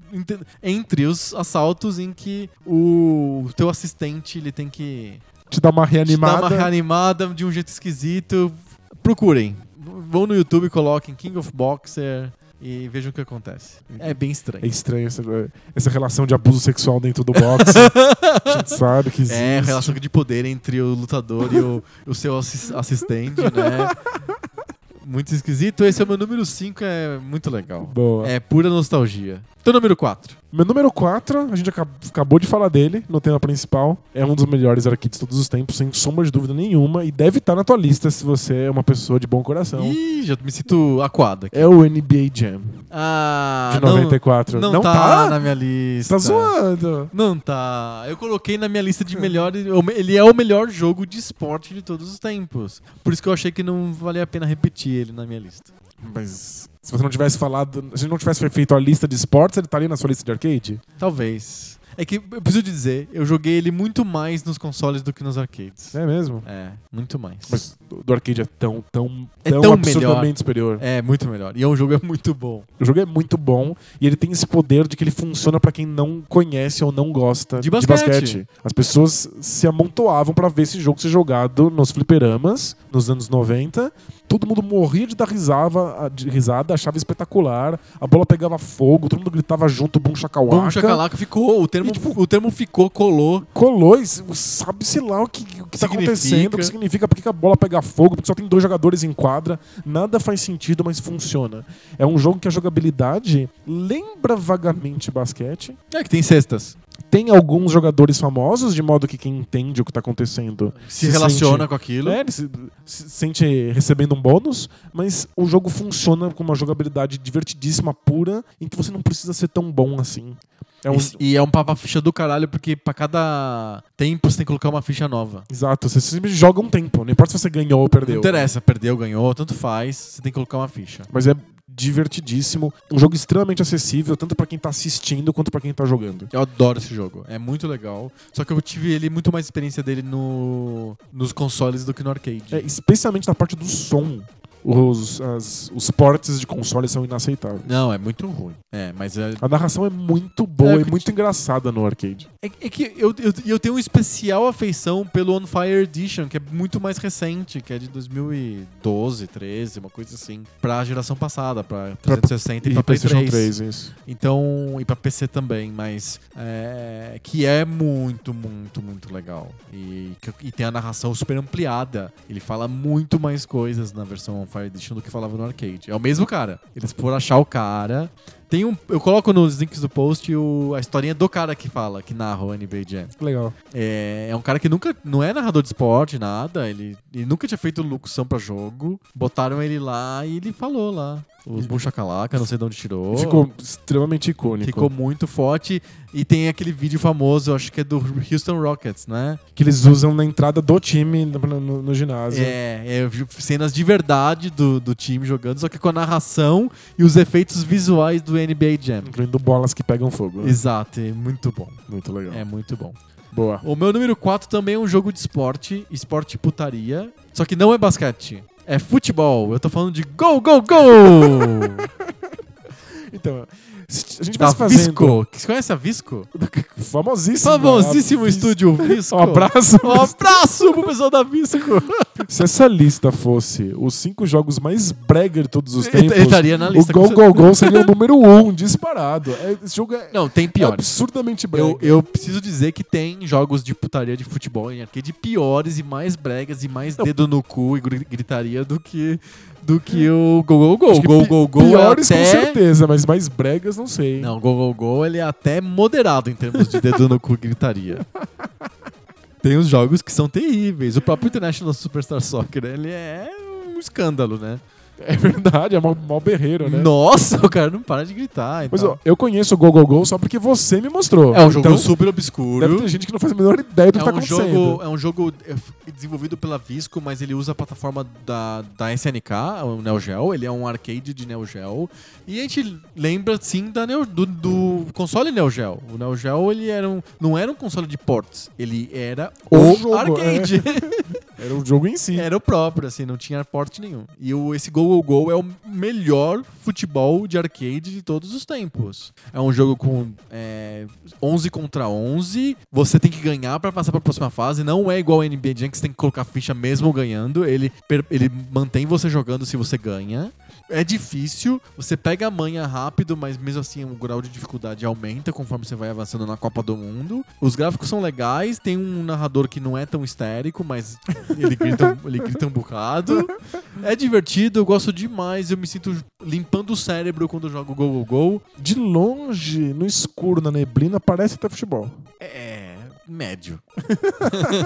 S1: entre os assaltos em que o teu assistente ele tem que
S2: Te dá uma
S1: te dar
S2: reanimada.
S1: uma reanimada de um jeito esquisito. Procurem. Vão no YouTube, coloquem King of Boxer e vejam o que acontece. É bem
S2: É
S1: estranho.
S2: estranho essa, essa relação de abuso sexual dentro do boxe. a gente sabe que existe.
S1: É, a relação de poder entre o lutador e o, o seu assis- assistente, né? Muito esquisito. Esse é o meu número 5, é muito legal.
S2: Boa.
S1: É pura nostalgia. Teu número 4.
S2: Meu número 4, a gente acab- acabou de falar dele no tema principal. É um dos melhores arcades de todos os tempos, sem sombra de dúvida nenhuma. E deve estar na tua lista se você é uma pessoa de bom coração.
S1: Ih, já me sinto aquado aqui.
S2: É o NBA Jam,
S1: Ah,
S2: de 94.
S1: Não,
S2: Não
S1: tá,
S2: tá?
S1: na minha lista.
S2: tá zoando.
S1: Não tá. Eu coloquei na minha lista de melhores. Ele é o melhor jogo de esporte de todos os tempos. Por isso que eu achei que não valia a pena repetir ele na minha lista.
S2: Mas se você não tivesse falado, se a gente não tivesse feito a lista de esportes, ele estaria na sua lista de arcade?
S1: Talvez. É que eu preciso dizer, eu joguei ele muito mais nos consoles do que nos arcades.
S2: É mesmo.
S1: É, muito mais.
S2: Mas do do arcade é tão, tão,
S1: É
S2: tão,
S1: tão
S2: absurdamente
S1: melhor.
S2: superior.
S1: É, muito melhor. E é um jogo é muito bom.
S2: O jogo é muito bom e ele tem esse poder de que ele funciona pra quem não conhece ou não gosta
S1: De basquete.
S2: As pessoas se amontoavam pra ver esse jogo ser jogado nos fliperamas nos anos 90. Todo mundo morria de dar risada, de risada, achava espetacular. A bola pegava fogo, todo mundo gritava junto, bum chacalaca.
S1: Bom, Chacalaca ficou. O termo,
S2: E, tipo,
S1: o termo ficou, colou.
S2: Colou e sabe-se lá o que, o que tá acontecendo, o que significa, por que que a bola pega fogo, porque só tem dois jogadores em quadra. Nada faz sentido, mas funciona. É um jogo que a jogabilidade lembra vagamente basquete.
S1: É que tem cestas.
S2: Tem alguns jogadores famosos, de modo que quem entende o que tá acontecendo
S1: Se,
S2: Se
S1: relaciona
S2: sente-
S1: com aquilo.
S2: é, ele se, se sente recebendo um bônus, mas o jogo funciona com uma jogabilidade divertidíssima, pura, em que você não precisa ser tão bom assim. É um,
S1: E, e é um papa-ficha do caralho, porque pra cada tempo você tem que colocar uma ficha nova.
S2: Exato, você simplesmente joga um tempo, não importa se você ganhou ou perdeu.
S1: Não interessa, perdeu, ganhou, tanto faz, você tem que colocar uma ficha.
S2: Mas é divertidíssimo, um jogo extremamente acessível, tanto pra quem tá assistindo quanto pra quem tá jogando.
S1: Eu adoro esse jogo, é muito legal. Só que eu tive ele muito mais experiência dele no, nos consoles do que no arcade.
S2: É, especialmente na parte do som. Os, as- os ports de console são inaceitáveis.
S1: Não, é muito ruim. É, mas é,
S2: A narração é muito boa
S1: É,
S2: e muito engraçada no arcade.
S1: é, é que eu, eu, eu tenho uma especial afeição pelo On Fire Edition, que é muito mais recente, que é de 2012, 13, uma coisa assim. Pra geração passada, pra 360 e, pra Play
S2: PlayStation
S1: 3.
S2: 3, isso.
S1: Então, e pra PC também, mas é, que é muito, muito, muito legal. E, e tem a narração super ampliada. Ele fala muito mais coisas na versão On Fire Edition do que falava no arcade. É o mesmo cara. Eles foram achar o cara. Tem um, eu coloco nos links do post o- a historinha do cara que fala, que narra o NBA Jam.
S2: Legal.
S1: É, é um cara que nunca não é narrador de esporte, nada. Ele, ele nunca tinha feito locução pra jogo. Botaram ele lá e ele falou lá. Os Boom Shakalaka, não sei de onde tirou.
S2: Ficou extremamente icônico.
S1: Ficou muito forte. E tem aquele vídeo famoso, acho que é do Houston Rockets, né?
S2: Que eles usam na entrada do time no, no- no ginásio.
S1: É, é, cenas de verdade do, do time jogando, só que com a narração e os efeitos visuais do NBA Jam.
S2: Incluindo bolas que pegam fogo. né?
S1: Exato, é muito bom.
S2: Muito legal.
S1: É muito bom.
S2: Boa.
S1: O meu número 4 também é um jogo de esporte, esporte putaria, só que não é basquete. É futebol. Eu tô falando de Go, Go, Go!
S2: Então, a gente vai fazendo...
S1: Visco. Você conhece a Visco?
S2: Famosíssimo.
S1: Famosíssimo estúdio Visco.
S2: Um abraço.
S1: Um abraço pro pessoal da Visco.
S2: Se essa lista fosse os cinco jogos mais brega de todos os tempos,
S1: ele estaria na lista,
S2: o
S1: com
S2: Go
S1: certeza.
S2: Go Go seria o número um, disparado. É, esse jogo é,
S1: Não, tem
S2: é
S1: piores.
S2: absurdamente brega.
S1: Eu, eu preciso dizer que tem jogos de putaria de futebol em arcade piores e mais bregas e mais dedo no cu e gri- gritaria do que, do que o Go Go Go. Go Go Go
S2: Piores
S1: é
S2: com
S1: até...
S2: certeza, mas mais bregas não sei.
S1: Não, Go Go Go ele é até moderado em termos de dedo no cu gritaria. Tem os jogos que são terríveis. O próprio International Superstar Soccer, ele é um escândalo, né?
S2: É verdade, é mal, mal berreiro, né?
S1: Nossa, o cara não para de gritar.
S2: Mas
S1: então.
S2: ó, eu conheço o Go Go Go só porque você me mostrou.
S1: é um jogo
S2: Então,
S1: super
S2: Deve
S1: obscuro.
S2: ter gente que não faz a menor ideia do
S1: É
S2: que tá
S1: um,
S2: acontecendo.
S1: jogo, é um jogo é, desenvolvido pela Visco, mas ele usa a plataforma da, da SNK, o Neo Geo. Ele é um arcade de Neo Geo. E a gente lembra, sim, da Neo- do, do console Neo Geo. O Neo Geo ele era um, não era um console de ports, ele era
S2: O
S1: o,
S2: jogo,
S1: arcade.
S2: Era o jogo em si.
S1: Era o próprio, assim, não tinha port nenhum. E o, esse Go Go Go é o melhor futebol de arcade de todos os tempos. É um jogo com é, 11 contra 11. Você tem que ganhar pra passar pra próxima fase. Não é igual ao NBA Jam, que você tem que colocar ficha mesmo ganhando. Ele, ele mantém você jogando se você ganha. É difícil, você pega a manha rápido, mas mesmo assim o grau de dificuldade aumenta conforme você vai avançando na Copa do Mundo. Os gráficos são legais, tem um narrador que não é tão histérico, mas ele grita, ele grita um bocado. É divertido, eu gosto demais, eu me sinto limpando o cérebro quando eu jogo Go Go Go.
S2: De longe, no escuro, na neblina, parece até futebol.
S1: É. Médio.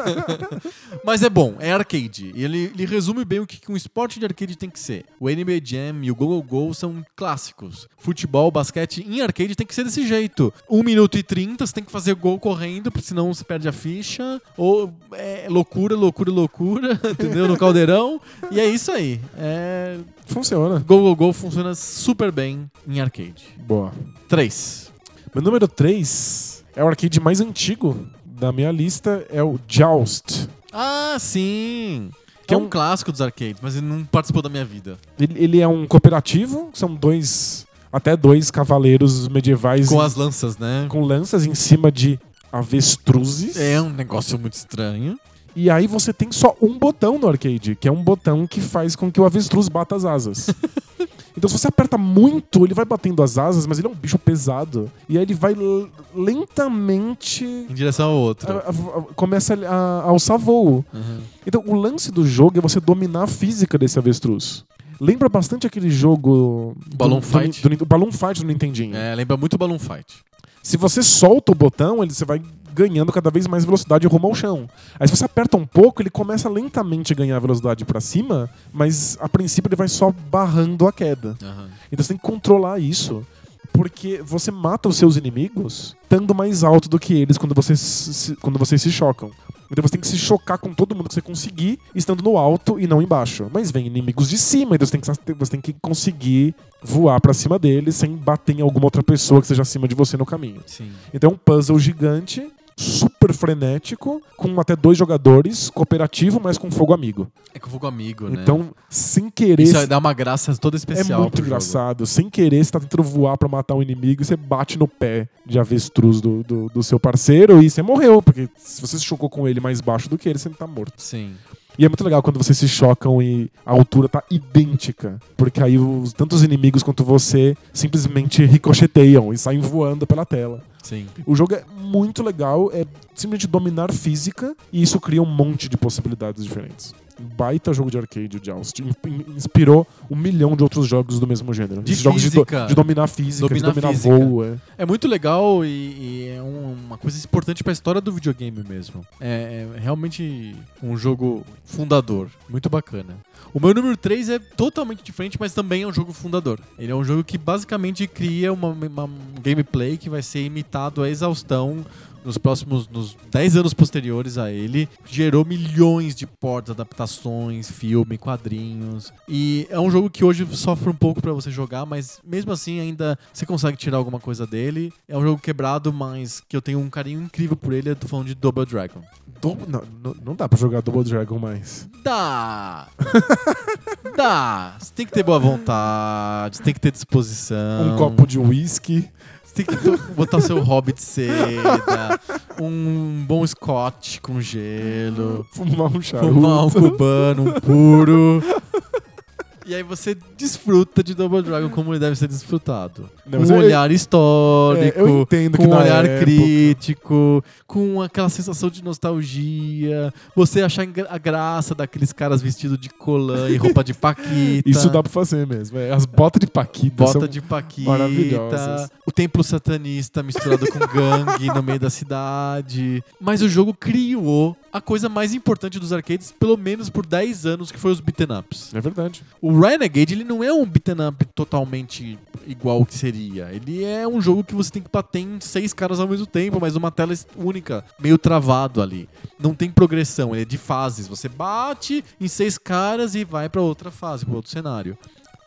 S1: Mas é bom, é arcade. E ele, ele resume bem o que que um esporte de arcade tem que ser. O NBA Jam e o Go Go Go são clássicos. Futebol, basquete em arcade tem que ser desse jeito. 1 minuto e 30, você tem que fazer gol correndo, porque senão você perde a ficha. Ou é loucura, loucura, loucura, entendeu? No caldeirão. E é isso aí. É...
S2: Funciona.
S1: Go Go Go funciona super bem em arcade.
S2: Boa.
S1: 3.
S2: Meu número 3 é o arcade mais antigo da minha lista, é o Joust.
S1: Ah, sim!
S2: Que
S1: é
S2: é
S1: um
S2: um-
S1: clássico dos arcades, mas ele não participou da minha vida.
S2: Ele, ele é um cooperativo, são dois, até dois cavaleiros medievais
S1: Com
S2: em-
S1: as lanças, né?
S2: com lanças em cima de avestruzes.
S1: É um negócio muito estranho.
S2: E aí você tem só um botão no arcade, que é um botão que faz com que o avestruz bata as asas. então se você aperta muito, ele vai batendo as asas, mas ele é um bicho pesado. E aí ele vai lentamente.
S1: Em direção ao outro.
S2: a- a- a- começa a, a alçar voo.
S1: Uhum.
S2: Então o lance do jogo é você dominar a física desse avestruz. Lembra bastante aquele jogo.
S1: Balloon
S2: do,
S1: Fight?
S2: Do, do, do Balloon Fight do Nintendinho.
S1: É, lembra muito Balloon Fight.
S2: Se você solta o botão, ele, você vai ganhando cada vez mais velocidade rumo ao chão. Aí se você aperta um pouco, ele começa lentamente a ganhar velocidade pra cima, mas a princípio ele vai só barrando a queda.
S1: Uhum.
S2: Então você tem que controlar isso, porque você mata os seus inimigos estando mais alto do que eles quando vocês se, quando vocês se chocam. Então você tem que se chocar com todo mundo que você conseguir, estando no alto e não embaixo. Mas vem inimigos de cima, então você tem que, você tem que conseguir voar pra cima deles sem bater em alguma outra pessoa que esteja acima de você no caminho.
S1: Sim.
S2: Então é um puzzle gigante, super frenético, com até dois jogadores, cooperativo, mas com fogo amigo.
S1: É com fogo amigo, né?
S2: Então, sem querer.
S1: Isso dá uma graça toda
S2: É
S1: especial
S2: muito
S1: pro jogo.
S2: engraçado. Sem querer, você tá tentando voar pra matar um inimigo e você bate no pé de avestruz do, do, do seu parceiro e você morreu. Porque se você se chocou com ele mais baixo do que ele, você tá morto.
S1: Sim.
S2: E é muito legal quando vocês se chocam e a altura tá idêntica. Porque aí os, tanto os inimigos quanto você simplesmente ricocheteiam e saem voando pela tela.
S1: Sim.
S2: O jogo é muito legal, é simplesmente dominar física e isso cria um monte de possibilidades diferentes. Baita jogo de arcade, o Joust. In- in- Inspirou um milhão de outros jogos do mesmo gênero.
S1: De
S2: Esses jogos de, do- de dominar física,
S1: Dominar
S2: de dominar
S1: física.
S2: voo. É.
S1: É muito legal e, e é um- uma coisa importante pra história do videogame mesmo. É, é realmente um jogo fundador. Muito bacana. O meu número 3 é totalmente diferente, mas também é um jogo fundador. Ele é um jogo que basicamente cria uma, uma- um gameplay que vai ser imitado à exaustão nos próximos nos 10 anos posteriores a ele, gerou milhões de portas, adaptações, filme, quadrinhos. E é um jogo que hoje sofre um pouco pra você jogar, mas mesmo assim ainda você consegue tirar alguma coisa dele. É um jogo quebrado, mas que eu tenho um carinho incrível por ele. Eu tô falando de Double Dragon.
S2: Do- não, não- não dá pra jogar Double Dragon mais.
S1: Dá! Dá! Você tem que ter boa vontade, você tem que ter disposição.
S2: Um copo de whisky.
S1: Tem que botar seu hobbit seda, um bom scotch com gelo,
S2: Fumar um charuto.
S1: fumar um cubano, um puro. E aí você desfruta de Double Dragon como ele deve ser desfrutado.
S2: Não,
S1: com um
S2: eu-
S1: olhar histórico,
S2: É, eu entendo
S1: com um olhar
S2: época-
S1: crítico, com aquela sensação de nostalgia. Você achar a graça daqueles caras vestidos de colã e roupa de paquita.
S2: Isso dá pra fazer mesmo. é. As botas de Paquita
S1: Bota
S2: são
S1: de paquita,
S2: maravilhosas.
S1: o templo satanista misturado com gangue no meio da cidade. Mas o jogo criou a coisa mais importante dos arcades, pelo menos por 10 anos, que foi os beaten ups.
S2: É verdade.
S1: O Renegade, ele não é um beaten up totalmente igual que seria. Ele é um jogo que você tem que bater em seis caras ao mesmo tempo, mas uma tela única, meio travado ali. Não tem progressão, ele é de fases. Você bate em seis caras e vai pra outra fase, pra outro cenário.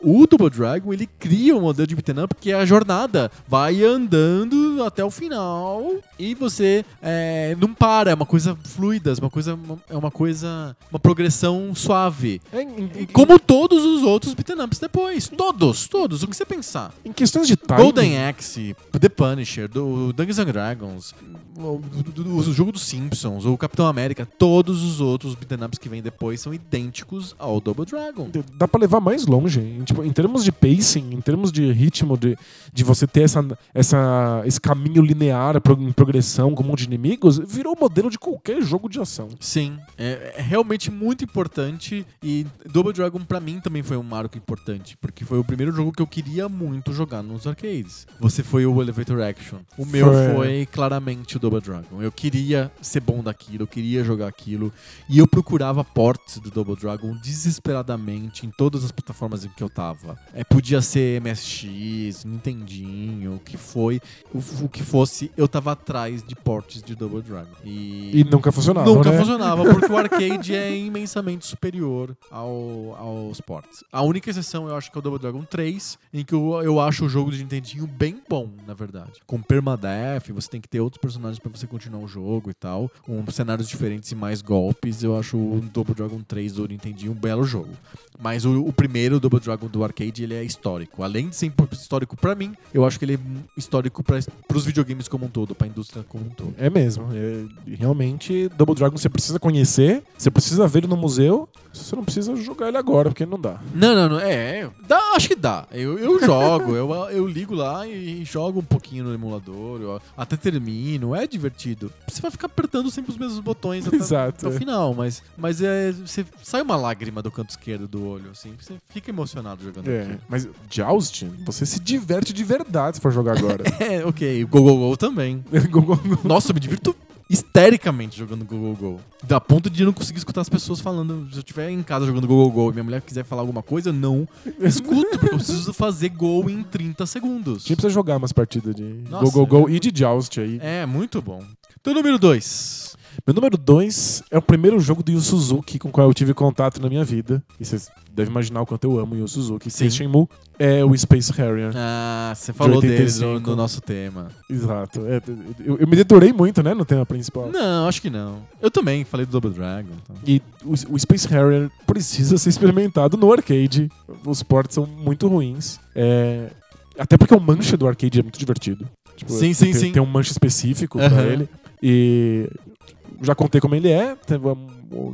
S1: O Double Dragon, ele cria um modelo de beat'em up que é a jornada. Vai andando até o final e você é, não para, é uma coisa fluida, é uma coisa, é uma coisa, uma progressão suave.
S2: É, em, em-
S1: Como todos os outros beat'em ups depois. Todos, todos. O que você pensar.
S2: em questões de timing...
S1: Golden Axe, The Punisher, do Dungeons and Dragons, o, o jogo dos Simpsons, o Capitão América, todos os outros beat'em ups que vêm depois são idênticos ao Double Dragon.
S2: Dá pra levar mais longe. Em, tipo, em termos de pacing, em termos de ritmo, de, de você ter essa, essa, esse caminho linear em progressão com um monte de inimigos, virou o modelo de qualquer jogo de ação.
S1: Sim, é, é realmente muito importante e Double Dragon pra mim também foi um marco importante, porque foi o primeiro jogo que eu queria muito jogar nos arcades. Você foi o Elevator Action. O meu
S2: Foi.
S1: foi, claramente o Double Dragon. Eu queria ser bom daquilo, eu queria jogar aquilo e eu procurava ports do Double Dragon desesperadamente em todas as plataformas em que eu tava. É, podia ser MSX, Nintendinho, o que foi, o, o que fosse, eu tava atrás de ports de Double Dragon.
S2: E nunca funcionava,
S1: Nunca
S2: né?
S1: funcionava, porque o arcade é imensamente superior ao, aos ports. A única exceção eu acho que é o Double Dragon 3, em que eu, eu acho o jogo de Nintendinho bem bom, na verdade. Com permadeath, você tem que ter outros personagens pra você continuar o jogo e tal. Com cenários diferentes e mais golpes, eu acho o Double Dragon 3 do Nintendinho um belo jogo. Mas o, o primeiro Double Dragon do arcade, ele é histórico. Além de ser histórico pra mim, eu acho que ele é histórico para os videogames como um todo, pra indústria como um todo.
S2: É mesmo. É, realmente, Double Dragon você precisa conhecer, você precisa ver ele no museu, você não precisa jogar ele agora, porque não dá.
S1: Não, não, não. É, dá, acho que dá. Eu, eu jogo, eu, eu ligo lá e jogo um pouquinho no emulador, até termino, é divertido. Você vai ficar apertando sempre os mesmos botões até,
S2: Exato,
S1: até o
S2: é.
S1: final, mas, mas é, você sai uma lágrima do canto esquerdo do olho, assim, você fica emocionado jogando
S2: É,
S1: aquilo.
S2: mas Joust, você se diverte de verdade se for jogar agora.
S1: É, ok. Go Go Go também.
S2: Go, go, go.
S1: Nossa, eu me divirto histericamente jogando Go Go Go. Da ponto de não conseguir escutar as pessoas falando. Se eu estiver em casa jogando Go Go Go e minha mulher quiser falar alguma coisa, eu não escuto, porque eu preciso fazer gol em 30 segundos.
S2: A gente precisa jogar umas partidas de
S1: Nossa,
S2: Go Go Go e de Joust aí.
S1: É, muito bom. Então, número 2.
S2: Meu número 2 é o primeiro jogo do Yu Suzuki com o qual eu tive contato na minha vida. E vocês devem imaginar o quanto eu amo o Yu Suzuki.
S1: Sim.
S2: Shenmue é o Space Harrier.
S1: Ah, você falou dele
S2: 85.
S1: no, no nosso tema.
S2: Exato. É, eu, eu me deturei muito, né, no tema principal.
S1: Não, acho que não. Eu também falei do Double Dragon. então.
S2: E o, o Space Harrier precisa ser experimentado no arcade. Os ports são muito ruins. É, até porque o manche do arcade é muito divertido. Tipo,
S1: Sim, sim,
S2: tem,
S1: sim.
S2: Tem um manche específico pra
S1: Aham.
S2: ele. E já contei como ele é.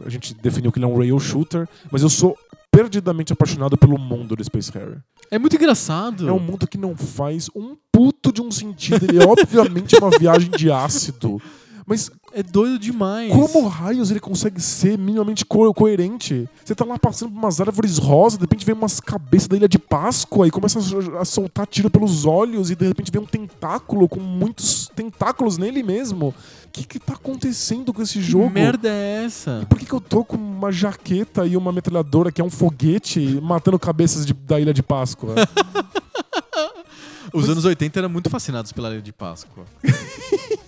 S2: A gente definiu que ele é um rail shooter. Mas eu sou perdidamente apaixonado pelo mundo do Space Harrier.
S1: É muito engraçado.
S2: É um mundo que não faz um puto de um sentido. Ele é obviamente uma viagem de ácido. Mas
S1: É doido demais.
S2: como raios ele consegue ser minimamente co- coerente? Você tá lá passando por umas árvores rosas, de repente vem umas cabeças da Ilha de Páscoa e começa a, a soltar tiro pelos olhos e de repente vem um tentáculo com muitos tentáculos nele mesmo. O que que tá acontecendo com esse
S1: Que
S2: jogo?
S1: merda é essa?
S2: Por que, que eu tô com uma jaqueta e uma metralhadora que é um foguete matando cabeças de- da Ilha de Páscoa?
S1: Os anos 80 eram muito fascinados pela Ilha de Páscoa.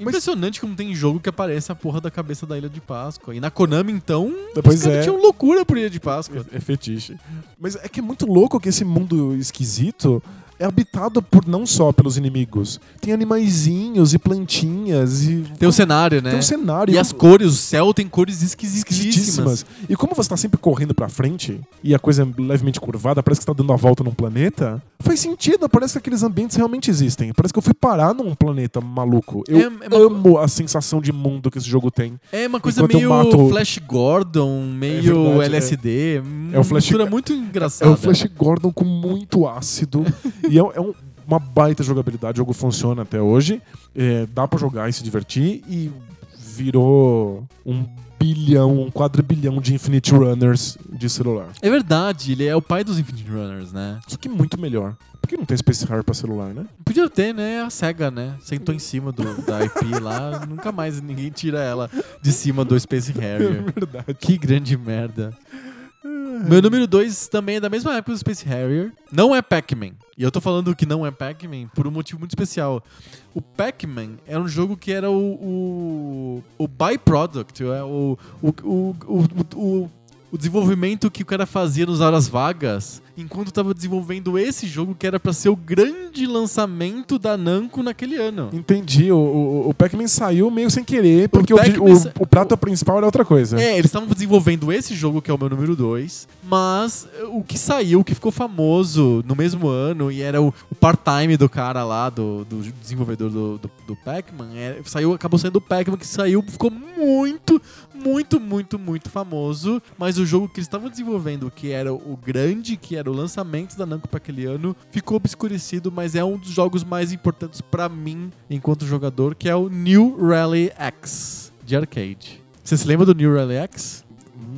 S1: Impressionante como tem jogo que aparece a porra da cabeça da Ilha de Páscoa. E na Konami, então,
S2: Pois
S1: os
S2: é.
S1: tinham loucura por Ilha de Páscoa.
S2: É, é fetiche. Mas é que é muito louco que esse mundo esquisito é habitado por não só pelos inimigos. Tem animaizinhos e plantinhas e.
S1: Tem o cenário, né?
S2: Tem um cenário.
S1: E as cores, o céu tem cores esquisitíssimas.
S2: esquisitíssimas. E como você tá sempre correndo pra frente e a coisa é levemente curvada, parece que você tá dando a volta num planeta, faz sentido, parece que aqueles ambientes realmente existem. Parece que eu fui parar num planeta maluco. Eu
S1: É- é uma
S2: amo a sensação de mundo que esse jogo tem.
S1: É uma coisa
S2: Enquanto
S1: meio
S2: mato-
S1: Flash Gordon, meio
S2: verdade,
S1: LSD.
S2: É o Flash-
S1: muito engraçada.
S2: É o Flash Gordon com muito ácido. e é, é um- uma baita jogabilidade. O jogo funciona até hoje. É, dá pra jogar e se divertir. E virou um bilhão, um quadrilhão de Infinite Runners de celular.
S1: É verdade, ele é o pai dos Infinite Runners, né?
S2: Só que muito melhor. Por que não tem Space Harrier pra celular, né?
S1: Podia ter, né? A SEGA, né? Sentou em cima do, da IP lá, nunca mais ninguém tira ela de cima do Space Harrier.
S2: verdade.
S1: Que grande merda. Meu número 2 também é da mesma época do Space Harrier. Não é Pac-Man. E eu tô falando que não é Pac-Man por um motivo muito especial. O Pac-Man era um jogo que era o, o, o byproduct, é o, o, o, o, o, o desenvolvimento que o cara fazia nos horas vagas enquanto tava desenvolvendo esse jogo que era pra ser o grande lançamento da Namco naquele ano.
S2: Entendi. O, o, o Pac-Man saiu meio sem querer, porque o, o,
S1: sa-
S2: o prato principal era outra coisa.
S1: É, eles estavam desenvolvendo esse jogo, que é o meu número 2, mas eh, o que saiu, o que ficou famoso no mesmo ano, e era o, o part-time do cara lá, do, do desenvolvedor do, do, do Pac-Man, é, saiu, acabou sendo o Pac-Man que saiu, ficou muito, muito, muito, muito famoso, mas o jogo que eles estavam desenvolvendo, que era o grande, que era o lançamento da Namco para aquele ano, ficou obscurecido, mas é um dos jogos mais importantes pra mim, enquanto jogador, que é o New Rally X, de arcade. Você se lembra do New Rally X?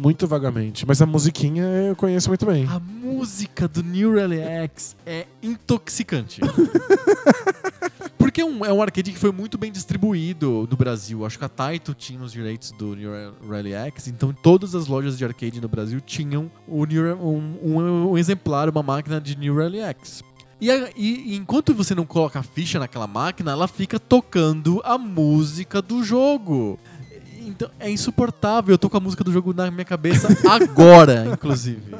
S2: Muito vagamente. Mas a musiquinha eu conheço muito bem.
S1: A música do New Rally X é intoxicante. Porque é um, é um arcade que foi muito bem distribuído no Brasil. Acho que a Taito tinha os direitos do New Rally X, então todas as lojas de arcade no Brasil tinham um, um, um exemplar, uma máquina de New Rally X. E, e- e enquanto você não coloca a ficha naquela máquina, ela fica tocando a música do jogo. Então é insuportável. Eu tô com a música do jogo na minha cabeça agora, inclusive.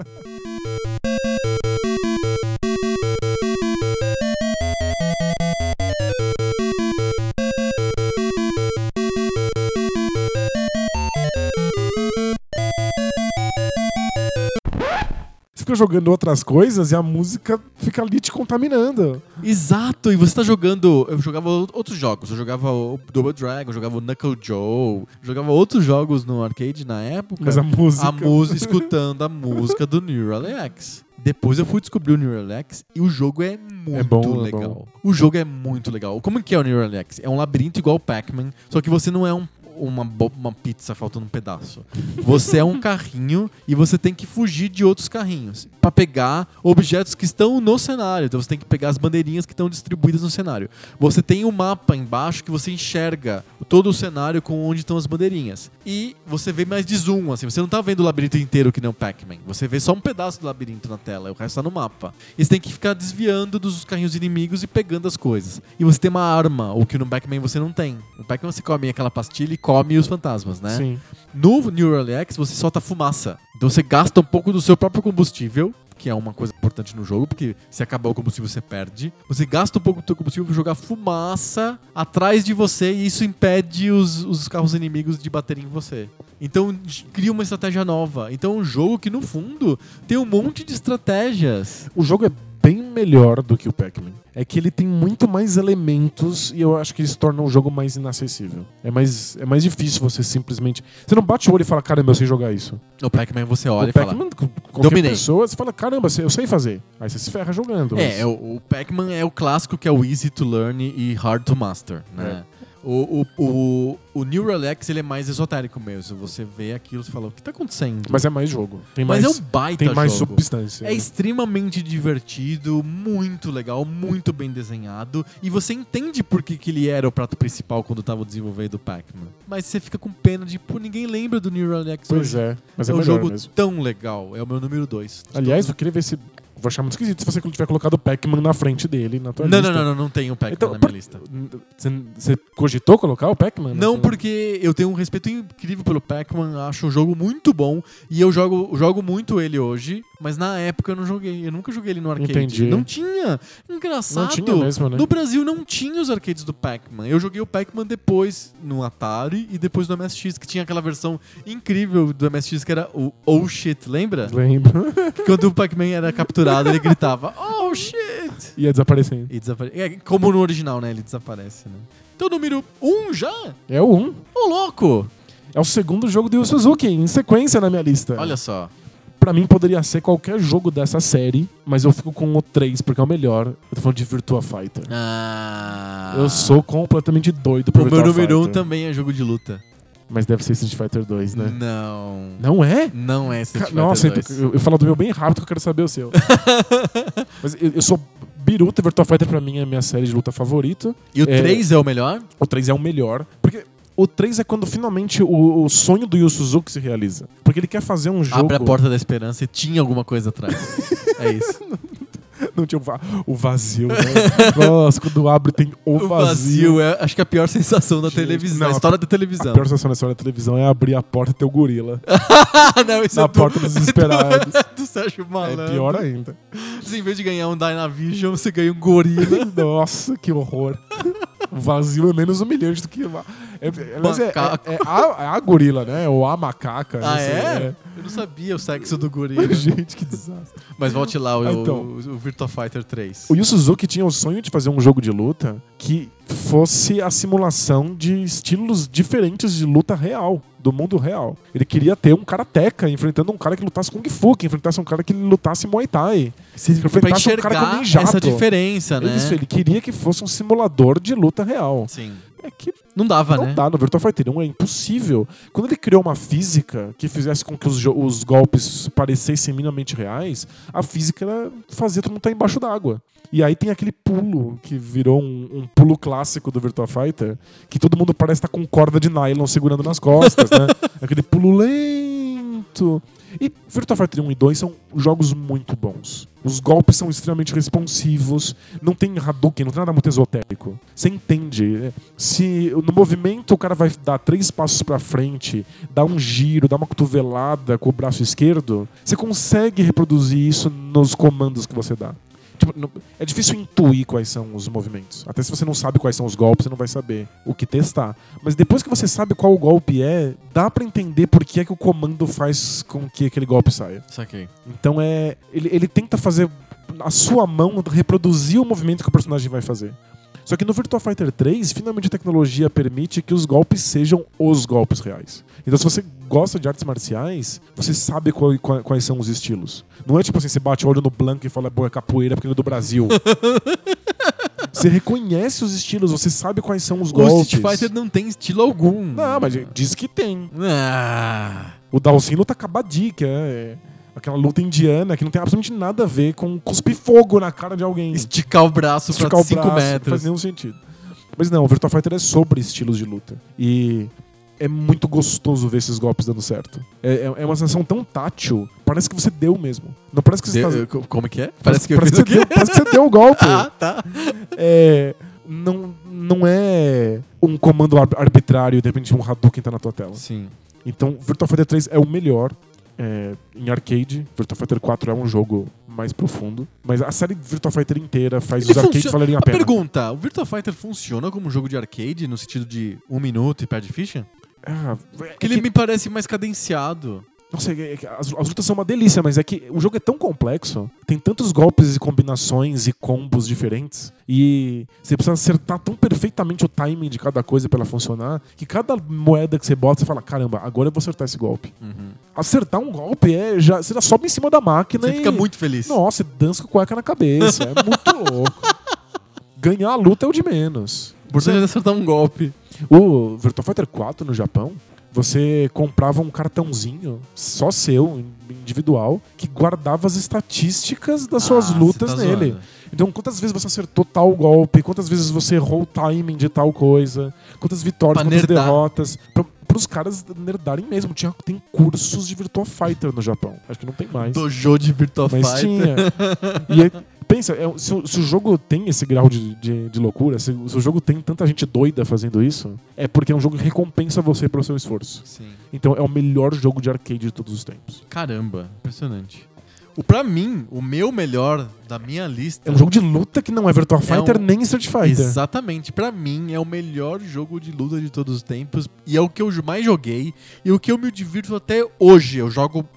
S2: Fica jogando outras coisas e a música fica ali te contaminando.
S1: Exato, e você tá jogando. Eu jogava outros jogos. Eu jogava o Double Dragon, eu jogava o Knuckle Joe, jogava outros jogos no arcade na época.
S2: Mas a música.
S1: a música, escutando a música do Neural X. Depois eu fui descobrir o Neural X e o jogo é muito
S2: É bom, é
S1: legal.
S2: bom.
S1: O jogo é muito legal. Como que é o Neural X? É um labirinto igual o Pac-Man, só que você não é um- uma, uma pizza faltando um pedaço. Você é um carrinho e você tem que fugir de outros carrinhos pra pegar objetos que estão no cenário. Então você tem que pegar as bandeirinhas que estão distribuídas no cenário. Você tem um mapa embaixo que você enxerga todo o cenário com onde estão as bandeirinhas. E você vê mais de zoom, assim. Você não tá vendo o labirinto inteiro que nem o Pac-Man. Você vê só um pedaço do labirinto na tela, o resto tá no mapa. E você tem que ficar desviando dos carrinhos inimigos e pegando as coisas. E você tem uma arma, o que no Pac-Man você não tem. No Pac-Man você come aquela pastilha come os fantasmas, né?
S2: Sim.
S1: No Neural X você solta fumaça. Então você gasta um pouco do seu próprio combustível, que é uma coisa importante no jogo, porque se acabar o combustível você perde. Você gasta um pouco do seu combustível pra jogar fumaça atrás de você e isso impede os, os carros inimigos de baterem em você. Então cria uma estratégia nova. Então é um jogo que no fundo tem um monte de estratégias.
S2: O jogo é bem melhor do que o Pac-Man. É que ele tem muito mais elementos e eu acho que isso torna o jogo mais inacessível. É mais, é mais difícil você simplesmente. Você não bate o olho e fala, caramba, eu sei jogar isso.
S1: No Pac-Man você olha
S2: o
S1: e fala.
S2: Qualquer
S1: Dominei.
S2: pessoa, você fala, caramba, eu sei fazer. Aí você se ferra jogando. mas-
S1: É, é, o, o Pac-Man é o clássico que é o easy to learn e hard to master, né? O, o, o, o Neural X ele é mais esotérico mesmo. Você vê aquilo e fala, o que tá acontecendo?
S2: Mas é mais jogo. Tem
S1: Mas
S2: mais,
S1: é um baita
S2: tem mais
S1: jogo.
S2: substância.
S1: É
S2: né?
S1: extremamente divertido, muito legal, muito bem desenhado. E você entende por que, que ele era o prato principal quando tava desenvolvendo o Pac-Man. Mas você fica com pena de, pô, ninguém lembra do Neural X
S2: Pois
S1: hoje.
S2: é, mas é,
S1: é um jogo
S2: mesmo.
S1: tão legal. É o meu número 2.
S2: Aliás, eu queria ver se. Vou achar muito esquisito se você tiver colocado o Pac-Man na frente dele na tua
S1: Não,
S2: lista.
S1: não, não, não, não tem o Pac-Man
S2: Então,
S1: na minha lista.
S2: Você, cogitou colocar o Pac-Man?
S1: Não,
S2: nessa-
S1: porque eu tenho um respeito incrível pelo Pac-Man, acho o jogo muito bom e eu jogo, jogo muito ele hoje, Mas na época eu não joguei. Eu nunca joguei ele no arcade.
S2: Entendi.
S1: Não tinha. Engraçado.
S2: Não tinha mesmo, né?
S1: No Brasil não tinha os arcades do Pac-Man. Eu joguei o Pac-Man depois no Atari e depois no MSX, que tinha aquela versão incrível do MSX que era o Oh Shit, lembra?
S2: Lembro.
S1: Quando o Pac-Man era capturado, ele gritava Oh Shit!
S2: Ia desaparecendo.
S1: E desaparece. É, como no original, né? Ele desaparece, né? Então, número 1 um já?
S2: É o 1.
S1: Ô, louco!
S2: É o segundo jogo do Yu Suzuki, em sequência na minha lista.
S1: Olha só.
S2: Pra mim poderia ser qualquer jogo dessa série, mas eu fico com o 3 porque é o melhor. Eu tô falando de Virtua Fighter.
S1: Ah.
S2: Eu sou completamente doido por
S1: O meu
S2: Virtua
S1: número 1 um
S2: Fighter.
S1: também é jogo de luta.
S2: Mas deve ser Street Fighter 2, né?
S1: Não.
S2: Não é?
S1: Não é Street
S2: Ca-
S1: Fighter
S2: Nossa,
S1: 2.
S2: então, eu, eu falo do meu bem rápido que eu quero saber o seu. Mas eu, eu sou biruta, Virtua Fighter pra mim é a minha série de luta favorita.
S1: E o
S2: É.
S1: 3 é o melhor?
S2: O 3 é o melhor. Porque o 3 é quando finalmente o, o sonho do Yu Suzuki se realiza. Porque ele quer fazer um jogo.
S1: Abre a porta da esperança e tinha alguma coisa atrás. é isso.
S2: Não tinha o, va- o vazio, né? Nossa, quando abre tem o,
S1: O vazio é, acho que é a pior sensação da
S2: Gente,
S1: televisão,
S2: não,
S1: da história da
S2: A
S1: televisão.
S2: pior sensação na história da televisão é abrir a porta e ter o gorila
S1: não, isso
S2: na
S1: é do,
S2: porta dos desesperados.
S1: do Sérgio Malandro.
S2: É pior ainda.
S1: Você, em vez de ganhar um Dynavision, você ganha um gorila.
S2: Nossa, que horror. O vazio é menos humilhante do que. É, é, mas é, é- é a, é a gorila, né? Ou a macaca.
S1: ah, é? Eu não sabia o sexo do gorila.
S2: Gente, que desastre.
S1: Mas volte lá, o,
S2: Ah, então.
S1: o, o Virtua Fighter 3.
S2: O Yu Suzuki tinha o sonho de fazer um jogo de luta que fosse a simulação de estilos diferentes de luta real, do mundo real. Ele queria ter um karateca enfrentando um cara que lutasse Kung Fu, que enfrentasse um cara que lutasse Muay Thai.
S1: Você, pra
S2: enfrentasse um cara com ninjato.
S1: essa diferença, né?
S2: Isso, ele queria que fosse um simulador de luta real.
S1: Sim.
S2: É que
S1: Não dava,
S2: não
S1: né?
S2: dá no Virtua Fighter 1, é impossível. Quando ele criou uma física que fizesse com que os, os golpes parecessem minimamente reais, a física era fazer todo mundo estar embaixo d'água. E aí tem aquele pulo que virou um, um pulo clássico do Virtua Fighter, que todo mundo parece estar com corda de nylon segurando nas costas, né? Aquele pulo lento. E Virtua Fighter 1 e 2 são jogos muito bons. Os golpes são extremamente responsivos, não tem Hadouken, não tem nada muito esotérico. Você entende. Se no movimento o cara vai dar três passos pra frente, dar um giro, dar uma cotovelada com o braço esquerdo, você consegue reproduzir isso nos comandos que você dá. É difícil intuir quais são os movimentos. Até se você não sabe quais são os golpes, você não vai saber o que testar. Mas depois que você sabe qual o golpe é, dá pra entender por que é que o comando faz com que aquele golpe saia.
S1: Saquei.
S2: Então é. Ele, ele tenta fazer a sua mão reproduzir o movimento que o personagem vai fazer. Só que no Virtua Fighter 3, finalmente a tecnologia permite que os golpes sejam os golpes reais. Então, se você gosta de artes marciais, você sabe qual- qual- quais são os estilos. Não é tipo assim, você bate o olho no Blanco e fala, boa, é capoeira porque ele é do Brasil. você reconhece os estilos, você sabe quais são os
S1: O
S2: golpes.
S1: Street Fighter não tem estilo algum.
S2: Não, mas diz que tem.
S1: Ah.
S2: O Dalsin luta Kabaddi, que é aquela luta indiana que não tem absolutamente nada a ver com cuspir fogo na cara de alguém.
S1: Esticar o braço
S2: Esticar
S1: pra
S2: o
S1: 5
S2: braço, Não
S1: metros.
S2: faz nenhum sentido. Mas não, o Virtua Fighter é sobre estilos de luta. E é muito gostoso ver esses golpes dando certo. É, é- é uma sensação tão tátil, parece que você deu mesmo. Não parece que você
S1: Deu-
S2: tá...
S1: co- Como que é? Parece que eu
S2: parece que você
S1: quê?
S2: deu, parece que você deu o golpe.
S1: Ah, tá.
S2: É, não, não é um comando ar- arbitrário de repente um Hadouken tá na tua tela.
S1: Sim.
S2: Então, Virtua Fighter 3 é o melhor é, em arcade. Virtua Fighter 4 é um jogo mais profundo. Mas a série Virtua Fighter inteira faz
S1: Ele
S2: os arcades valerem a
S1: A
S2: pena.
S1: pergunta, o Virtua Fighter funciona como um jogo de arcade no sentido de um minuto e perde ficha?
S2: Ah, é
S1: Porque ele
S2: que-
S1: me parece mais cadenciado.
S2: Nossa, é que as, as lutas são uma delícia, mas é que o jogo é tão complexo, tem tantos golpes e combinações e combos diferentes, e você precisa acertar tão perfeitamente o timing de cada coisa pra ela funcionar, que cada moeda que você bota, você fala, caramba, agora eu vou acertar esse golpe. Acertar um golpe é já. Você já sobe em cima da máquina
S1: Você
S2: e.
S1: fica muito feliz.
S2: Nossa, dança com cueca na cabeça. É muito louco. Ganhar a luta é o de menos.
S1: Por você acertar um golpe.
S2: O Virtua Fighter 4 no Japão, você comprava um cartãozinho só seu, individual, que guardava as estatísticas das suas
S1: Ah,
S2: lutas
S1: tá
S2: nele.
S1: zoando.
S2: Então, quantas vezes você acertou tal golpe, quantas vezes você errou o timing de tal coisa, quantas vitórias,
S1: Pra
S2: quantas
S1: nerdar.
S2: derrotas. Pra, pros caras nerdarem mesmo. Tinha, tem cursos de Virtua Fighter no Japão. Acho que não tem mais.
S1: Dojo de Virtua
S2: Mas
S1: Fighter.
S2: tinha. E aí, pensa, é, se, o- se o jogo tem esse grau de, de, de loucura, se, o- se o jogo tem tanta gente doida fazendo isso, é porque é um jogo que recompensa você pelo seu esforço.
S1: Sim.
S2: Então é o melhor jogo de arcade de todos os tempos.
S1: Caramba, impressionante. O, pra mim, o meu melhor da minha lista.
S2: É um jogo de luta que não é Virtua Fighter
S1: um-
S2: nem Street Fighter.
S1: Exatamente. Pra mim, é o melhor jogo de luta de todos os tempos. E é o que eu mais joguei. E o que eu me divirto até hoje. Eu jogo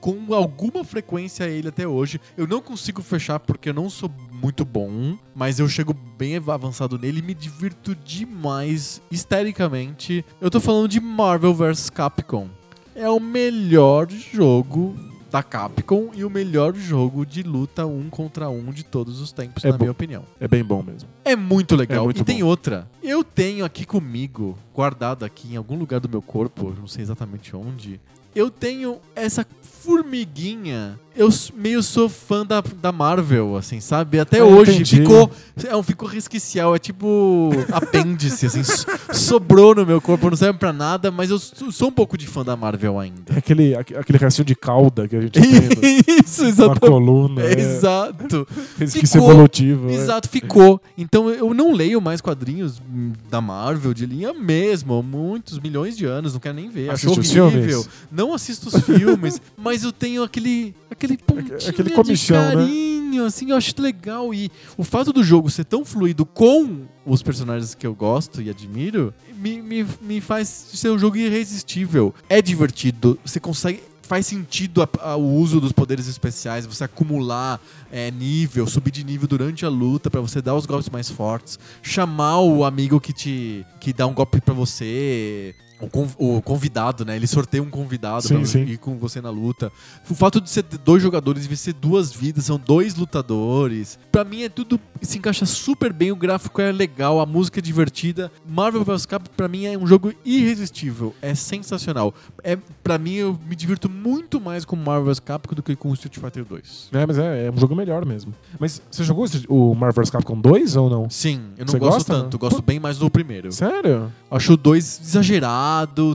S1: com alguma frequência ele até hoje. Eu não consigo fechar porque eu não sou muito bom. Mas eu chego bem avançado nele e me divirto demais, histericamente. Eu tô falando de Marvel vs Capcom. É o melhor jogo da Capcom e o melhor jogo de luta um contra um de todos os tempos,
S2: É
S1: na
S2: bom.
S1: minha opinião.
S2: É bem bom mesmo.
S1: É muito legal.
S2: É muito
S1: e tem
S2: bom.
S1: outra. Eu tenho aqui comigo, guardado aqui em algum lugar do meu corpo, não sei exatamente onde. Eu tenho essa formiguinha. Eu meio sou fã da, da Marvel, assim, sabe? Até
S2: Ah,
S1: hoje
S2: entendi.
S1: ficou. É um ficou resquicial, é tipo apêndice, assim, so- sobrou no meu corpo, não serve pra nada, mas eu sou um pouco de fã da Marvel ainda.
S2: É aquele, aque- aquele restinho de cauda que a gente tem
S1: Isso,
S2: na
S1: exatamente.
S2: coluna. É,
S1: Exato.
S2: resquício evolutivo. é.
S1: Exato, ficou. Então eu não leio mais quadrinhos da Marvel de linha mesmo, há muitos milhões de anos, não quero nem ver. Acho
S2: Assiste
S1: horrível. Não assisto os filmes, mas eu tenho aquele aquele pontinho
S2: aquele
S1: de
S2: comichão, né?
S1: carinho, assim, eu acho legal e o fato do jogo ser tão fluido com os personagens que eu gosto e admiro, me, me, me faz ser um jogo irresistível. É divertido, você consegue faz sentido a- a- o uso dos poderes especiais, você acumular é, nível, subir de nível durante a luta pra você dar os golpes mais fortes, chamar o amigo que te que dá um golpe pra você, o, conv- o convidado, né? Ele sorteia um convidado
S2: Sim,
S1: pra
S2: sim.
S1: ir com você na luta. O fato de ser dois jogadores e ser duas vidas, são dois lutadores. Pra mim é tudo se encaixa super bem, o gráfico é legal, a música é divertida. Marvel vs Capcom pra mim é um jogo irresistível, é sensacional. É para mim eu me divirto muito mais com Marvel vs Capcom do que com Street Fighter 2.
S2: É, mas é, é um jogo melhor mesmo. Mas você jogou o Marvel vs Capcom 2 ou não?
S1: Sim, eu não
S2: Você
S1: gosto
S2: gosta,
S1: tanto,
S2: né?
S1: gosto bem mais do primeiro.
S2: Sério?
S1: Acho o 2 exagerado,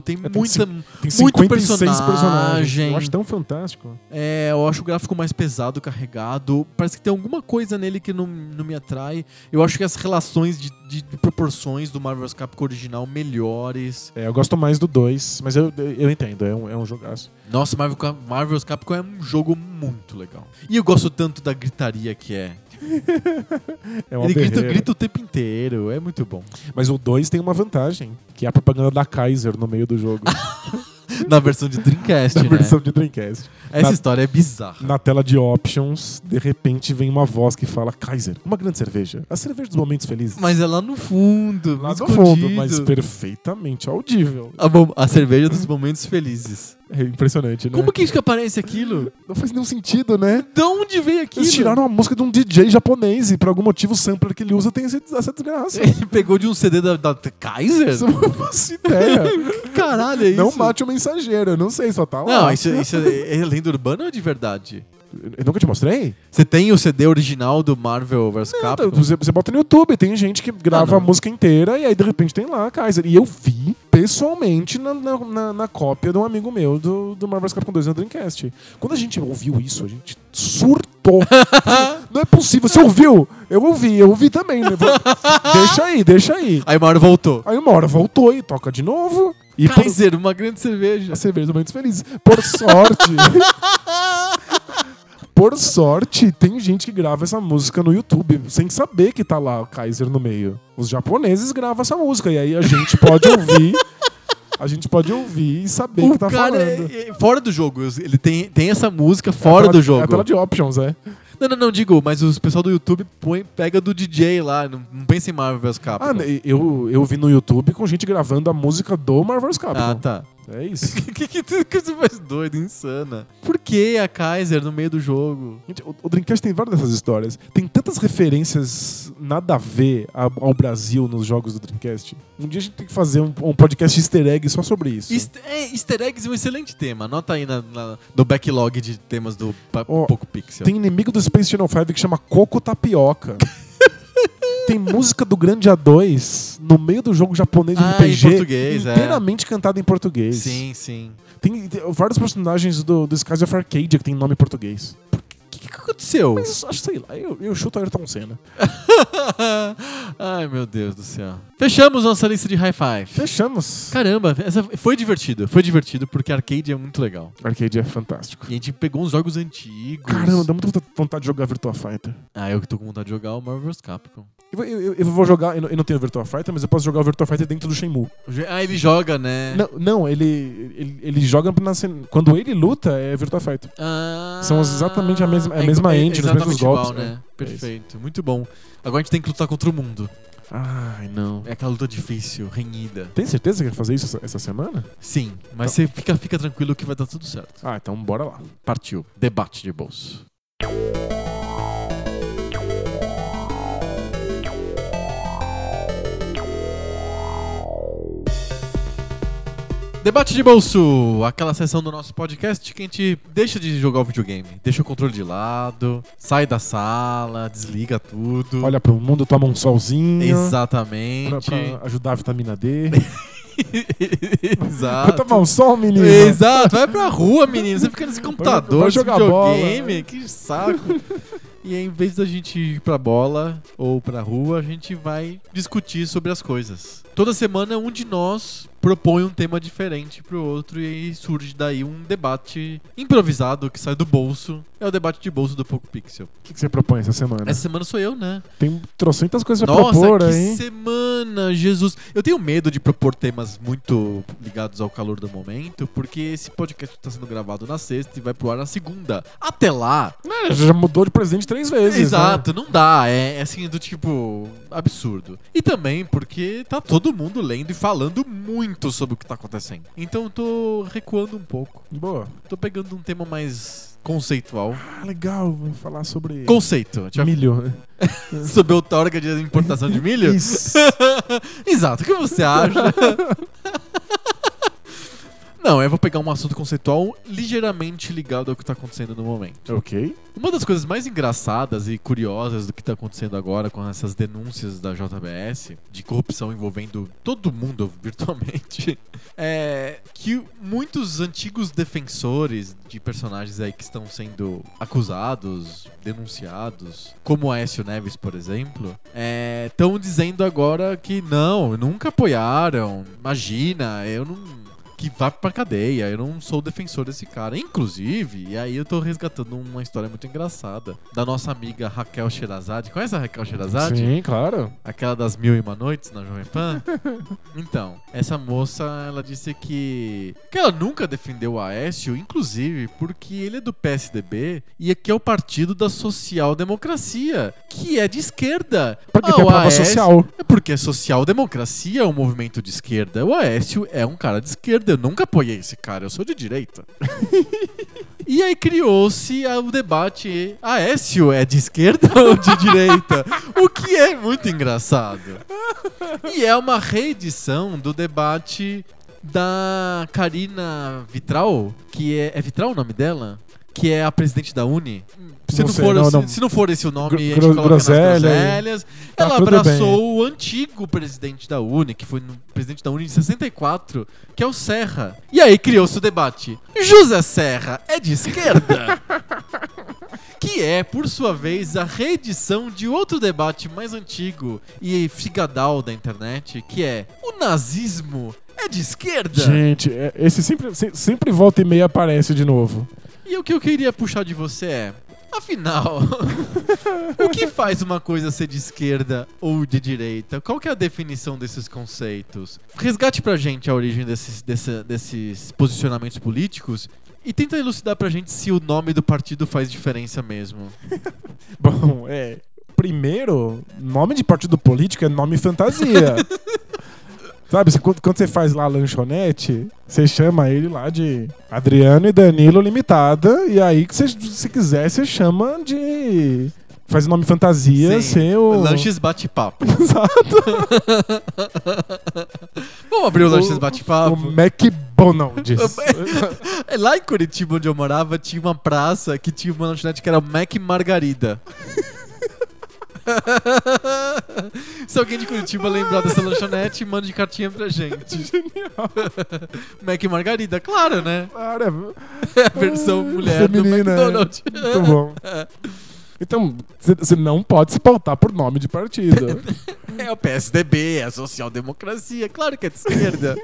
S1: tem
S2: tem
S1: muita
S2: Tem
S1: muito
S2: 56
S1: personagem.
S2: Eu acho tão fantástico.
S1: É, eu acho o gráfico mais pesado, carregado. Parece que tem alguma coisa nele que não, não me atrai. Eu acho que as relações de, de- de proporções do Marvel vs Capcom original melhores.
S2: É, eu gosto mais do 2, mas eu, eu entendo, é um, é um jogaço.
S1: Nossa, Marvel, Cap- Marvel vs Capcom é um jogo muito legal. E eu gosto tanto da gritaria que é.
S2: É
S1: Ele grita, grita o tempo inteiro, é muito bom.
S2: Mas o 2 tem uma vantagem, que é a propaganda da Kaiser no meio do jogo.
S1: Na versão de Dreamcast,
S2: na
S1: né?
S2: versão de Dreamcast.
S1: Essa
S2: na-
S1: história é bizarra.
S2: Na tela de options, de repente vem uma voz que fala Kaiser, uma grande cerveja. A cerveja dos momentos felizes.
S1: Mas é lá no fundo,
S2: lá no
S1: escondido.
S2: fundo, mas perfeitamente audível.
S1: A, bom- a cerveja dos momentos felizes.
S2: É impressionante, né?
S1: Como que isso que aparece aquilo?
S2: Não faz nenhum sentido, né?
S1: De onde veio aquilo?
S2: Eles tiraram a música de um DJ japonês e por algum motivo o sampler que ele usa tem essa desgraça.
S1: Ele pegou de um CD da, da Kaiser?
S2: Eu não faço ideia.
S1: Caralho é isso?
S2: Não mate o mensageiro, eu não sei, só tá lá.
S1: Não, isso, isso é, é lenda urbana ou é de verdade?
S2: Eu nunca te mostrei?
S1: Você tem o CD original do Marvel vs Capcom?
S2: Você, você bota no YouTube, tem gente que grava
S1: Ah,
S2: a música inteira e aí de repente tem lá a Kaiser. E eu vi pessoalmente na, na, na- cópia de um amigo meu do, do Marvel vs Capcom 2 no Dreamcast. Quando a gente ouviu isso, a gente surtou. não é possível. Você ouviu? Eu ouvi, eu ouvi também. né? deixa aí, deixa aí.
S1: Aí uma hora voltou.
S2: Aí uma hora voltou e toca de novo. E por,
S1: Kaiser, uma grande cerveja.
S2: a cerveja dos momentos felizes. Por sorte. Por sorte, tem gente que grava essa música no YouTube sem saber que tá lá o Kaiser no meio. Os japoneses gravam essa música e aí a gente pode ouvir. A gente pode ouvir e saber
S1: O
S2: que tá
S1: cara,
S2: falando.
S1: é- é- fora do jogo, ele tem, tem essa música
S2: É
S1: fora
S2: a tela-
S1: do
S2: É a
S1: jogo.
S2: tela de options, é.
S1: Não, não, não, digo, mas o pessoal do YouTube põe, pega do DJ lá, não, não pensa em Marvel vs Capcom.
S2: Ah, né, eu, eu vi no YouTube com gente gravando a música do Marvel vs. Capcom.
S1: Ah, tá.
S2: É isso.
S1: que, que, que, que você faz doido, insana? Por que a Kaiser no meio do jogo?
S2: Gente, o, o Dreamcast tem várias dessas histórias. Tem tantas referências nada a ver a- ao Brasil nos jogos do Dreamcast. Um dia a gente tem que fazer um, um podcast easter egg só sobre isso.
S1: Easter, é, easter eggs é um excelente tema. Anota aí na, na- no backlog de temas do Pa-
S2: Ó,
S1: Poco Pixel.
S2: Tem inimigo do Space Channel 5 que chama Coco Tapioca. tem música do Grande A2 no meio do jogo japonês de
S1: Ah,
S2: RPG.
S1: em português, é.
S2: inteiramente cantada em português.
S1: Sim, sim.
S2: Tem, tem vários personagens do, do Skies of Arcadia que tem nome em português.
S1: O que, que aconteceu?
S2: Mas sei lá, eu, eu chuto Ayrton Senna.
S1: Ai, meu Deus do céu. Fechamos nossa lista de high five.
S2: Fechamos.
S1: Caramba, essa foi divertido. Foi divertido porque arcade é muito legal.
S2: Arcade é fantástico.
S1: E a gente pegou uns jogos antigos.
S2: Caramba, dá muita vontade de jogar Virtua Fighter.
S1: Ah, eu que tô com vontade de jogar o Marvel vs Capcom.
S2: Eu, eu- eu- vou jogar, eu não, eu não tenho Virtua Fighter, mas eu posso jogar o Virtua Fighter dentro do Shenmue.
S1: Ah, ele joga, né?
S2: Não, não ele, ele, ele joga na Quando ele luta, é Virtua Fighter.
S1: Ah,
S2: São exatamente a mesma- a mesma engine, os
S1: exatamente
S2: mesmos
S1: igual,
S2: golpes,
S1: né?
S2: é. É.
S1: Perfeito, muito bom. Agora a gente tem que lutar contra o mundo.
S2: Ai, não.
S1: É aquela luta difícil, renhida.
S2: Tem certeza que vai fazer isso essa, essa semana?
S1: Sim, mas você fica, fica tranquilo que vai dar tudo certo.
S2: Ah, então bora lá.
S1: Partiu. Debate de bolso. Debate de bolso, aquela sessão do nosso podcast que a gente deixa de jogar o videogame, deixa o controle de lado, sai da sala, desliga tudo.
S2: Olha pro mundo, toma um solzinho.
S1: Exatamente.
S2: pra ajudar a vitamina D.
S1: Exato.
S2: Vai tomar um sol, menino?
S1: Exato, vai pra rua, menino. Você fica nesse computador,
S2: vai jogar
S1: videogame, que saco. E aí, em vez da gente ir pra bola ou pra rua, a gente vai discutir sobre as coisas. Toda semana, um de nós propõe um tema diferente pro outro e aí surge daí um debate improvisado que sai do bolso. É o debate de bolso do Poco Pixel.
S2: O que, que você propõe essa semana?
S1: Essa semana sou eu, né?
S2: Tem trocentas coisas pra
S1: Nossa,
S2: propor
S1: que
S2: aí.
S1: semana, Jesus. Eu tenho medo de propor temas muito ligados ao calor do momento, porque esse podcast tá sendo gravado na sexta e vai pro ar na segunda. Até lá.
S2: É, já mudou de presente três vezes. né?
S1: Exato, não dá. É, é assim, do tipo, absurdo. E também porque tá todo mundo lendo e falando muito sobre o que tá acontecendo. Então eu tô recuando um pouco.
S2: Boa.
S1: Tô pegando um tema mais conceitual.
S2: Ah, legal. Vou falar sobre
S1: Conceito. Vai
S2: milho.
S1: sobre outorga de importação de milho?
S2: Isso.
S1: Exato, o que você acha? Não, eu vou pegar um assunto conceitual ligeiramente ligado ao que tá acontecendo no momento.
S2: ok.
S1: Uma das coisas mais engraçadas e curiosas do que tá acontecendo agora com essas denúncias da JBS de corrupção envolvendo todo mundo virtualmente é que muitos antigos defensores de personagens aí que estão sendo acusados, denunciados, como Aécio Neves, por exemplo, estão dizendo agora que não, nunca apoiaram. Imagina, eu não que vá pra cadeia. Eu não sou defensor desse cara. Inclusive, e aí eu tô resgatando uma história muito engraçada da nossa amiga Raquel Sherazade. Conhece a Raquel Sherazade?
S2: Sim, claro.
S1: Aquela das mil e uma noites na Jovem Pan? então, essa moça, ela disse que, que ela nunca defendeu o Aécio, inclusive porque ele é do PSDB e que é o partido da social-democracia, que é de esquerda.
S2: Porque
S1: Ah,
S2: tem a
S1: o
S2: prova
S1: Aécio-
S2: social.
S1: é porque a social-democracia é um movimento de esquerda. O Aécio é um cara de esquerda. Eu nunca apoiei esse cara, eu sou de direita. e aí criou-se o debate: Aécio é de esquerda ou de direita? O que é muito engraçado. E é uma reedição do debate da Karina Vitral, que é. É Vitral o nome dela? Que é a presidente da Uni. Se
S2: Não
S1: não,
S2: sei,
S1: for,
S2: não,
S1: se,
S2: não.
S1: se não for esse o nome,
S2: Gro-
S1: a gente coloca nas
S2: groselha e-
S1: groselhas.
S2: Tá
S1: Ela abraçou o antigo presidente da Uni, que foi no presidente da Uni em 64, que é o Serra. E aí criou-se o debate: José Serra é de esquerda? que é, por sua vez, a reedição de outro debate mais antigo e figadal da internet, que é: o nazismo é de esquerda?
S2: Gente, é- esse sempre, se- sempre volta e meia aparece de novo.
S1: E o que eu queria puxar de você é. Afinal, o que faz uma coisa ser de esquerda ou de direita? Qual que é a definição desses conceitos? Resgate pra gente a origem desses, desse- desses posicionamentos políticos e tenta elucidar pra gente se o nome do partido faz diferença mesmo.
S2: Bom, é. Primeiro, nome de partido político é nome fantasia. Sabe, você- quando, quando você faz lá a lanchonete, você chama ele lá de Adriano e Danilo Limitada, e aí que você, se quiser, você chama de. Faz nome fantasia,
S1: Sim,
S2: o.
S1: Lanches bate-papo.
S2: Exato.
S1: Vamos abrir o Lanches
S2: O
S1: bate-papo.
S2: McDonald's.
S1: É, Lá em Curitiba, onde eu morava, tinha uma praça que tinha uma lanchonete que era Mac Margarida. Se alguém de Curitiba lembrar dessa lanchonete, mande cartinha pra gente.
S2: Genial.
S1: Mac Margarida, claro, né?
S2: Cara,
S1: É a versão mulher
S2: Feminina,
S1: do McDonald's.
S2: Muito bom. Então, você não pode se pautar por nome de partido.
S1: É o PSDB, é a social-democracia, claro que é de esquerda.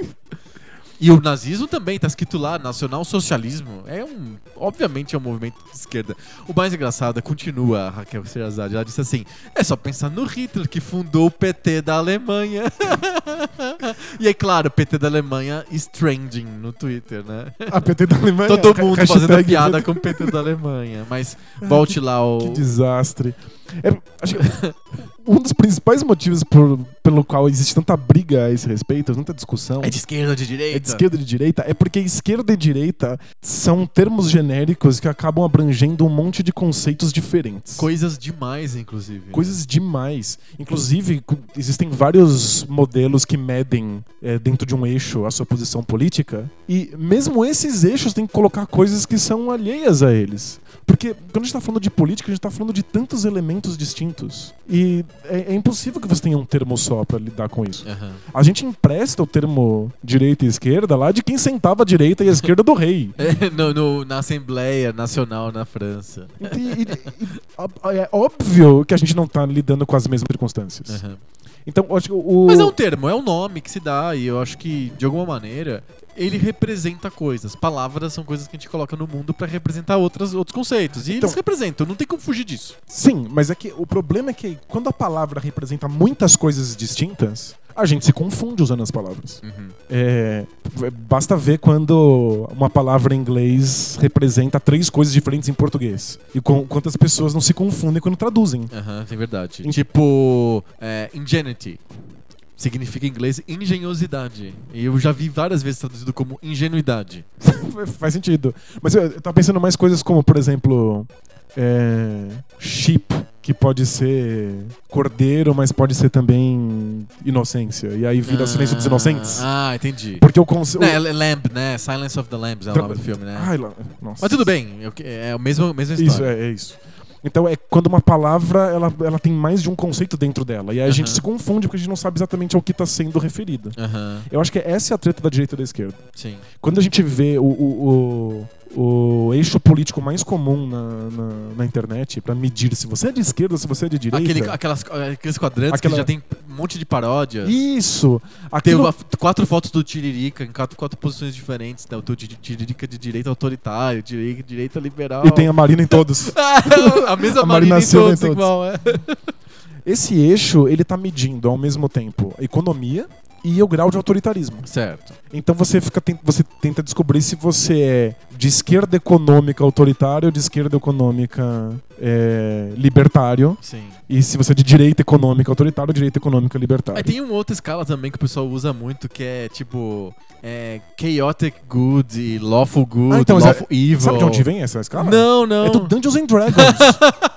S1: E o nazismo também, tá escrito lá, nacional-socialismo. É um. Obviamente é um movimento de esquerda. O mais engraçado é, continua a Raquel Sherazade, ela disse assim: é só pensar no Hitler que fundou o PT da Alemanha. e é claro, o PT da Alemanha is trending no Twitter, né?
S2: A PT da Alemanha.
S1: Todo mundo fazendo piada com o PT da Alemanha. Mas volte lá ao.
S2: Que desastre. É, acho que um dos principais motivos por- pelo qual existe tanta briga a esse respeito, tanta discussão,
S1: É de esquerda ou de direita?
S2: é de esquerda e de direita, é porque esquerda e direita são termos genéricos que acabam abrangendo um monte de conceitos diferentes.
S1: Coisas demais, inclusive.
S2: Coisas demais. Inclusive, existem vários modelos que medem é, dentro de um eixo a sua posição política. E mesmo esses eixos têm que colocar coisas que são alheias a eles. Porque quando a gente tá falando de política, a gente tá falando de tantos elementos distintos. E é, é impossível que você tenha um termo só pra lidar com isso.
S1: Aham.
S2: A gente empresta o termo direita e esquerda lá de quem sentava à direita e à esquerda do rei.
S1: É, no- no- na Assembleia Nacional na França.
S2: E- e- a- é óbvio que a gente não tá lidando com as mesmas circunstâncias.
S1: Aham.
S2: Então, acho que o.
S1: Mas é um termo, é um nome que se dá e eu acho que, de alguma maneira, ele representa coisas. Palavras são coisas que a gente coloca no mundo pra representar outras, outros conceitos. E
S2: Então-
S1: eles representam, não tem como fugir disso.
S2: Sim, mas é que o problema é que quando a palavra representa muitas coisas distintas, a gente se confunde usando as palavras. É, v- basta ver quando uma palavra em inglês representa três coisas diferentes em português. E com, quantas pessoas não se confundem quando traduzem.
S1: Aham, é verdade.
S2: Em-
S1: Tipo, é, ingenuity. Significa em inglês engenhosidade. E eu já vi várias vezes traduzido como ingenuidade.
S2: Faz sentido. Mas eu, eu tava pensando mais coisas como, por exemplo, é, sheep, que pode ser cordeiro, mas pode ser também inocência. E aí vira Silêncio dos Inocentes.
S1: Ah, entendi.
S2: Porque o conceito.
S1: Né, Lamb, né? Silence of the Lambs é o
S2: Tra-
S1: nome do filme, né?
S2: Ai, nossa.
S1: Mas tudo bem, é o que- é a mesma, mesma
S2: Isso,
S1: história.
S2: é, é isso. Então é quando uma palavra ela, ela tem mais de um conceito dentro dela. E aí a gente se confunde porque a gente não sabe exatamente ao que está sendo referido.
S1: Aham,
S2: Eu acho que essa é a treta da direita e da esquerda.
S1: sim.
S2: Quando a gente vê o, o, o, o eixo político mais comum na, na, na internet pra medir se você é de esquerda ou se você é de direita.
S1: Aquele, aquelas, aqueles quadrantes
S2: Aquela-
S1: que já tem um monte de paródias.
S2: Isso!
S1: Tem
S2: Aquilo,
S1: uma- quatro fotos do Tiririca em quatro, quatro posições diferentes. Né? O Tiririca de direita autoritário, de direita liberal.
S2: E tem a Marina em todos.
S1: a mesma
S2: A
S1: Marina
S2: Marina
S1: em
S2: Silva em
S1: todos,
S2: todos.
S1: igual, é.
S2: Esse eixo, ele tá medindo ao mesmo tempo a economia e o grau de autoritarismo.
S1: Certo.
S2: Então você fica você tenta descobrir se você é de esquerda econômica autoritário ou de esquerda econômica é, libertário.
S1: Sim.
S2: E se você é de direita econômica autoritário ou direita econômica libertário.
S1: Aí tem uma outra escala também que o pessoal usa muito, que é tipo é, chaotic good e lawful good,
S2: Ah, então,
S1: lawful evil.
S2: Sabe de onde vem essa escala?
S1: Não, não.
S2: É do Dungeons and Dragons.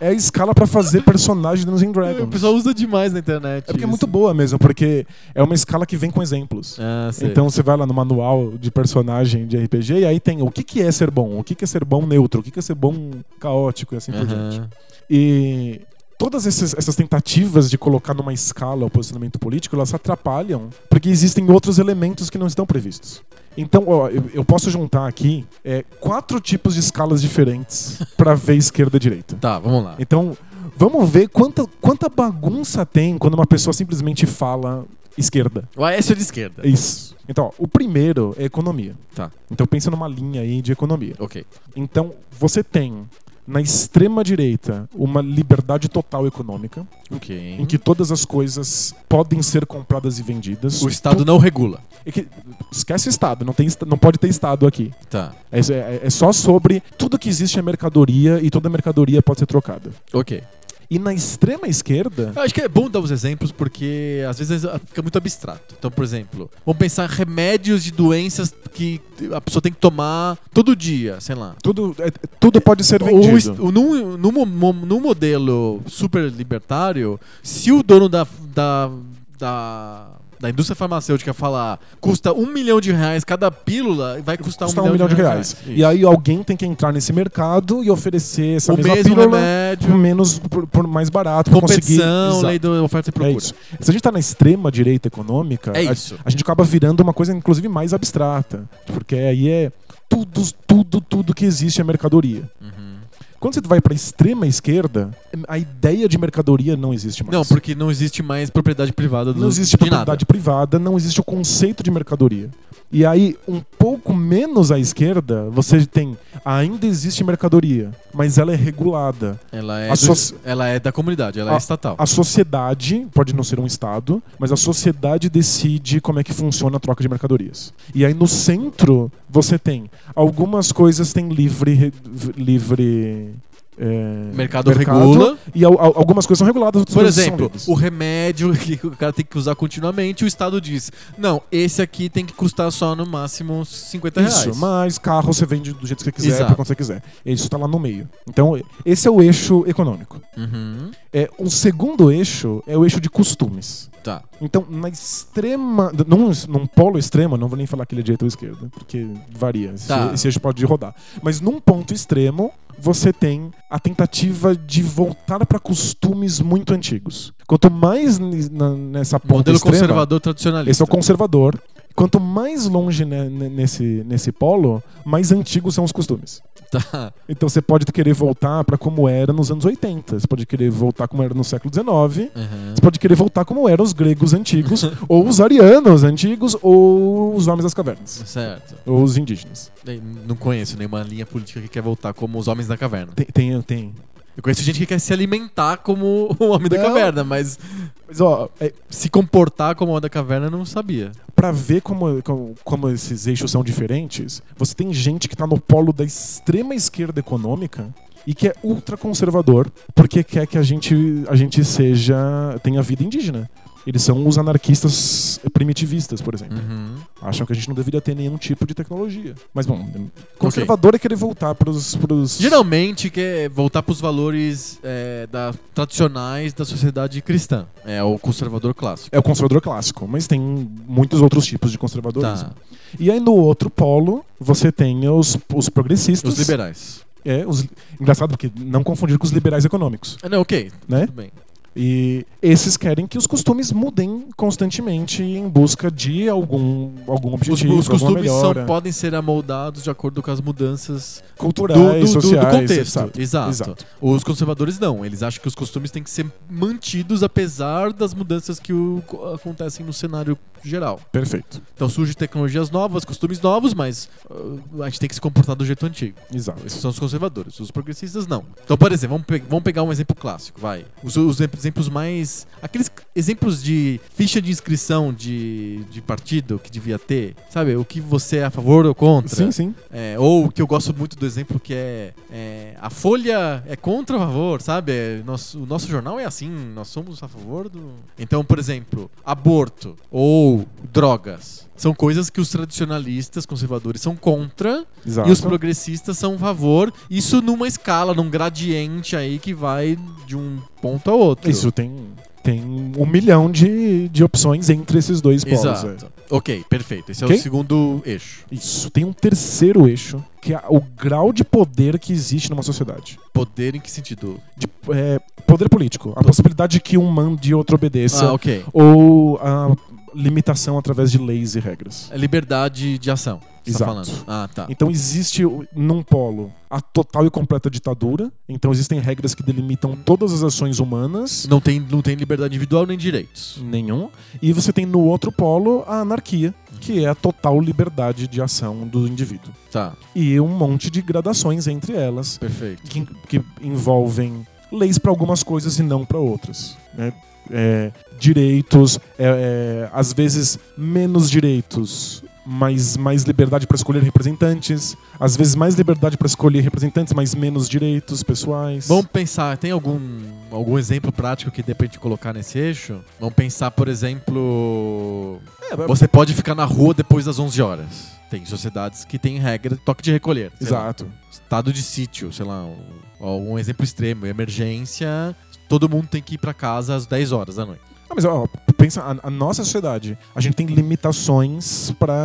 S2: é a escala pra fazer personagens do Dungeons and Dragons.
S1: O pessoal usa demais na internet.
S2: É porque é
S1: isso.
S2: muito boa mesmo, porque é uma escala que vem com exemplos.
S1: Ah.
S2: Então você vai lá no manual de personagem de RPG e aí tem o que, que é ser bom, o que, que é ser bom neutro, o que, que é ser bom caótico e assim por
S1: Aham.
S2: diante. E todas esses- essas tentativas de colocar numa escala o posicionamento político, elas atrapalham porque existem outros elementos que não estão previstos. Então, ó, eu, eu posso juntar aqui é, quatro tipos de escalas diferentes pra ver esquerda e direita.
S1: Tá, vamos lá.
S2: Então, vamos ver quanta, quanta bagunça tem quando uma pessoa simplesmente fala esquerda.
S1: O Aécio de esquerda.
S2: Isso. Então, ó, o primeiro é economia.
S1: Tá.
S2: Então pensa numa linha aí de economia.
S1: Ok.
S2: Então, você tem na extrema direita uma liberdade total econômica,
S1: Ok.
S2: em que todas as coisas podem ser compradas e vendidas.
S1: O Estado não regula.
S2: É que- esquece o Estado, não, tem, não pode ter Estado aqui.
S1: Tá.
S2: É, é- é só sobre tudo que existe é mercadoria e toda mercadoria pode ser trocada.
S1: Ok.
S2: E na extrema esquerda,
S1: Eu acho que é bom dar os exemplos porque às vezes fica muito abstrato. Então, por exemplo, vamos pensar em remédios de doenças que a pessoa tem que tomar todo dia, sei lá.
S2: tudo, é- tudo pode ser vendido.
S1: num, num, num modelo super libertário, se o dono da, da, da, da indústria farmacêutica falar custa um milhão de reais cada pílula, vai custar
S2: Custa
S1: um milhão, de reais.
S2: E aí alguém tem que entrar nesse mercado e oferecer essa
S1: o
S2: mesma
S1: mesmo
S2: pílula por
S1: remédio,
S2: menos por, por mais barato conseguir.
S1: competição,
S2: Exato.
S1: lei da oferta e
S2: É
S1: procura.
S2: isso. Se a gente tá na extrema direita econômica,
S1: É
S2: a-. A, gente acaba virando uma coisa inclusive mais abstrata, porque aí é tudo, tudo, tudo que existe é mercadoria.
S1: Uhum.
S2: Quando você vai pra extrema esquerda, a ideia de mercadoria não existe mais.
S1: Não, porque não existe mais propriedade privada do
S2: não existe
S1: de
S2: propriedade privada, não existe o conceito de mercadoria. E aí, um pouco menos à esquerda, você tem. Ainda existe mercadoria, mas ela é regulada.
S1: nada. Ela é,
S2: A
S1: do- ela é da comunidade, ela é estatal.
S2: A sociedade, pode não ser um Estado, mas a sociedade decide como é que funciona a troca de mercadorias. E aí no centro você tem algumas coisas têm livre. re- livre é,
S1: mercado, regula.
S2: E al- al- algumas coisas são reguladas, outras
S1: Por exemplo, o remédio que o cara tem que usar continuamente, o Estado diz: não, esse aqui tem que custar só no máximo 50 reais.
S2: Isso, mas carro você vende do jeito que você quiser,
S1: Exato.
S2: quando você quiser. Isso tá lá no meio. Então, esse é o eixo econômico.
S1: Uhum.
S2: É, o segundo eixo é o eixo de costumes.
S1: Tá.
S2: Então, na extrema. Num, num polo extremo, não vou nem falar que ele é direita ou esquerda, porque varia.
S1: Tá.
S2: esse eixo pode rodar. Mas num ponto extremo, você tem a tentativa de voltar para costumes muito antigos. Quanto mais na- nessa ponta
S1: Modelo
S2: extrema,
S1: conservador tradicionalista.
S2: esse é o conservador. Quanto mais longe né, ne- nesse, nesse polo, mais antigos são os costumes.
S1: Tá.
S2: Então você pode querer voltar para como era nos anos 80. Você pode querer voltar como era no século XIX.
S1: Uhum.
S2: Você pode querer voltar como eram os gregos antigos, ou os arianos antigos, ou os homens das cavernas,
S1: Certo.
S2: ou os indígenas.
S1: Não conheço nenhuma linha política que quer voltar como os homens da caverna.
S2: Tem, tem, tem.
S1: Eu conheço gente que quer se alimentar como o homem da
S2: Não.
S1: caverna, mas
S2: Mas ó, é,
S1: se comportar como o homem da caverna eu não sabia.
S2: pra ver como, como, como esses eixos são diferentes, você tem gente que tá no polo da extrema esquerda econômica e que é ultraconservador porque quer que a gente, a gente seja. tenha vida indígena. Eles são os anarquistas primitivistas, por exemplo.
S1: Uhum.
S2: Acham que a gente não deveria ter nenhum tipo de tecnologia. Mas, bom, conservador é querer voltar pros. pros...
S1: Geralmente quer voltar para os valores é, da, tradicionais da sociedade cristã. É o conservador clássico.
S2: É o conservador clássico, mas tem muitos outros tipos de conservadorismo.
S1: Tá.
S2: E aí no outro polo, você tem os, os progressistas.
S1: Os liberais.
S2: É, os, engraçado porque não confundir com os liberais econômicos,
S1: Ah, não, ok.
S2: né?
S1: Tudo bem.
S2: E esses querem que os costumes mudem constantemente em busca de algum, algum
S1: Os,
S2: objetivo,
S1: os
S2: alguma
S1: costumes são, podem ser amoldados de acordo com as mudanças do,
S2: culturais,
S1: do- do- do
S2: sociais,
S1: contexto.
S2: exato.
S1: Exato.
S2: Exato.
S1: Os conservadores não. Eles acham que os costumes têm que ser mantidos apesar das mudanças que o- acontecem no cenário geral.
S2: Perfeito.
S1: Então surgem tecnologias novas, costumes novos, mas uh, a gente tem que se comportar do jeito antigo.
S2: Exato.
S1: Esses são os conservadores. Os progressistas, não. Então, por exemplo, vamos, pe- vamos pegar um exemplo clássico, vai. Os, os exemplos mais. Aqueles exemplos de ficha de inscrição de, de partido que devia ter. Sabe? O que você é a favor ou contra.
S2: Sim, sim.
S1: É, ou o que eu gosto muito do exemplo que é, é, a Folha é contra ou a favor, sabe? Nosso- o nosso jornal é assim, nós somos a favor do. Então, por exemplo, aborto ou drogas. São coisas que os tradicionalistas, conservadores, são contra
S2: Exato.
S1: e os progressistas são a favor. Isso numa escala, num gradiente aí que vai de um ponto ao outro.
S2: Isso tem, tem um milhão de, de opções entre esses dois polos. é.
S1: Exato. Ok, perfeito. Esse é
S2: Ok?
S1: o segundo eixo.
S2: Isso. Tem um terceiro eixo, que é o grau de poder que existe numa sociedade.
S1: Poder em que sentido?
S2: De, é, poder político. A possibilidade de que um mande e outro obedeça.
S1: Ah, ok.
S2: Ou a limitação através de leis e regras.
S1: É liberdade de ação. tá
S2: Exato.
S1: falando. Ah, tá.
S2: Então existe num polo a total e completa ditadura. Então existem regras que delimitam todas as ações humanas.
S1: Não tem, não tem liberdade individual nem direitos.
S2: Nenhum. E você tem no outro polo a anarquia, que é a total liberdade de ação do indivíduo.
S1: Tá,
S2: E um monte de gradações entre elas,
S1: perfeito.
S2: que, que envolvem leis para algumas coisas e não para outras. né? É, direitos, é, é, às vezes menos direitos, mas mais liberdade para escolher representantes, às vezes mais liberdade para escolher representantes, mas menos direitos pessoais.
S1: Vamos pensar, tem algum, algum exemplo prático que dê pra gente colocar nesse eixo? Vamos pensar, por exemplo.
S2: É,
S1: Você pode ficar na rua depois das 11 horas. Tem sociedades que tem regra de toque de recolher. sei lá.
S2: Exato.
S1: Estado de sítio, sei lá, um, um exemplo extremo. Emergência, todo mundo tem que ir pra casa às 10 horas da noite.
S2: Ah, mas ó, pensa, a, a nossa sociedade, a gente tem limitações para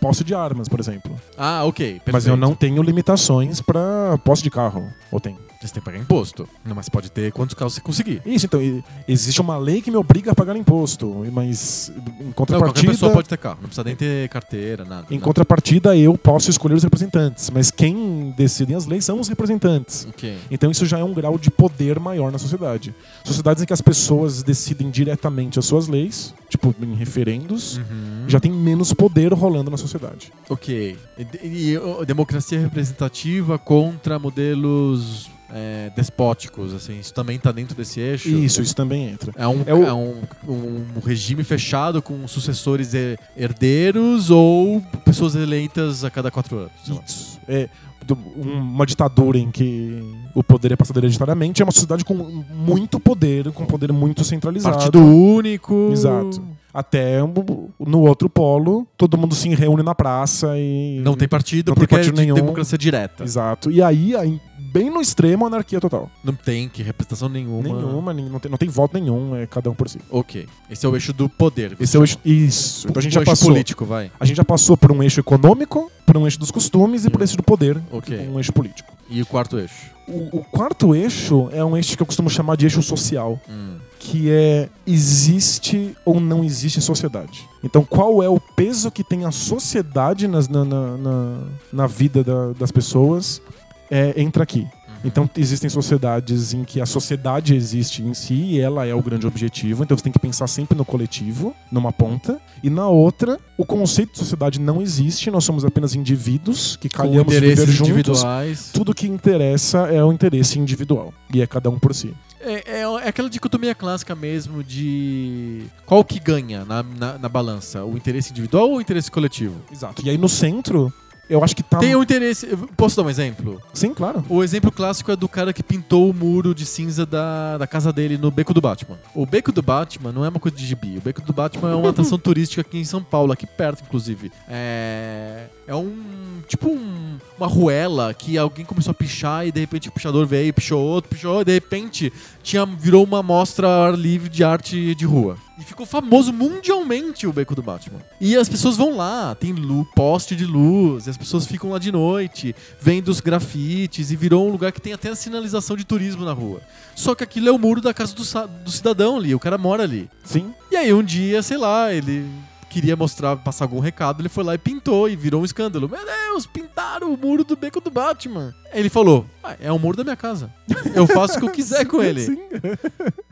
S2: posse de armas, por exemplo.
S1: Ah, ok. Perfeito.
S2: Mas eu não tenho limitações para posse de carro. Ou tem?
S1: Você tem que pagar imposto. Não, mas pode ter quantos carros você conseguir.
S2: Isso, então, e- existe uma lei que me obriga a pagar imposto, mas em
S1: Não, qualquer
S2: contrapartida,
S1: pessoa pode ter carro. Não precisa nem ter carteira, nada.
S2: em contrapartida eu posso escolher os representantes, mas quem decidem as leis são os representantes.
S1: Ok.
S2: Então isso já é um grau de poder maior na sociedade. Sociedades em que as pessoas decidem diretamente as suas leis, tipo em referendos,
S1: Uhum.
S2: já tem menos poder rolando na sociedade.
S1: Ok. E, e, ó, democracia representativa contra modelos é, despóticos, assim. Isso também tá dentro desse eixo?
S2: Isso, isso também entra.
S1: É um,
S2: É o-
S1: é um, um regime fechado com sucessores he- herdeiros ou pessoas eleitas a cada quatro anos?
S2: Isso. É um- uma ditadura em que o poder é passado hereditariamente é uma sociedade com muito poder, com poder muito centralizado.
S1: Partido único.
S2: Exato. Até no outro polo, todo mundo se reúne na praça e.
S1: Não tem partido
S2: Não tem
S1: porque
S2: partido
S1: é
S2: nenhum.
S1: democracia direta.
S2: Exato. E aí, bem no extremo, anarquia total.
S1: Não tem que representação nenhuma.
S2: Nenhuma, não tem, não tem voto nenhum, é cada um por si.
S1: Ok. Esse é o eixo do poder.
S2: Esse é o eixo. Isso. Então a gente
S1: o
S2: já
S1: eixo
S2: passou.
S1: político, vai.
S2: A gente já passou por um eixo econômico, por um eixo dos costumes e por esse do poder,
S1: Ok.
S2: um eixo político.
S1: E o quarto eixo?
S2: O, o quarto eixo é um eixo que eu costumo chamar de eixo social,
S1: Hum.
S2: que é existe ou não existe sociedade. Então, qual é o peso que tem a sociedade nas- na, na, na, na vida da- das pessoas? É, entra aqui. Então, existem sociedades em que a sociedade existe em si e ela é o grande objetivo. Então, você tem que pensar sempre no coletivo, numa ponta. E na outra, o conceito de sociedade não existe. Nós somos apenas indivíduos que calhamos viver
S1: interesses
S2: juntos.
S1: individuais.
S2: Tudo que interessa é o interesse individual. E é cada um por si.
S1: É, é, é aquela dicotomia clássica mesmo de qual que ganha na, na, na balança, o interesse individual ou o interesse coletivo?
S2: Exato. E aí no centro, eu acho que tá.
S1: Tem o interesse. Posso dar um exemplo?
S2: Sim, claro.
S1: O exemplo clássico é do cara que pintou o muro de cinza da, da casa dele no Beco do Batman. O Beco do Batman não é uma coisa de gibi. O Beco do Batman é uma atração turística aqui em São Paulo, aqui perto, inclusive. É. É um. Tipo um- uma ruela que alguém começou a pichar e de repente o pichador veio, pichou outro, pichou, e de repente tinha, virou uma mostra ao ar livre de arte de rua. E ficou famoso mundialmente o Beco do Batman. E as pessoas vão lá, tem poste de luz, e as pessoas ficam lá de noite, vendo os grafites, e virou um lugar que tem até a sinalização de turismo na rua. Só que aquilo é o muro da casa do, do cidadão ali, o cara mora ali.
S2: Sim.
S1: E aí um dia, sei lá, ele queria mostrar, passar algum recado, ele foi lá e pintou e virou um escândalo. Meu Deus, pintaram o muro do beco do Batman. Ele falou: "Ah, é o muro da minha casa. Eu faço o que eu quiser com ele.
S2: Sim.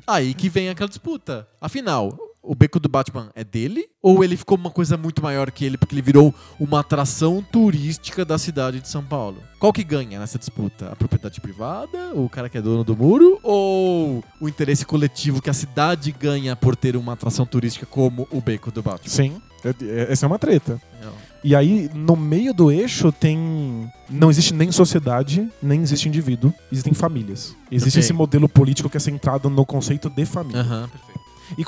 S1: Aí que vem aquela disputa. Afinal, o beco do Batman é dele? Ou ele ficou uma coisa muito maior que ele porque ele virou uma atração turística da cidade de São Paulo? Qual que ganha nessa disputa? A propriedade privada? O cara que é dono do muro? Ou o interesse coletivo que a cidade ganha por ter uma atração turística como o beco do Batman?
S2: Sim. É- é- Essa é uma treta.
S1: Não.
S2: E aí, no meio do eixo, tem. Não existe nem sociedade, nem existe indivíduo. Existem famílias. Existe
S1: Ok.
S2: esse modelo político que é centrado no conceito de família.
S1: Aham, perfeito.
S2: E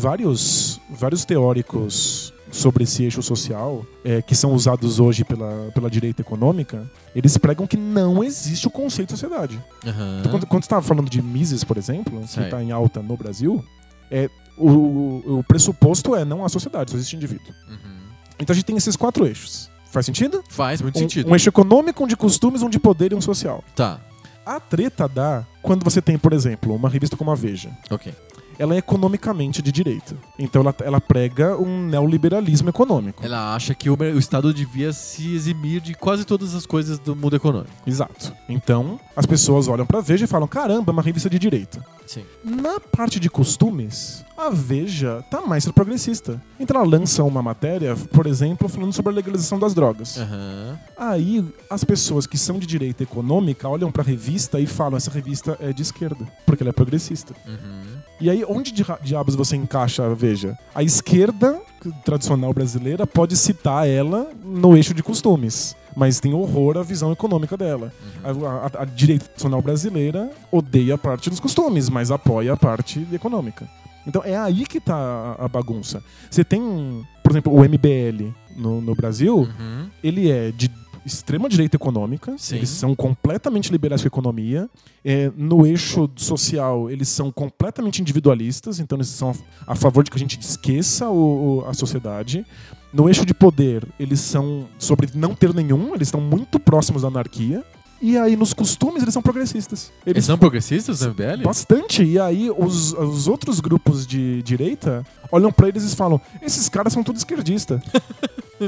S2: vários, vários teóricos sobre esse eixo social, é, que são usados hoje pela, pela direita econômica, eles pregam que não existe o conceito de sociedade.
S1: Aham.
S2: Então, quando, quando você estava falando de Mises, por exemplo, que está em alta no Brasil, é, o, o- o pressuposto é não há sociedade, só existe indivíduo.
S1: Uhum.
S2: Então a gente tem esses quatro eixos. Faz sentido?
S1: Faz muito
S2: Um,
S1: sentido.
S2: um eixo econômico, um de costumes, um de poder e um social.
S1: Tá,
S2: A treta dá quando você tem, por exemplo, uma revista como a Veja.
S1: ok.
S2: Ela é economicamente de direita. Então ela, ela prega um neoliberalismo econômico.
S1: Ela acha que o, o Estado devia se eximir de quase todas as coisas do mundo econômico.
S2: Exato. Então as pessoas olham pra Veja e falam: caramba, é uma revista de direita.
S1: Sim.
S2: Na parte de costumes, a Veja tá mais progressista. Então ela lança uma matéria, por exemplo, falando sobre a legalização das drogas.
S1: Aham.
S2: Aí as pessoas que são de direita econômica olham pra revista e falam: essa revista é de esquerda, porque ela é progressista.
S1: Uhum.
S2: E aí, onde diabos você encaixa a Veja? A esquerda tradicional brasileira pode citar ela no eixo de costumes, mas tem horror à visão econômica dela.
S1: Uhum.
S2: A, a- a direita tradicional brasileira odeia a parte dos costumes, mas apoia a parte econômica. Então é aí que tá a, a bagunça. Você tem, por exemplo, o MBL no, no Brasil,
S1: Uhum.
S2: ele é de extrema direita econômica,
S1: Sim.
S2: eles são completamente liberais com a economia. É, no eixo social, eles são completamente individualistas, então eles são a favor de que a gente esqueça o- o- a sociedade. No eixo de poder, eles são sobre não ter nenhum, eles estão muito próximos da anarquia. E aí nos costumes eles são progressistas.
S1: Eles são progressistas no MBL?
S2: Bastante. E aí os, os outros grupos de direita olham pra eles e falam: esses caras são tudo esquerdista.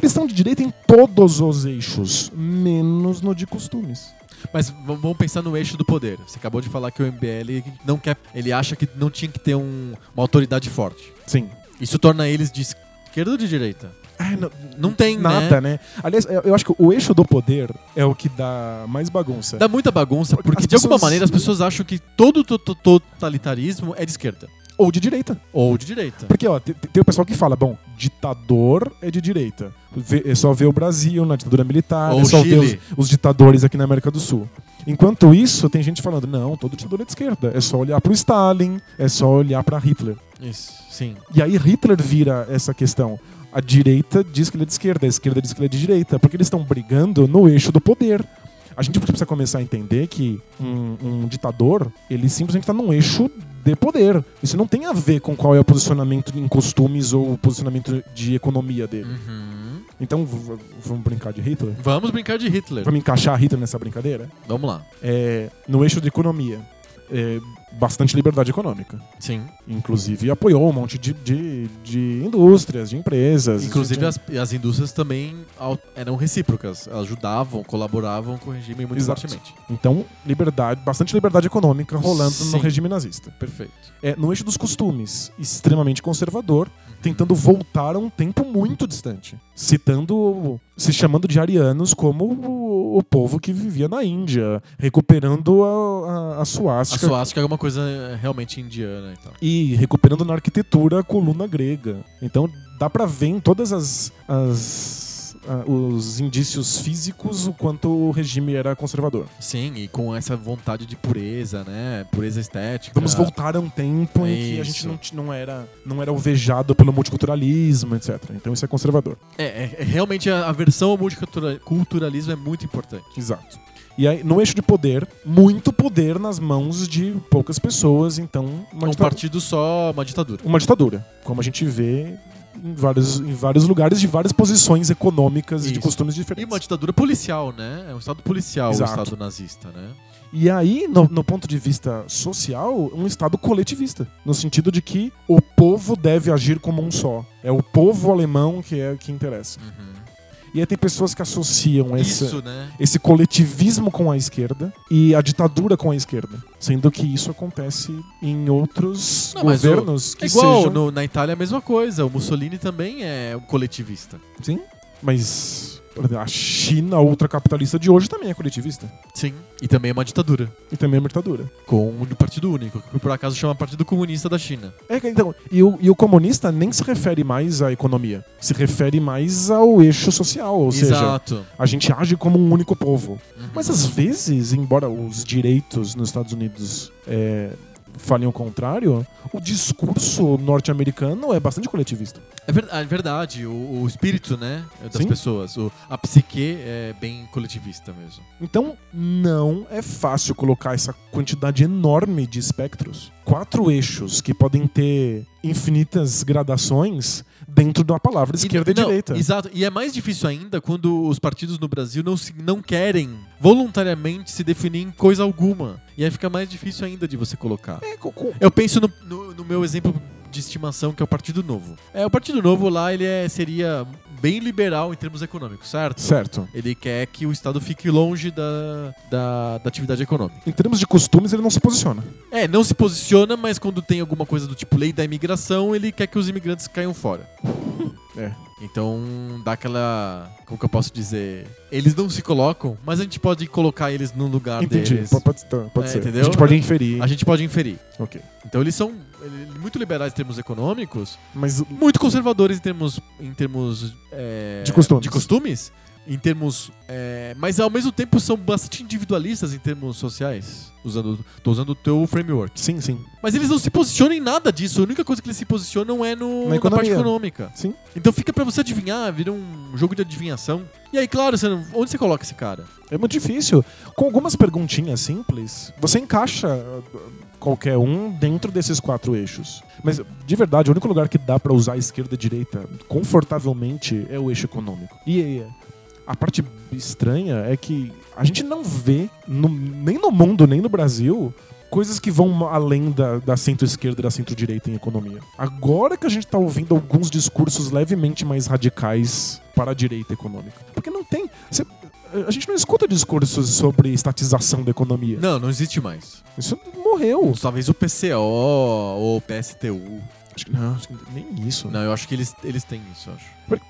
S2: eles são de direita em todos os eixos, menos no de costumes.
S1: Mas vamos pensar no eixo do poder. Você acabou de falar que o MBL não quer. Ele acha que não tinha que ter um- uma autoridade forte.
S2: Sim.
S1: Isso torna eles de esquerda ou de direita?
S2: Ai, não,
S1: Não tem,
S2: nada,
S1: né?
S2: né? Aliás, eu acho que o eixo do poder é o que dá mais bagunça.
S1: Dá muita bagunça, porque
S2: As
S1: de alguma
S2: pessoas-
S1: maneira as pessoas acham que todo to- to- totalitarismo é de esquerda.
S2: Ou de direita.
S1: Ou de direita.
S2: Porque, ó, tem, tem o pessoal que fala, bom, ditador é de direita. Vê- é só ver o Brasil na ditadura militar,
S1: Ou
S2: é só
S1: Chile.
S2: ver os, os ditadores aqui na América do Sul. Enquanto isso, tem gente falando, não, todo ditador é de esquerda. É só olhar pro Stalin, é só olhar pra Hitler.
S1: Isso, sim.
S2: E aí Hitler vira essa questão. A direita diz que ele é de esquerda, a esquerda diz que ele é de direita, porque eles estão brigando no eixo do poder. A gente precisa começar a entender que um, um ditador, ele simplesmente está num eixo de poder. Isso não tem a ver com qual é o posicionamento em costumes ou o posicionamento de economia dele.
S1: Uhum.
S2: Então, vamos brincar de Hitler?
S1: Vamos brincar de Hitler.
S2: Vamos encaixar Hitler nessa brincadeira?
S1: Vamos lá.
S2: É, no eixo de economia, é, bastante liberdade econômica.
S1: Sim.
S2: Inclusive apoiou um monte de, de, de indústrias, de empresas.
S1: Inclusive
S2: de-
S1: as, as indústrias também eram recíprocas. ajudavam, colaboravam com o regime muito
S2: Exato.
S1: fortemente.
S2: Então, liberdade, bastante liberdade econômica rolando
S1: Sim.
S2: no regime nazista.
S1: Perfeito.
S2: É, no eixo dos costumes, extremamente conservador, tentando voltar a um tempo muito distante. Citando, se chamando de arianos como o, o povo que vivia na Índia, recuperando a, a, a
S1: A
S2: suástica
S1: suástica é alguma coisa eh, realmente indiana e tal.
S2: e recuperando na arquitetura a coluna grega. Então dá pra ver em todas as, as- os indícios físicos o quanto o regime era conservador.
S1: Sim, e com essa vontade de pureza, né? Pureza estética.
S2: Vamos voltar a um tempo em que a gente não, não era não era alvejado pelo multiculturalismo, etc. Então isso é conservador.
S1: É, é- é realmente a, a versão ao multiculturalismo é muito importante.
S2: Exato. E aí, no eixo de poder, muito poder nas mãos de poucas pessoas, então
S1: um
S2: dita-
S1: partido só, uma ditadura.
S2: uma ditadura, como a gente vê em vários, em vários lugares de várias posições econômicas e de
S1: Isso.
S2: costumes
S1: E
S2: diferentes.
S1: uma ditadura policial, né? É um estado policial
S2: Exato.
S1: o estado nazista, né?
S2: E aí, no, no ponto de vista social, um Estado coletivista. No sentido de que o povo deve agir como um só. É o povo alemão que é que interessa. E aí tem pessoas que associam esse,
S1: Isso, né?
S2: esse coletivismo com a esquerda e a ditadura com a esquerda. Sendo que isso acontece em outros
S1: Não,
S2: governos que
S1: É igual,
S2: sejam...
S1: no- na Itália é a mesma coisa. O Mussolini também é um coletivista.
S2: Sim, mas a China, ultracapitalista de hoje, também é coletivista.
S1: Sim. E também é uma ditadura.
S2: E também é uma ditadura.
S1: Com um partido único, que por acaso chama Partido Comunista da China.
S2: É, então, e o, e o comunista nem se refere mais à economia, se refere mais ao eixo social, ou seja,
S1: Exato.
S2: a gente age como um único povo.
S1: Uhum.
S2: Mas às vezes, embora os direitos nos Estados Unidos é, falem o contrário, o discurso norte-americano é bastante coletivista.
S1: É ver- é verdade, o, o espírito, né, das
S2: Sim.
S1: pessoas, o- a psique é bem coletivista mesmo.
S2: Então, não é fácil colocar essa quantidade enorme de espectros, quatro eixos que podem ter infinitas gradações dentro de uma palavra esquerda e,
S1: não,
S2: direita.
S1: Exato. E é mais difícil ainda quando os partidos no Brasil não, se, não querem voluntariamente se definir em coisa alguma. E aí fica mais difícil ainda de você colocar.
S2: É,
S1: Eu penso no, no- no meu exemplo de estimação, que é o Partido Novo. É, o Partido Novo lá, ele é- seria bem liberal em termos econômicos, certo?
S2: Certo.
S1: Ele quer que o Estado fique longe da, da, da atividade econômica.
S2: Em termos de costumes, ele não se posiciona.
S1: É, não se posiciona, mas quando tem alguma coisa do tipo lei da imigração, ele quer que os imigrantes caiam fora.
S2: É.
S1: Então dá aquela. Como que eu posso dizer? Eles não se colocam, mas a gente pode colocar eles no lugar
S2: Entendi.
S1: deles.
S2: Pode, pode, pode
S1: É,
S2: ser.
S1: entendeu?
S2: A gente pode inferir.
S1: A gente pode inferir.
S2: Ok.
S1: Então eles são muito liberais em termos econômicos,
S2: Mas
S1: muito conservadores em termos, em termos é,
S2: De costumes.
S1: de costumes, em termos, é, mas ao mesmo tempo são bastante individualistas em termos sociais. Usando, tô usando o teu framework.
S2: sim, sim.
S1: Mas eles não se posicionam em nada disso. A única coisa que eles se posicionam é no,
S2: Na
S1: na, parte econômica.
S2: Sim.
S1: Então fica pra você adivinhar, vira um jogo de adivinhação. E aí, claro, você não- onde você coloca esse cara?
S2: É muito difícil. Com algumas perguntinhas simples, você encaixa uh, qualquer um dentro desses quatro eixos. Mas, de verdade, o único lugar que dá pra usar esquerda e direita confortavelmente é o eixo econômico. E aí, a parte estranha é que a gente não vê, no- nem no mundo, nem no Brasil, coisas que vão além da, da centro-esquerda e da centro-direita em economia. Agora que a gente tá ouvindo alguns discursos levemente mais radicais para a direita econômica. Porque não tem. cê- a gente não escuta discursos sobre estatização da economia.
S1: Não, não existe mais.
S2: Isso morreu.
S1: Talvez o PCO ou o PSTU.
S2: Acho que, não, acho que nem isso.
S1: Não, eu acho que eles, eles têm isso, eu acho.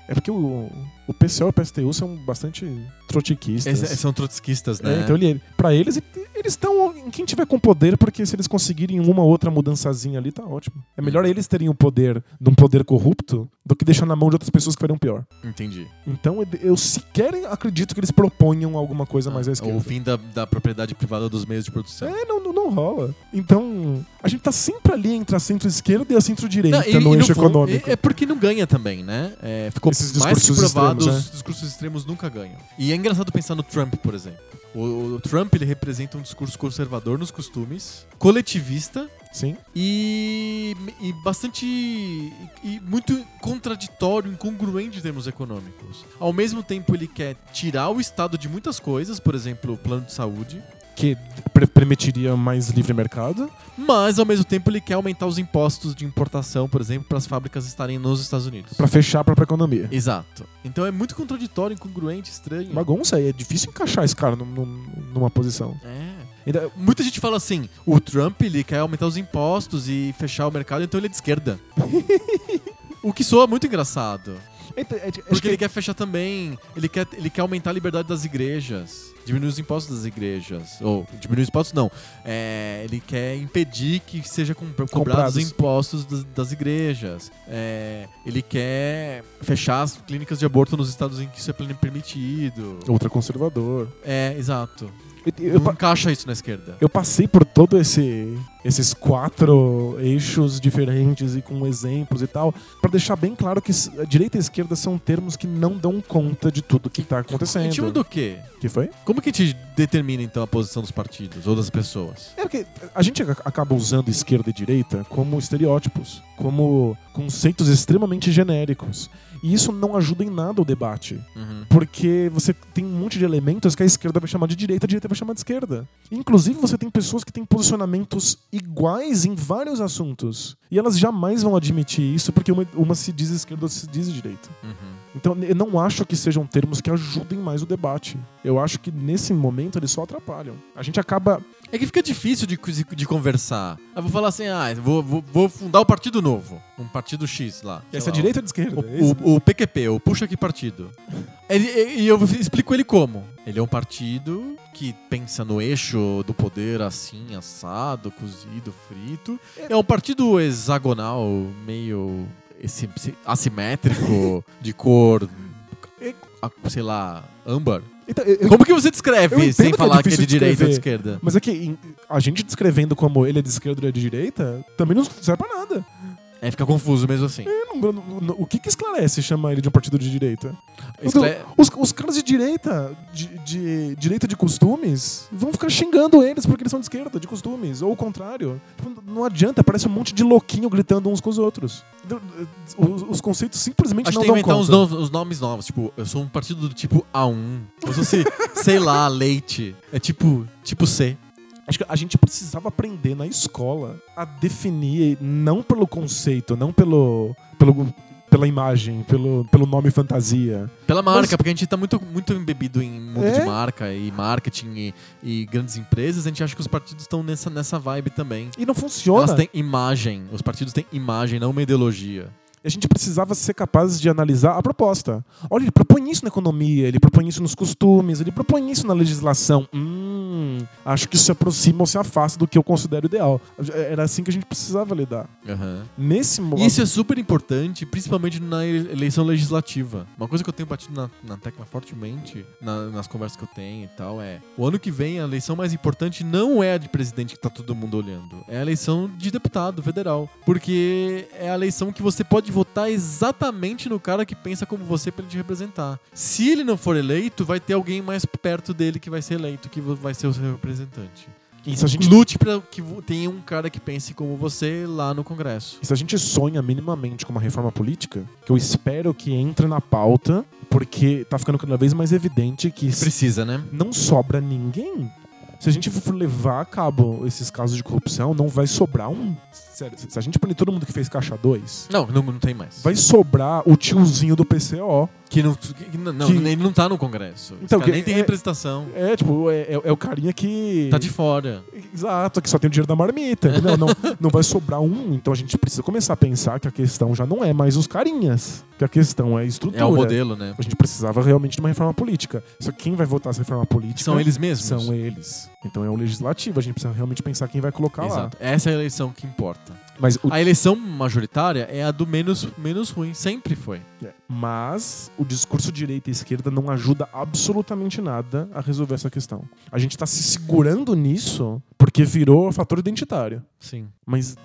S2: É porque o, o PCO e o PSTU são bastante trotiquistas.
S1: Esses são trotskistas, né?
S2: É, então ele, pra eles, eles estão em quem tiver com poder, porque se eles conseguirem uma ou outra mudançazinha ali, tá ótimo. É melhor eles terem o poder de um poder corrupto do que deixar na mão de outras pessoas que fariam pior.
S1: Entendi.
S2: Então eu sequer acredito que eles proponham alguma coisa mais à esquerda.
S1: o fim da, da propriedade privada dos meios de produção.
S2: É, não, não, não rola. Então, a gente tá sempre ali entre a centro-esquerda e a centro-direita no
S1: e
S2: eixo
S1: fundo,
S2: econômico.
S1: É, é porque não ganha também, né? É, ficou
S2: Esses
S1: mais que
S2: discursos
S1: provado,
S2: extremos,
S1: os discursos extremos nunca ganham. E é engraçado pensar no Trump, por exemplo. O, o Trump ele representa um discurso conservador nos costumes, coletivista
S2: Sim.
S1: e, e bastante. E, e muito contraditório, incongruente em termos econômicos. Ao mesmo tempo, ele quer tirar o Estado de muitas coisas, por exemplo, o plano de saúde.
S2: Que permitiria mais livre mercado.
S1: Mas ao mesmo tempo ele quer aumentar os impostos de importação, por exemplo, para as fábricas estarem nos Estados Unidos.
S2: Pra fechar a própria economia.
S1: Exato. Então é muito contraditório, incongruente, estranho.
S2: Bagunça é difícil encaixar esse cara num- num- numa posição.
S1: É. Muita gente fala assim: o Trump ele quer aumentar os impostos e fechar o mercado, então ele é de esquerda. o que soa muito engraçado. Porque ele quer fechar também. Ele quer, ele quer aumentar a liberdade das igrejas. Diminuir os impostos das igrejas. Ou, diminuir os impostos não. É, ele quer impedir que seja cobrados
S2: Comprados.
S1: os impostos das, das igrejas. É, ele quer fechar as clínicas de aborto nos estados em que isso é permitido.
S2: Ultraconservador.
S1: É, exato.
S2: Eu,
S1: Não encaixa isso na esquerda.
S2: eu passei por todo esse esses quatro eixos diferentes e com exemplos e tal, pra deixar bem claro que direita e esquerda são termos que não dão conta de tudo que tá
S1: Em
S2: acontecendo.
S1: cima do quê?
S2: que foi?
S1: Como que gente determina então a posição dos partidos ou das pessoas?
S2: É porque a gente ac- acaba usando esquerda e direita como estereótipos, como conceitos extremamente genéricos. E isso não ajuda em nada o debate.
S1: Uhum.
S2: Porque você tem um monte de elementos que a esquerda vai chamar de direita, a direita vai chamar de esquerda. Inclusive, você tem pessoas que têm posicionamentos iguais em vários assuntos. E elas jamais vão admitir isso porque uma, uma se diz esquerda, outra se diz direita.
S1: Uhum.
S2: Então, eu não acho que sejam termos que ajudem mais o debate. Eu acho que nesse momento eles só atrapalham. A gente acaba.
S1: É que fica difícil de, de conversar. Eu vou falar assim, ah, vou, vou, vou fundar o Partido Novo. Um Partido X lá.
S2: Essa é
S1: lá,
S2: direita ou de esquerda?
S1: O,
S2: É
S1: o, o PQP, o Puxa Que Partido. E eu explico ele como. Ele é um partido que pensa no eixo do poder assim, assado, cozido, frito. É um partido hexagonal, meio esse- esse- assimétrico, de cor, a- sei lá, âmbar.
S2: Então, eu-
S1: Como que você descreve sem
S2: que é
S1: falar que é
S2: difícil
S1: de direita ou de esquerda?
S2: Mas é que a gente descrevendo como ele é de esquerda ou é de direita, também não serve pra nada.
S1: É, fica confuso mesmo assim.
S2: Eu não- não- não- o que, que esclarece chamar ele de um partido de direita?
S1: Escle-
S2: Os, os caras de direita, de, de direita de costumes, vão ficar xingando eles porque eles são de esquerda, de costumes, ou o contrário. Tipo, Não adianta, parece um monte de louquinho gritando uns com os outros. Os, os conceitos simplesmente
S1: Acho
S2: não
S1: que tem
S2: dão
S1: que inventar uns,
S2: conta.
S1: no- uns nomes novos. Tipo, eu sou um partido do tipo A1. Ou se fosse, sei lá, leite. É tipo, tipo C.
S2: Acho que a gente precisava aprender na escola a definir, não pelo conceito, não pelo, pelo pela imagem, pelo, pelo nome fantasia.
S1: Pela marca,
S2: Mas-
S1: porque a gente tá muito, muito embebido em mundo
S2: É?
S1: de marca e marketing e, e grandes empresas. A gente acha que os partidos estão nessa, nessa vibe também.
S2: E não funciona.
S1: Elas têm imagem. Os partidos têm imagem, não uma ideologia.
S2: E a gente precisava ser capazes de analisar a proposta. Olha, ele propõe isso na economia, ele propõe isso nos costumes, ele propõe isso na legislação. Hum, acho que isso se aproxima ou se afasta do que eu considero ideal. Era assim que a gente precisava lidar.
S1: Aham.
S2: Nesse
S1: E
S2: momento.
S1: isso é super importante, principalmente na eleição legislativa. Uma coisa que eu tenho batido na, na tecla fortemente na- nas conversas que eu tenho e tal é: o ano que vem a eleição mais importante não é a de presidente que tá todo mundo olhando, é a eleição de deputado federal. Porque é a eleição que você pode votar exatamente no cara que pensa como você pra ele te representar. Se ele não for eleito, vai ter alguém mais perto dele que vai ser eleito, que vai ser o seu representante.
S2: Se a gente
S1: Lute pra que tenha um cara que pense como você lá no Congresso.
S2: E se a gente sonha minimamente com uma reforma política, que eu espero que entre na pauta, porque tá ficando cada vez mais evidente que
S1: Precisa, né?
S2: não sobra ninguém. Se a gente for levar a cabo esses casos de corrupção, não vai sobrar um. Sério, se a gente punir todo mundo que fez caixa 2,
S1: Não, não, não tem mais.
S2: vai sobrar o tiozinho do PCO.
S1: Que não, que não, não,
S2: Que-
S1: ele não tá no Congresso.
S2: Então, que-
S1: nem tem
S2: é-
S1: representação.
S2: É, tipo, é, é- é o carinha que.
S1: Tá de fora.
S2: Exato, que só tem o dinheiro da marmita. entendeu? não, não vai sobrar um, então a gente precisa começar a pensar que a questão já não é mais os carinhas, que a questão é a estrutura.
S1: É o modelo, né?
S2: A gente precisava realmente de uma reforma política. Só que quem vai votar essa reforma política
S1: São eles mesmos.
S2: São eles. Então é o legislativo, a gente precisa realmente pensar quem vai colocar
S1: Exato. Essa é a eleição que importa.
S2: Mas, o,
S1: A eleição majoritária é a do menos, menos ruim. Sempre foi.
S2: mas o discurso direita e esquerda não ajuda absolutamente nada a resolver essa questão. A gente tá se segurando nisso porque virou fator identitário.
S1: Sim.
S2: mas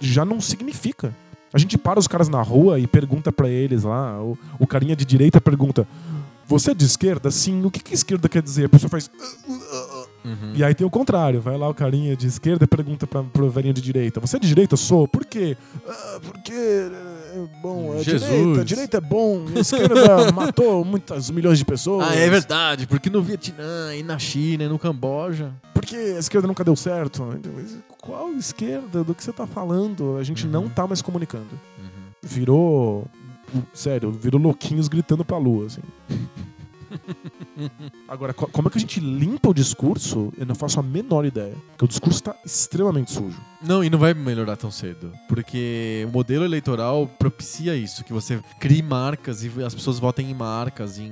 S2: já não significa. A gente para os caras na rua e pergunta pra eles lá, o, o carinha de direita pergunta: Você é de esquerda? Sim. O que, que esquerda quer dizer? A pessoa faz.
S1: Uhum.
S2: E aí tem o contrário. Vai lá o carinha de esquerda e pergunta pra, pro velhinho de direita: Você é de direita? Sou. Por quê? "Ah, porque. É bom, é
S1: Jesus.
S2: direita, direita é bom, a esquerda matou muitas milhões de pessoas.
S1: Ah, é verdade. Porque no Vietnã, e na China, e no Camboja.
S2: Porque a esquerda nunca deu certo. Então, Qual esquerda? Do que você tá falando? A gente
S1: Uhum.
S2: não tá mais comunicando.
S1: Uhum.
S2: virou. Sério, virou louquinhos gritando pra lua, assim. Agora, co- como é que a gente limpa o discurso? Eu não faço a menor ideia. Porque o discurso tá extremamente sujo.
S1: Não, e não vai melhorar tão cedo. Porque o modelo eleitoral propicia isso, que você crie marcas e as pessoas votem em marcas, em,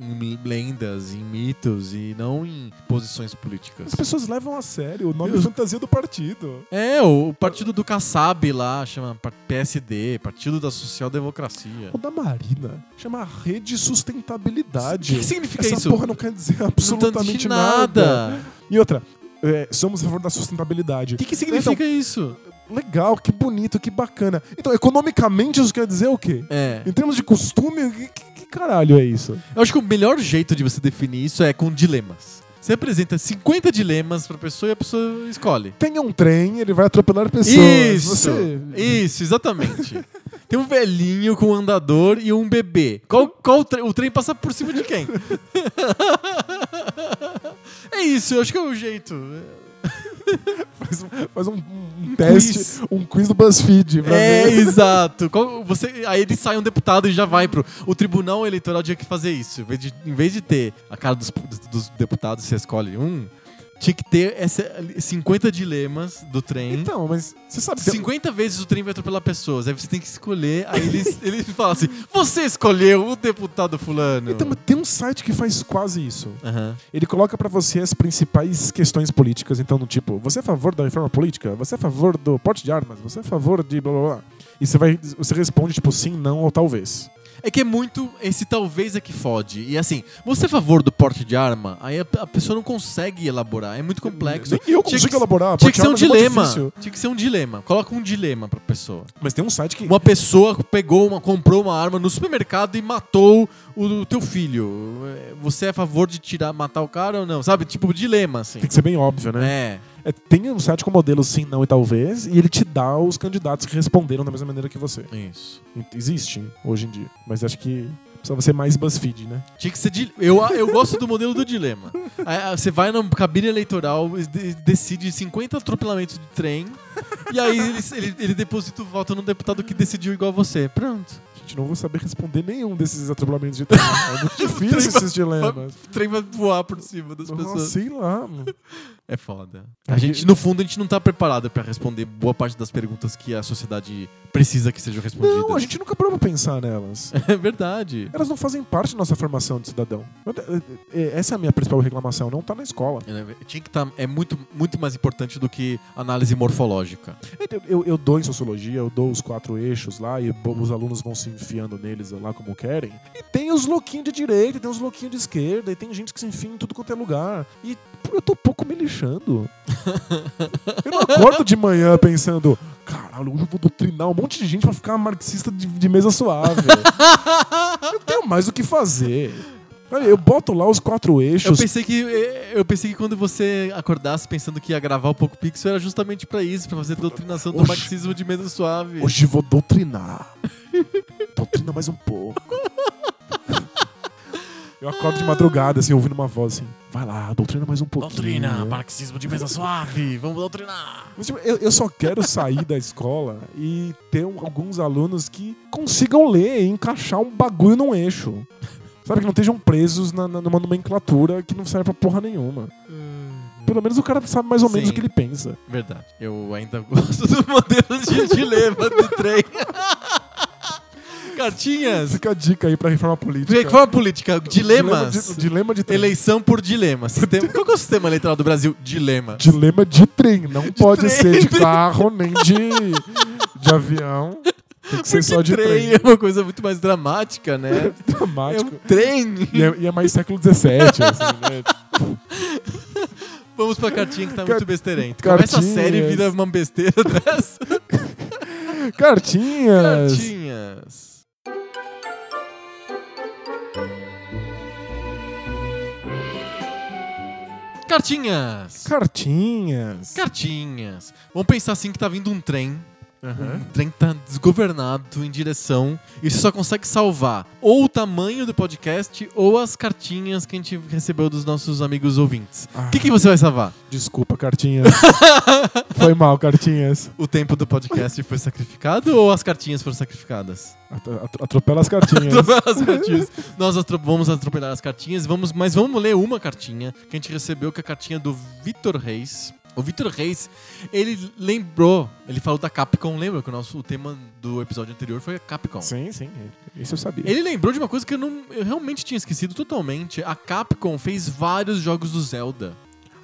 S1: em lendas, em mitos e não em posições políticas.
S2: As pessoas levam a sério o nome
S1: Deus.
S2: fantasia do partido.
S1: É, o partido do Kassab lá chama PSD, Partido da Social Democracia.
S2: O da Marina chama Rede
S1: O
S2: Sustentabilidade.
S1: que, que significa
S2: Essa
S1: isso?
S2: porra não quer dizer absolutamente nada.
S1: nada.
S2: E outra, é, somos a favor da sustentabilidade.
S1: O que, que significa isso?
S2: Legal, que bonito, que bacana. Então, economicamente, isso quer dizer o quê?
S1: É.
S2: Em termos de costume, que, que- que caralho é isso?
S1: Eu acho que o melhor jeito de você definir isso é com dilemas. Você apresenta 50 dilemas pra pessoa e a pessoa escolhe.
S2: Tenha um trem, ele vai atropelar pessoas.
S1: Isso!
S2: Você...
S1: Isso, exatamente. Tem um velhinho com um andador e um bebê. Qual, qual o, tre- o trem passa por cima de quem? é isso, eu acho que é o jeito.
S2: Faz, um, faz um- um
S1: Um
S2: teste,
S1: quiz.
S2: um quiz do BuzzFeed. Pra
S1: É,
S2: ver.
S1: exato. Qual- você, aí ele sai um deputado e já vai pro. O tribunal eleitoral tinha que fazer isso. Em vez de, em vez de ter a cara dos, dos deputados, você escolhe um. Tinha que ter essa, 50 dilemas do trem.
S2: Então, mas você sabe que
S1: 50 vezes o trem vai atropelar pessoas. Aí você tem que escolher. Aí ele, ele fala assim: Você escolheu o deputado Fulano.
S2: Então, mas tem um site que faz quase isso.
S1: Aham.
S2: Ele coloca pra você as principais questões políticas. Então, no tipo, você é a favor da reforma política? Você é a favor do porte de armas? Você é a favor de blá blá blá? E você, vai, você responde, tipo, sim, não ou talvez.
S1: É que é muito. Esse talvez é que fode. E assim, você é a favor do porte de arma? Aí a, a pessoa não consegue elaborar. É muito complexo.
S2: Nem eu
S1: Tinha
S2: consigo
S1: que-
S2: elaborar.
S1: Tinha que ser um
S2: é
S1: dilema. Tinha que ser um dilema. Coloca um dilema pra pessoa.
S2: Mas tem um site que.
S1: Uma pessoa pegou uma, comprou uma arma no supermercado e matou o, o teu filho. Você é a favor de tirar, matar o cara ou não? Sabe? Tipo, dilema, assim.
S2: Tem que ser bem óbvio, né?
S1: É.
S2: É, tem um site com modelo sim, não e talvez, e ele te dá os candidatos que responderam da mesma maneira que você.
S1: Isso.
S2: Existe hoje em dia. Mas acho que precisava ser mais BuzzFeed, né?
S1: Tinha que ser. di- Eu, eu gosto do modelo do dilema. Você vai na cabine eleitoral, de- decide 50 atropelamentos de trem, e aí ele, ele, ele deposita o voto no deputado que decidiu igual você. Pronto.
S2: Gente, não vou saber responder nenhum desses atropelamentos de trem. É muito difícil esses dilemas.
S1: O trem vai voar por cima das
S2: Nossa,
S1: pessoas.
S2: sei lá, mano.
S1: É foda. A gente, no fundo, a gente não tá preparado pra responder boa parte das perguntas que a sociedade precisa que sejam respondidas.
S2: Não, a gente nunca parou pra pensar nelas.
S1: É verdade.
S2: Elas não fazem parte da nossa formação de cidadão. Eu- Essa é a minha principal reclamação, não tá na escola.
S1: É, Tinha que tá, é muito, muito mais importante do que análise morfológica.
S2: Eu, eu- eu dou em sociologia, eu dou os quatro eixos lá e os alunos vão se enfiando neles lá como querem. E tem os louquinhos de direita, tem os louquinhos de esquerda, e tem gente que se enfia em tudo quanto é lugar. E eu tô um pouco me lixando. eu não acordo de manhã pensando, caralho, hoje eu vou doutrinar um monte de gente pra ficar marxista de, de mesa suave. eu tenho mais o que fazer. Eu boto lá os quatro
S1: Eu
S2: eixos.
S1: pensei que eu pensei que quando você acordasse pensando que ia gravar o Poco Pixel era justamente pra isso, pra fazer doutrinação do
S2: Oxi.
S1: marxismo de medo suave.
S2: Hoje vou doutrinar. Doutrina mais um pouco. Eu acordo de madrugada, assim, ouvindo uma voz assim. Vai lá, doutrina mais um pouquinho.
S1: marxismo de mesa suave, vamos doutrinar.
S2: Mas, tipo, eu, eu só quero sair da escola e ter um- alguns alunos que consigam ler e encaixar um bagulho num eixo. Sabe, que não estejam presos na, na- numa nomenclatura que não serve pra porra nenhuma. Pelo menos o cara sabe mais ou menos
S1: Sim.
S2: o que ele pensa.
S1: Verdade. Eu ainda gosto do modelo de dilema do trem. Cartinhas.
S2: Fica a dica aí pra reforma política.
S1: Reforma política, dilemas.
S2: Dilema de, dilema de trem.
S1: Eleição por dilema. Sistema- Qual que é o sistema eleitoral do Brasil? Dilema.
S2: Dilema de trem. Não pode
S1: trem.
S2: ser de carro, nem de, de avião. Tem que ser só de
S1: trem
S2: trem.
S1: é uma coisa muito mais dramática, né? É
S2: Dramático.
S1: um trem.
S2: E, é, e é mais século XVII, assim, né?
S1: Vamos pra cartinha que tá
S2: Car-
S1: muito besteirento. Começa a série e vira uma besteira dessa.
S2: Cartinhas.
S1: Cartinhas. Cartinhas.
S2: Cartinhas.
S1: Cartinhas. Vamos pensar assim que tá vindo um trem.
S2: Aham.
S1: O trem tá desgovernado em direção e você só consegue salvar ou o tamanho do podcast ou as cartinhas que a gente recebeu dos nossos amigos ouvintes.
S2: Ah.
S1: O que, que você vai salvar?
S2: Desculpa, cartinhas. Foi mal, cartinhas.
S1: O tempo do podcast foi sacrificado ou as cartinhas foram sacrificadas?
S2: At- at- Atropela as cartinhas.
S1: Atropelar as cartinhas. Nós atro- vamos atropelar as cartinhas, vamos, mas vamos ler uma cartinha que a gente recebeu, que é a cartinha do Vitor Reis. O Vitor Reis, ele lembrou, ele falou da Capcom, lembra que o nosso o tema do episódio anterior foi a Capcom.
S2: sim, sim. Isso eu sabia.
S1: Ele lembrou de uma coisa que eu, não, eu realmente tinha esquecido totalmente. A Capcom fez vários jogos do Zelda.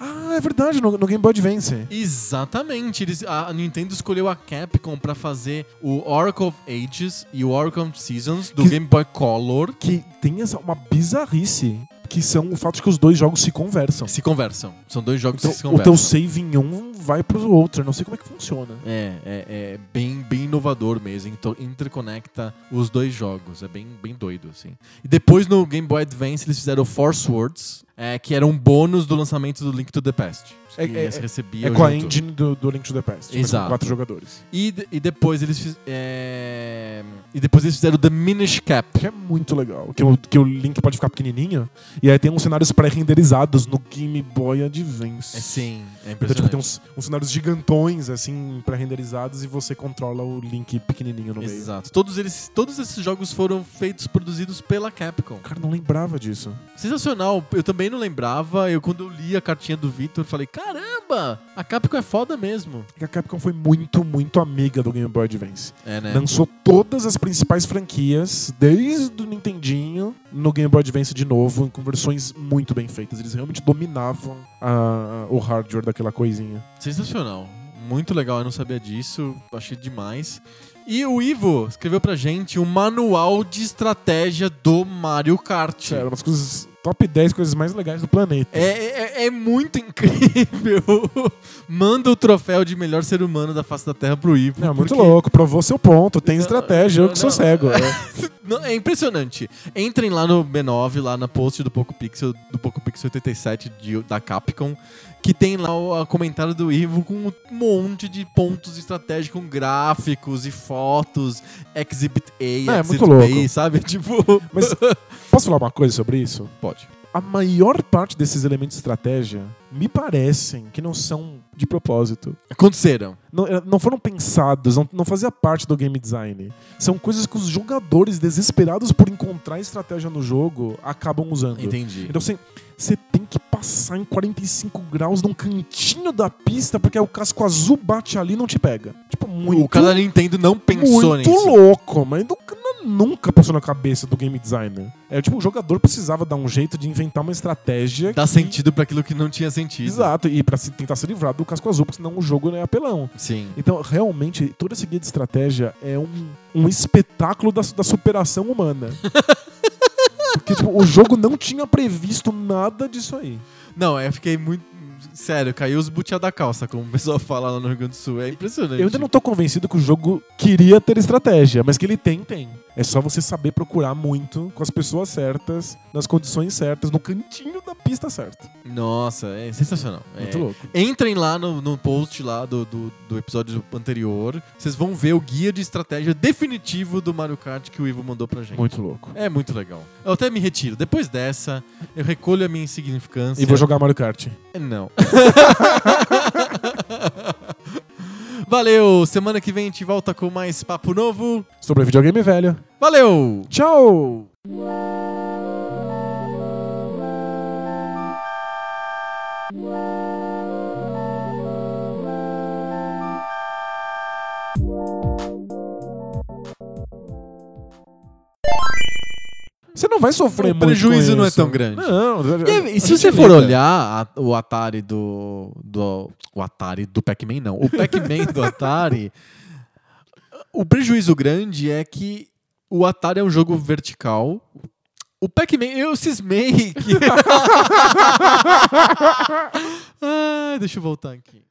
S2: Ah, é verdade, no, no Game Boy Advance.
S1: Exatamente. Eles, a Nintendo escolheu a Capcom pra fazer o Oracle of Ages e o Oracle of Seasons do
S2: Que-
S1: Game Boy Color.
S2: Que tem essa, uma bizarrice, que são o fato de que os dois jogos se conversam.
S1: Se conversam. São dois jogos
S2: Então,
S1: que se
S2: o
S1: conversam.
S2: teu save em um vai pro outro. Eu não sei como é que funciona.
S1: É, é, é bem, bem inovador mesmo. Então, interconecta os dois jogos. É bem, bem doido, assim. E depois no Game Boy Advance eles fizeram Force Words, é, que era um bônus do lançamento do Link to the Past.
S2: É-
S1: que
S2: é- É com a
S1: junto.
S2: engine do, do Link to the Past. mas
S1: Exato.
S2: Com quatro jogadores.
S1: E, e depois eles fiz- é, E depois eles fizeram o The Minish Cap.
S2: Que é muito legal. Que o, que o Link pode ficar pequenininho. E aí tem uns cenários pré-renderizados no Game Boy Advance.
S1: É, sim, é
S2: Então, tipo, tem uns, uns cenários gigantões, assim, pré-renderizados, e você controla o Link pequenininho no meio.
S1: Exato. Todos, eles, todos esses jogos foram feitos, produzidos pela Capcom.
S2: Cara, não lembrava disso.
S1: Sensacional. Eu também não lembrava. Eu, quando eu li a cartinha do Victor, falei: caramba, a Capcom é foda mesmo.
S2: E a Capcom foi muito, muito amiga do Game Boy Advance.
S1: É, né?
S2: Lançou todas as principais franquias, desde o Nintendinho, no Game Boy Advance de novo, com versões muito bem feitas. Eles realmente dominavam a- o hardware daquela coisinha.
S1: Sensacional. Muito legal, eu não sabia disso. Achei demais. E o Ivo escreveu pra gente um manual de estratégia do Mario Kart.
S2: Sério, umas coisas. Top 10 coisas mais legais do planeta.
S1: É, é, é muito incrível. Manda o troféu de melhor ser humano da face da Terra pro Ivo.
S2: Não, muito
S1: porque-
S2: louco, provou seu ponto, tem estratégia, eu que sou
S1: não.
S2: cego. É.
S1: Não, é impressionante. Entrem lá no B9, lá na post do Poco Pixel, do Poco Pixel 87 de- da Capcom, que tem lá o comentário do Ivo com um monte de pontos de estratégia com gráficos e fotos, Exhibit A,
S2: É,
S1: Exhibit
S2: muito louco.
S1: B, sabe? Tipo,
S2: Mas posso falar uma coisa sobre isso?
S1: pode.
S2: A maior parte desses elementos de estratégia me parecem que não são de propósito.
S1: Aconteceram.
S2: Não, eh, não foram pensados, não, não fazia parte do game design. São coisas que os jogadores, desesperados por encontrar estratégia no jogo, acabam usando.
S1: Entendi.
S2: Então você, você tem que passar em 45 graus num cantinho da pista, porque o casco azul bate ali e não te pega. Tipo, muito,
S1: o cara da Nintendo não pensou
S2: muito
S1: nisso.
S2: louco, mas nunca, nunca passou na cabeça do game designer. É tipo, o jogador precisava dar um jeito de inventar uma estratégia
S1: Dá
S2: que-
S1: sentido pra aquilo que não tinha sentido.
S2: Exato, e pra se, tentar se livrar do casco azul, porque senão o jogo não é apelão.
S1: Sim.
S2: Então, realmente, toda essa guia de estratégia é um, um espetáculo da, da superação humana. Porque, tipo, o jogo não tinha previsto nada disso aí.
S1: Não, eu fiquei muito. Sério, caiu os butiá da calça, como o pessoal fala lá no Rio Grande do Sul. É impressionante.
S2: Eu ainda não tô convencido que o jogo queria ter estratégia, mas que ele tem, tem. É só você saber procurar muito, com as pessoas certas, nas condições certas, no cantinho da pista certa.
S1: Nossa, é sensacional.
S2: Muito
S1: É.
S2: louco.
S1: Entrem lá no, no post lá do, do, do episódio anterior. Vocês vão ver o guia de estratégia definitivo do Mario Kart que o Ivo mandou pra gente.
S2: Muito louco.
S1: É muito legal. Eu até me retiro. Depois dessa, eu recolho a minha insignificância.
S2: E vou jogar Mario Kart.
S1: Não. Valeu! Semana que vem a gente volta com mais papo novo.
S2: Sobre videogame velho.
S1: Valeu!
S2: Tchau! Você não vai sofrer
S1: O
S2: muito
S1: prejuízo
S2: com
S1: não é tão grande.
S2: Não.
S1: E, e se você for olhar a- o Atari do, do. O Atari do Pac-Man, não. O Pac-Man do Atari. O prejuízo grande é que o Atari é um jogo vertical. O Pac-Man, eu cismei que. ah, deixa eu voltar aqui.